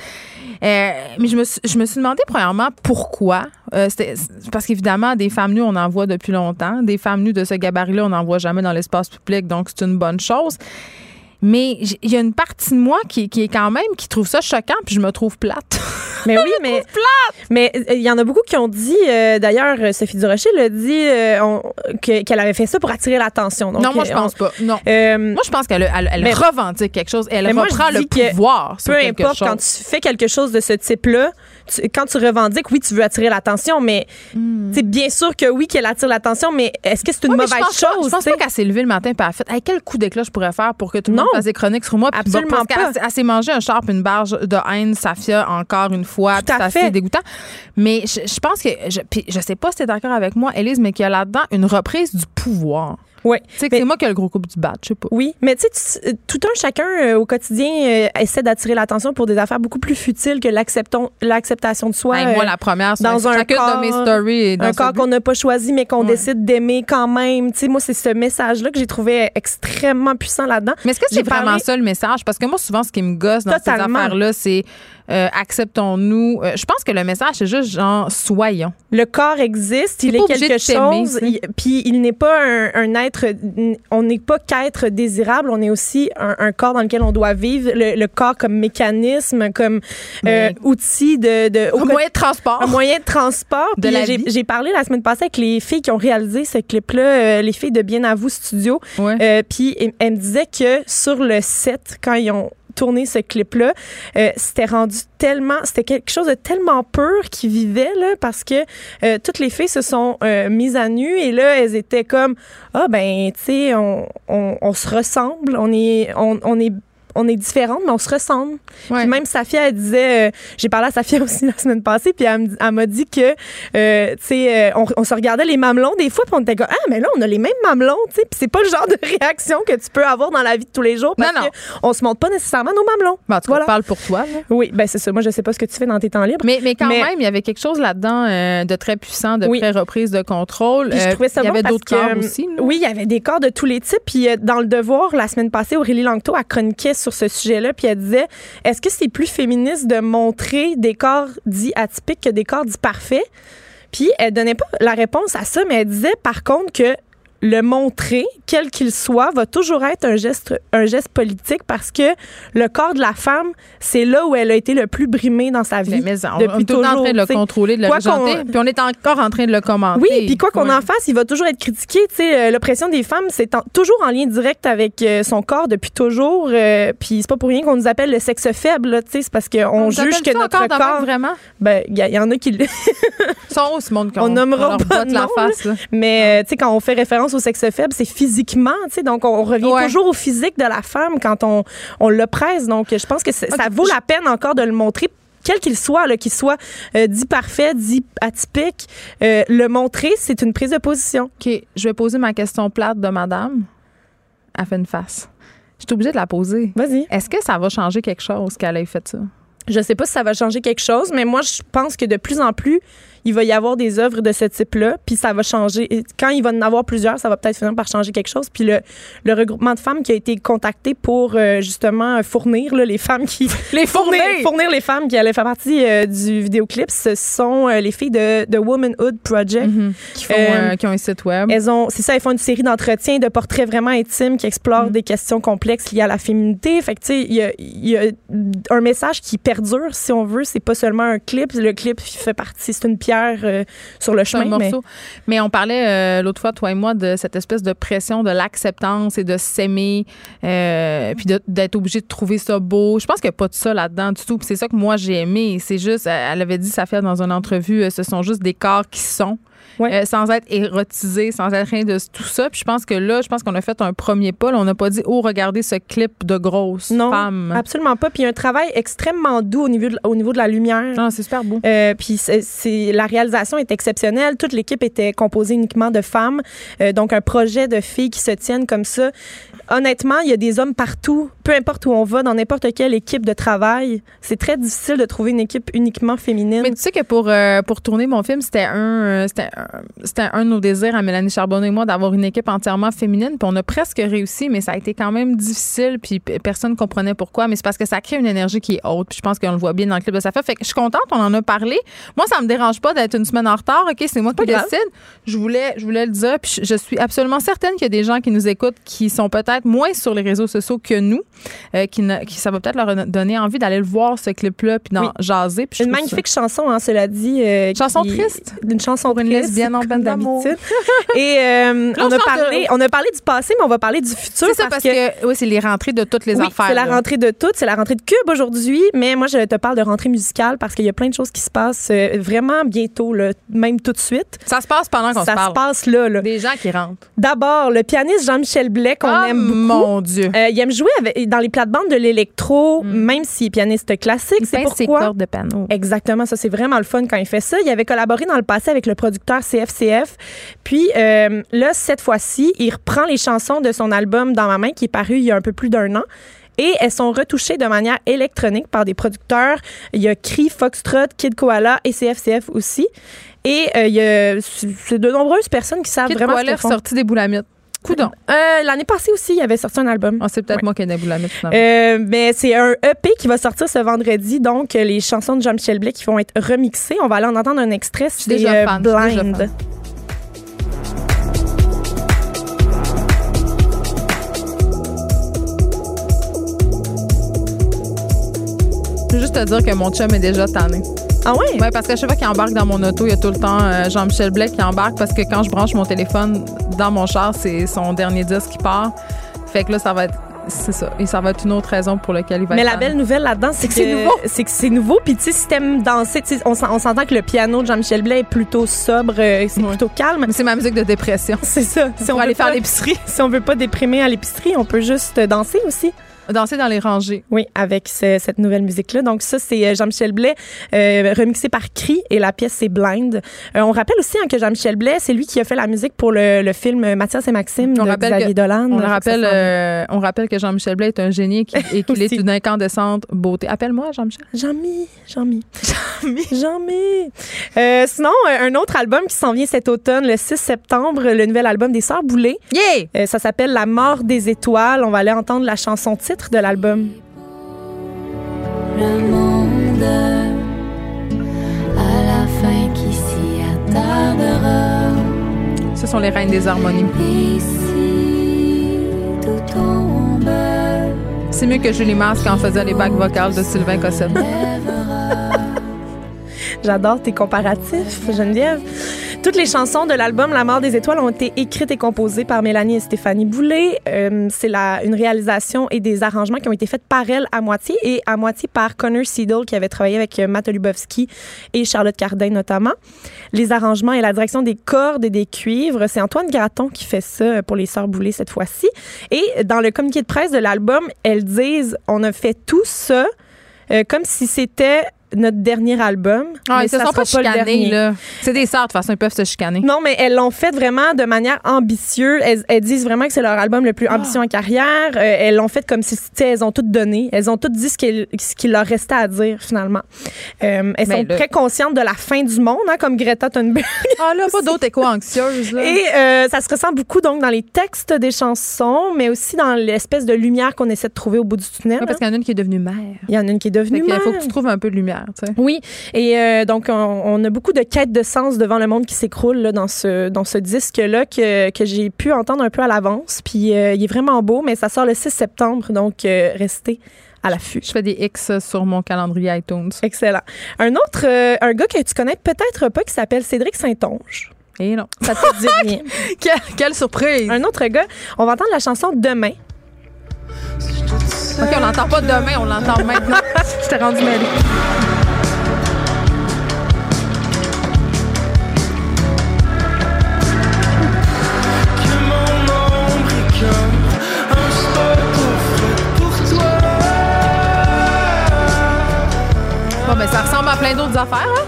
Euh, mais je me, suis, je me suis demandé, premièrement, pourquoi? Euh, parce qu'évidemment, des femmes nues, on en voit depuis longtemps. Des femmes nues de ce gabarit-là, on n'en voit jamais dans l'espace public, donc c'est une bonne chose. Mais il y a une partie de moi qui, qui est quand même, qui trouve ça choquant, puis je me trouve plate. Mais oui, mais. Mais euh, il y en a beaucoup qui ont dit, euh, d'ailleurs, euh, Sophie Durocher l'a dit, euh, qu'elle avait fait ça pour attirer l'attention. Non, moi, je pense pas. Non. on- euh, Moi, je pense qu'elle elle, revendique quelque chose. Elle moi, reprend je le pouvoir sur peu quelque importe, chose. quand tu fais quelque chose de ce type-là, tu- quand tu revendiques, oui, tu veux attirer l'attention, mais c'est bien sûr que oui, qu'elle attire l'attention, mais est-ce que c'est une Ouais, mauvaise je pense pas- chose? je pense pas qu'elle s'est levée le matin et elle a fait hey, quel coup d'éclat je pourrais faire pour que tout le monde fasse des chroniques sur moi. Absolument bon, parce qu'elle- pas. Elle, s'est mangé un char puis une barge de haine, Safia, encore une fois. Tout à C'est fait. dégoûtant. Mais je, je pense que, je, puis je sais pas si tu es d'accord avec moi, Élise, mais qu'il y a là-dedans une reprise du pouvoir. Oui. Tu sais que c'est moi qui ai le gros coup du bat, je sais pas. Oui, mais tu sais, tout un chacun euh, au quotidien euh, essaie d'attirer l'attention pour des affaires beaucoup plus futiles que l'acceptation de soi. Hey, moi, euh, la première, c'est dans un chacune corps- de mes stories. est dans un corps qu'on n'a pas choisi, mais qu'on Ouais. décide d'aimer quand même. Tu sais, moi, c'est ce message-là que j'ai trouvé extrêmement puissant là-dedans. Mais est-ce que c'est vraiment parlé- ça le message? Parce que moi, souvent, ce qui me gosse dans Totalement. ces affaires-là, c'est euh, acceptons-nous. Euh, je pense que le message, c'est juste genre soyons. Le corps existe, il est quelque chose, il- puis il n'est pas un, un être, on n'est pas qu'être désirable, on est aussi un, un corps dans lequel on doit vivre, le, le corps comme mécanisme, comme euh, outil de, de au Un moyen de transport. un moyen de transport. De j'ai- vie. J'ai parlé la semaine passée avec les filles qui ont réalisé ce clip-là, les filles de Bien à vous studio. Puis elles elles me disaient que sur le set, quand ils ont tourné ce clip-là, euh, c'était rendu tellement, c'était quelque chose de tellement pur qu'ils vivaient là, parce que euh, toutes les filles se sont euh, mises à nu et là elles étaient comme ah ben tu sais on, on, on se ressemble, on est on, on est on est différentes, mais on se ressemble. Ouais. Puis même Safia, elle disait, euh, j'ai parlé à Safia aussi la semaine passée, puis elle, m'a dit que, euh, tu sais, euh, on, on se regardait les mamelons des fois, puis on était comme, ah, mais là, on a les mêmes mamelons, tu sais, puis c'est pas le genre de réaction que tu peux avoir dans la vie de tous les jours, parce Non, non. que on se montre pas nécessairement nos mamelons. Ben, en tout cas, Voilà. parle pour toi. là. Oui, ben c'est ça. Moi, je sais pas ce que tu fais dans tes temps libres. Mais, mais quand Mais- même, il y avait quelque chose là-dedans euh, de très puissant, de Oui. pré-reprise de contrôle. Puis je trouvais ça Il y bon avait d'autres corps aussi. là. Oui, il y avait des corps de tous les types. Puis dans le Devoir, la semaine passée, Aurélie Langto a chroniqué sur ce sujet-là. Puis elle disait, est-ce que c'est plus féministe de montrer des corps dits atypiques que des corps dits parfaits? Puis elle donnait pas la réponse à ça, mais elle disait par contre que le montrer, quel qu'il soit, va toujours être un geste, un geste politique parce que le corps de la femme, c'est là où elle a été le plus brimée dans sa vie. Mais, mais on, depuis on est temps en toujours, train de le contrôler, de le régenter, puis on est encore en train de le commenter. Oui, puis quoi qu'on Ouais. en fasse, il va toujours être critiqué. Tu sais, euh, l'oppression des femmes, c'est toujours en lien direct avec euh, son corps depuis toujours. euh, puis c'est pas pour rien qu'on nous appelle le sexe faible. là, Tu sais, c'est parce qu'on On juge que notre même, corps. vraiment? Ben, il y, en a qui. le- sont ce monde qu'on On nommera leur pas de la face. là. Mais euh, tu sais, quand on fait référence au sexe faible, c'est physiquement. Tu sais, donc on revient Ouais. toujours au physique de la femme quand on on l'oppresse. Donc je pense que ça vaut la peine encore de le montrer. Quel qu'il soit, qu'il soit euh, dit parfait, dit atypique, euh, le montrer, c'est une prise de position. OK, je vais poser ma question plate de madame. Elle fait une face. Je suis obligée de la poser. Vas-y. Est-ce que ça va changer quelque chose qu'elle ait fait ça? Je sais pas si ça va changer quelque chose, mais moi, je pense que de plus en plus, il va y avoir des œuvres de ce type-là, puis ça va changer. Et Quand il va en avoir plusieurs, ça va peut-être finir par changer quelque chose. Puis le, le regroupement de femmes qui a été contacté pour euh, justement fournir là, les femmes qui... Les fournir, fournir! les femmes qui allaient faire partie euh, du vidéoclip, ce sont euh, les filles de, de Womanhood Project. Mhm. Qui, font, Euh, qui ont un site web. Elles ont, c'est ça, elles font une série d'entretiens, de portraits vraiment intimes qui explorent des questions complexes liées à la féminité. Fait que, tu sais, il y a, y a un message qui perdure, si on veut. C'est pas seulement un clip. Le clip fait partie, c'est une pierre euh, sur le chemin. mais-. Mais, on parlait euh, l'autre fois, toi et moi, de cette espèce de pression de l'acceptance et de s'aimer, euh, puis d'être obligé de trouver ça beau. Je pense qu'il n'y a pas de ça là-dedans du tout. Puis c'est ça que moi, j'ai aimé. C'est juste, elle avait dit, ça fait dans une entrevue, ce sont juste des corps qui sont. Ouais. euh, sans être érotisés, sans être rien de tout ça. Puis je pense que là, je pense qu'on a fait un premier pas. là. on n'a pas dit, oh, regardez ce clip de grosse Non, femme. absolument pas. Puis il y a un travail extrêmement doux au niveau de, au niveau de la lumière. Non, c'est super beau. Euh, puis c'est, c'est- la réalisation est exceptionnelle. Toute l'équipe était composée uniquement de femmes. Euh, donc un projet de filles qui se tiennent comme ça. Honnêtement, il y a des hommes partout. Peu importe où on va, dans n'importe quelle équipe de travail, c'est très difficile de trouver une équipe uniquement féminine. Mais tu sais que pour, euh, pour tourner mon film, c'était un, euh, c'était un, c'était un de nos désirs à Mélanie Charbonneau et moi d'avoir une équipe entièrement féminine. Puis on a presque réussi, mais ça a été quand même difficile. Puis personne ne comprenait pourquoi. Mais c'est parce que ça crée une énergie qui est haute. Puis je pense qu'on le voit bien dans le clip de Safa. Fait que je suis contente, on en a parlé. Moi, ça me dérange pas d'être une semaine en retard. OK, c'est moi qui grave. décide. Je voulais, je voulais le dire. Puis je suis absolument certaine qu'il y a des gens qui nous écoutent qui sont peut-être moins sur les réseaux sociaux que nous. Euh, qui, ne- qui ça va peut-être leur donner envie d'aller le voir, ce clip-là, puis d'en Oui. jaser. Puis Une ça- magnifique chanson, hein, cela dit. euh, Chanson qui- triste. Une chanson Pour une triste, lesbienne en peine d'amour. Et euh, on a parlé, de- on a parlé du passé, mais on va parler du futur. C'est ça, parce que, oui, c'est les rentrées de toutes les oui, affaires. c'est la rentrée de toutes, c'est la rentrée de Cube aujourd'hui, mais moi je te parle de rentrée musicale parce qu'il y a plein de choses qui se passent euh, vraiment bientôt, là, même tout de suite. Ça se passe pendant qu'on Ça se parle. se passe là. là. Des gens qui rentrent. D'abord, le pianiste Jean-Michel Blais qu'on Ah, aime beaucoup. mon Dieu. Il aime jouer avec, dans les plates-bandes de l'électro, même s'il est pianiste classique. C'est ses pourquoi? cordes de panneau. Exactement, ça c'est vraiment le fun quand il fait ça. Il avait collaboré dans le passé avec le producteur CFCF. Puis euh, là, cette fois-ci, il reprend les chansons de son album Dans ma main qui est paru il y a un peu plus d'un an. Et elles sont retouchées de manière électronique par des producteurs. Il y a Cree, Foxtrot, Kid Koala et CFCF aussi. Et euh, il y a c'est de nombreuses personnes qui savent Kid vraiment ce Koala qu'elles font. sorti des boulamites. Coudon. Euh, L'année passée aussi, il avait sorti un album. Ah, c'est peut-être Ouais. moi qui ai boulamites, finalement. Euh, mais c'est un EP qui va sortir ce vendredi, donc les chansons de Jean-Michel Blais qui vont être remixées. On va aller en entendre un extrait. C'est déjà euh, Blind. fan. Je veux juste te dire que mon chum est déjà tanné. Ah ouais? Ouais, parce que chaque fois qu'il embarque dans mon auto, il y a tout le temps euh, Jean-Michel Blais qui embarque parce que quand je branche mon téléphone dans mon char, c'est son dernier disque qui part. Fait que là, ça va être. C'est ça. Et ça va être une autre raison pour laquelle il va Mais être la belle nouvelle là-dedans, c'est que C'est nouveau. C'est que c'est nouveau. Puis tu sais, si t'aimes danser, tu sais, on s'en- on s'entend que le piano de Jean-Michel Blais est plutôt sobre, euh, c'est Ouais. plutôt calme. C'est ma musique de dépression. C'est ça. Si on aller veut faire pas- l'épicerie. Si on veut pas déprimer à l'épicerie, on peut juste danser aussi. Danser dans les rangées. Oui, avec ce- cette nouvelle musique-là. Donc ça, c'est euh, Jean-Michel Blais, euh, remixé par Cri, et la pièce, c'est Blind. Euh, on rappelle aussi hein, que Jean-Michel Blais, c'est lui qui a fait la musique pour le, le film Mathias et Maxime On de rappelle Xavier que- Dolan. On, rappelle, euh, on rappelle que Jean-Michel Blais est un génie et qu'il- et qu'il est une incandescente beauté. Appelle-moi, Jean-Michel. Jean-Mi, Jean-Mi. Jean-Mi. Jean-Mi. Sinon, un autre album qui s'en vient cet automne, le 6 septembre, le nouvel album des Sœurs Boulay. Yeah! Ça s'appelle La mort des étoiles. On va aller entendre la chanson titre de l'album. le monde à la fin qui s'y attardera. Ce sont les reines des harmonies. Tout tombe, C'est mieux que Julie Mars quand on faisait les bacs vocales de Sylvain Cossette. J'adore tes comparatifs, Geneviève. Toutes les chansons de l'album La mort des étoiles ont été écrites et composées par Mélanie et Stéphanie Boulay. Euh, c'est une réalisation et des arrangements qui ont été faits par elle à moitié et à moitié par Connor Seidel qui avait travaillé avec euh, Matt Lubowski et Charlotte Cardin notamment. Les arrangements et la direction des cordes et des cuivres, c'est Antoine Graton qui fait ça pour les Sœurs Boulay cette fois-ci. Et dans le communiqué de presse de l'album, elles disent on a fait tout ça euh, comme si c'était notre dernier album. Ah, mais ils se ça sont pas chicanés, là. C'est des sœurs, de toute façon, ils peuvent se chicaner. Non, mais elles l'ont fait vraiment de manière ambitieuse. Elles, elles disent vraiment que c'est leur album le plus ambitieux en carrière. Euh, elles l'ont fait comme si tu sais, elles ont toutes donné. Elles ont toutes dit ce qu'il leur restait à dire, finalement. Euh, elles Ben sont là- très conscientes de la fin du monde, hein, comme Greta Thunberg. Ah là, pas d'autres éco-anxieuses, là. Et euh, ça se ressent beaucoup donc dans les textes des chansons, mais aussi dans l'espèce de lumière qu'on essaie de trouver au bout du tunnel. Ouais, parce qu'il y en a une qui est devenue mère. Il y en a une qui est devenue qu'il faut mère. que tu trouves un peu de lumière, tu sais. Oui, et euh, donc on, on a beaucoup de quêtes de sens devant le monde qui s'écroule là, dans ce dans ce disque là que, que j'ai pu entendre un peu à l'avance. Puis euh, il est vraiment beau, mais ça sort le 6 septembre, donc euh, restez à l'affût. Je fais des X sur mon calendrier iTunes. Excellent. Un autre, euh, un gars que tu connais peut-être pas qui s'appelle Cédric Saint-Onge. Et non. Ça te dit rien. Quelle, quelle surprise! Un autre gars, on va entendre la chanson Demain. OK, on l'entend pas demain, on l'entend maintenant. Je t'ai rendu mêlée. Bon, ben, ça ressemble à plein d'autres affaires, hein?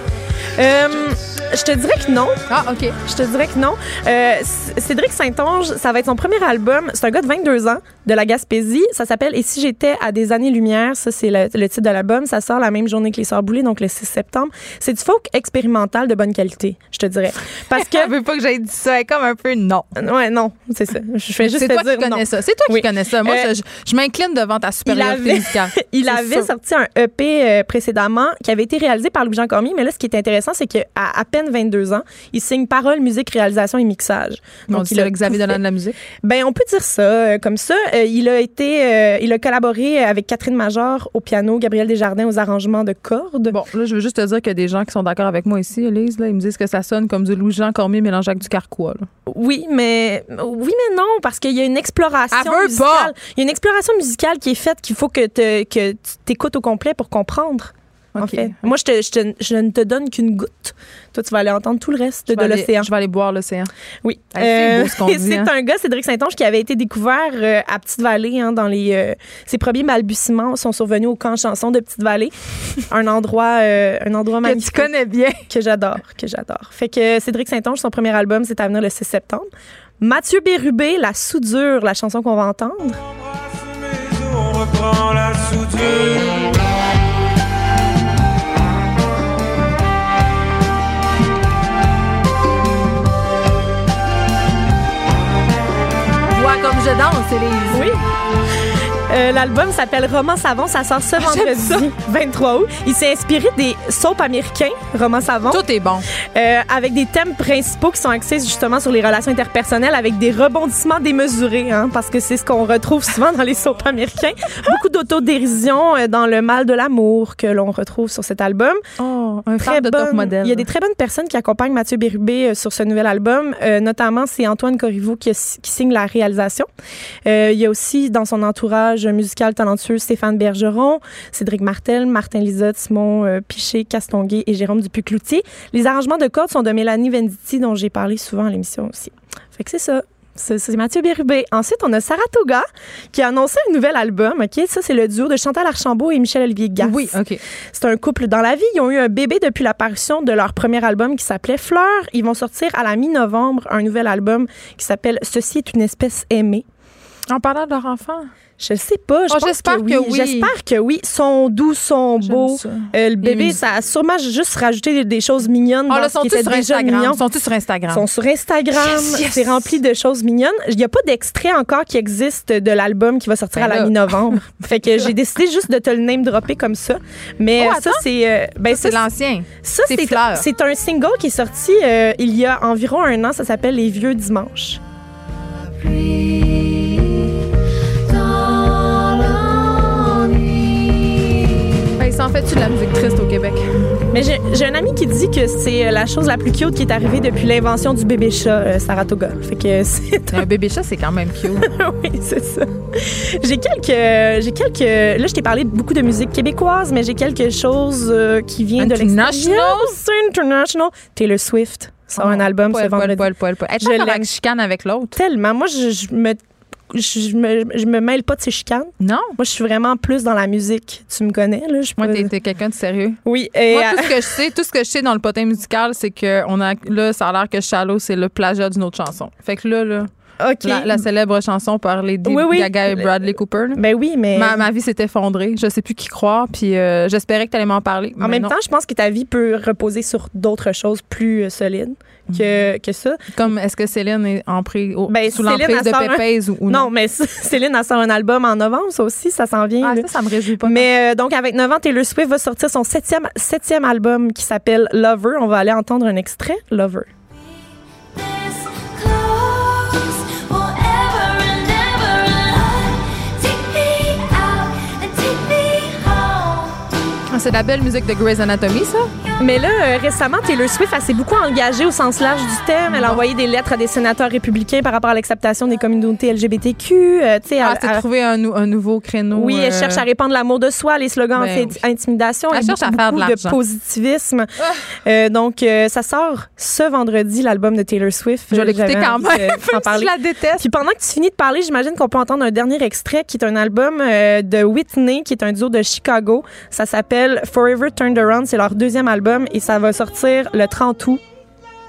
Euh, je te dirais que non. Ah, OK. Je te dirais que non. Euh, Cédric Saint-Onge, ça va être son premier album. C'est un gars de 22 ans de la Gaspésie. Ça s'appelle Et si j'étais à des années-lumière? Ça, c'est le, le titre de l'album. Ça sort la même journée que Les Sœurs Boulay, donc le 6 septembre. C'est du folk expérimental de bonne qualité, je te dirais. Parce que. Elle veut pas que j'aille dit ça. Elle est comme un peu non. ouais, non, c'est ça. Je fais juste C'est te toi dire qui connais non. ça. C'est toi Oui. qui connais ça. Moi, Euh, je, m'incline devant ta supériorité musicale. il avait sorti un EP euh, précédemment qui avait été réalisé par Louis-Jean Cormier, mais là, ce qui est intéressant, c'est qu'à à peine 22 ans, il signe parole, musique, réalisation et mixage. Donc, il a Xavier Dolan de la musique. Ben, on peut dire ça euh, comme ça. Euh, il a été, euh, il a collaboré avec Catherine Major au piano, Gabriel Desjardins aux arrangements de cordes. Bon, là, je veux juste te dire qu'il y a des gens qui sont d'accord avec moi ici, Elise. Là, ils me disent que ça sonne comme du Louis-Jean Cormier mélangé avec du Carquois. là. Oui, mais oui, mais non, parce qu'il y a une exploration Elle musicale. Il y a une exploration musicale qui est faite qu'il faut que, te- que tu t'écoutes au complet pour comprendre. En OK. fait, moi, je, te- je te- je ne te donne qu'une goutte. Toi, tu vas aller entendre tout le reste Je de l'océan. Je vais aller boire l'océan. Oui. C'est Euh, beau ce qu'on et dit, C'est hein. un gars, Cédric Saint-Onge, qui avait été découvert euh, à Petite-Vallée, hein, dans les. euh, ses premiers balbutiements sont survenus au camp chanson de Petite-Vallée. un endroit, euh, un endroit Que magnifique. tu connais bien. Que j'adore, que j'adore. Fait que Cédric Saint-Onge, son premier album, c'est à venir le 6 septembre. Mathieu Bérubé, La Soudure, la chanson qu'on va entendre. On reprend la soudure. Je danse, Elise. Oui. Euh, L'album s'appelle Roman Savon. Ça sort ce vendredi 23 août. Il s'est inspiré des soaps américains, Roman Savon. Tout est bon. Euh, avec des thèmes principaux qui sont axés justement sur les relations interpersonnelles avec des rebondissements démesurés, hein, parce que c'est ce qu'on retrouve souvent dans les soaps américains. Beaucoup d'autodérision euh, dans le mal de l'amour que l'on retrouve sur cet album. Oh, un Très de top modèle. Il y a des très bonnes personnes qui accompagnent Mathieu Bérubé euh, sur ce nouvel album. Euh, notamment, c'est Antoine Corriveau qui, a- qui signe la réalisation. Euh, il y a aussi dans son entourage musical talentueux Stéphane Bergeron, Cédric Martel, Martin Lisotte, Simon euh, Piché, Castonguay et Jérôme Dupuis-Cloutier. Les arrangements de cordes sont de Mélanie Venditti, dont j'ai parlé souvent à l'émission aussi. Fait que c'est ça. C'est Mathieu Bérubé. Ensuite, on a Saratoga qui a annoncé un nouvel album. OK? Ça, c'est le duo de Chantal Archambault et Michel-Olivier Gass. Oui, OK. C'est un couple dans la vie. Ils ont eu un bébé depuis l'apparition de leur premier album qui s'appelait Fleur. Ils vont sortir à la mi-novembre un nouvel album qui s'appelle Ceci est une espèce aimée. En parlant de leur enfant? Je sais pas. Je Oh, j'espère que oui. que oui. J'espère que oui. Sont doux, sont beaux. ça. Euh, le bébé, ça a sûrement juste rajouté des, des choses mignonnes. Oh, là, sont-ils était sur déjà Instagram? mignon. Sont-ils sur Instagram? Ils sont sur Instagram. Yes, yes. C'est rempli de choses mignonnes. Il n'y a pas d'extrait encore qui existe de l'album qui va sortir Ben à la mi-novembre. fait que j'ai décidé juste de te le name dropper comme ça. Mais Oh, euh, ça, c'est. euh, ben, C'est ça, l'ancien. ça, C'est c'est Fleur. c'est un single qui est sorti euh, il y a environ un an. Ça s'appelle Les Vieux Dimanches. Ils s'en fait-tu de la musique triste au Québec? Mais j'ai un ami qui dit que c'est euh, la chose la plus cute qui est arrivée depuis l'invention du bébé chat euh, Saratoga. Fait que c'est Un bébé chat, c'est quand même cute. oui, c'est ça. J'ai quelques, j'ai quelques. Là, je t'ai parlé beaucoup de musique québécoise, mais j'ai quelque chose euh, qui vient de International? l'extérieur. C'est international. Taylor Swift sort un album Poil, ce vendredi. poil, poil, poil. Je en chicane avec l'autre. Tellement. Moi, je, je me je, me, je me mêle pas de ces chicanes. Non? Moi, je suis vraiment plus dans la musique. Tu me connais, là. Je Moi, peux- t'es t'es quelqu'un de sérieux. Oui. Et, Moi, euh, tout ce que je sais, tout ce que je sais dans le potin musical, c'est que on a là, ça a l'air que Shallow, c'est le plagiat d'une autre chanson. Fait que là, là, OK. la, la célèbre chanson par Lady Oui, oui. Gaga et Bradley Cooper. là. Ben oui, mais. Ma, ma vie s'est effondrée. Je sais plus qui croire. Puis euh, j'espérais que tu allais m'en parler. En même non. temps, je pense que ta vie peut reposer sur d'autres choses plus euh, solides que, que ça. comme est-ce que Céline est en pré- au- Ben, sous l'emprise de un- Pépèze ou, ou non? non? mais Céline, elle sort un album en novembre, ça aussi, ça s'en vient. Ah, là. ça, ça me réjouit pas. Mais euh, donc, avec 9 ans, Taylor Swift va sortir son septième, septième album qui s'appelle Lover. On va aller entendre un extrait, Lover. C'est la belle musique de Grey's Anatomy, ça? Mais là, euh, récemment, Taylor Swift, elle s'est beaucoup engagée au sens large du terme. Elle a envoyé des lettres à des sénateurs républicains par rapport à l'acceptation des communautés LGBTQ. euh, tu sais, Ah, elle- elle- trouver un, nou- un nouveau créneau. Oui, elle euh, cherche à répandre l'amour de soi, les slogans Ben anti-intimidation. Elle et cherche à faire de. Ah. positivisme. Euh, donc, euh, ça sort ce vendredi, l'album de Taylor Swift. Je vais l'écouter quand même, je la déteste. Puis pendant que tu finis de parler, j'imagine qu'on peut entendre un dernier extrait qui est un album euh, de Whitney, qui est un duo de Chicago. Ça s'appelle Forever Turned Around. C'est leur deuxième album et ça va sortir le 30 août.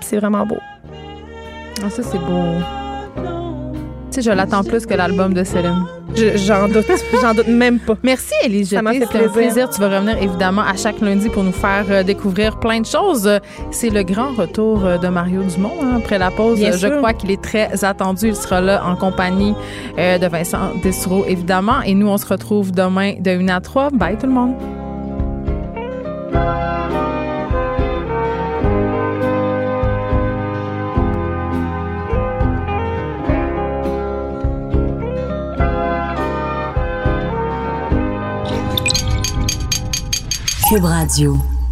C'est vraiment beau. Ah, ça, c'est beau. Tu sais, je l'attends plus que l'album de Céline. Je- J'en doute, j'en doute même pas. Merci, Élise Ça m'a fait C'était un plaisir. plaisir. Tu vas revenir évidemment à chaque lundi pour nous faire euh, découvrir plein de choses. C'est le grand retour euh, de Mario Dumont hein, après la pause. Bien Je sûr. crois qu'il est très attendu. Il sera là en compagnie euh, de Vincent Dessureau, évidemment. Et nous, on se retrouve demain de 1 à 3. Bye tout le monde. Cube Radio.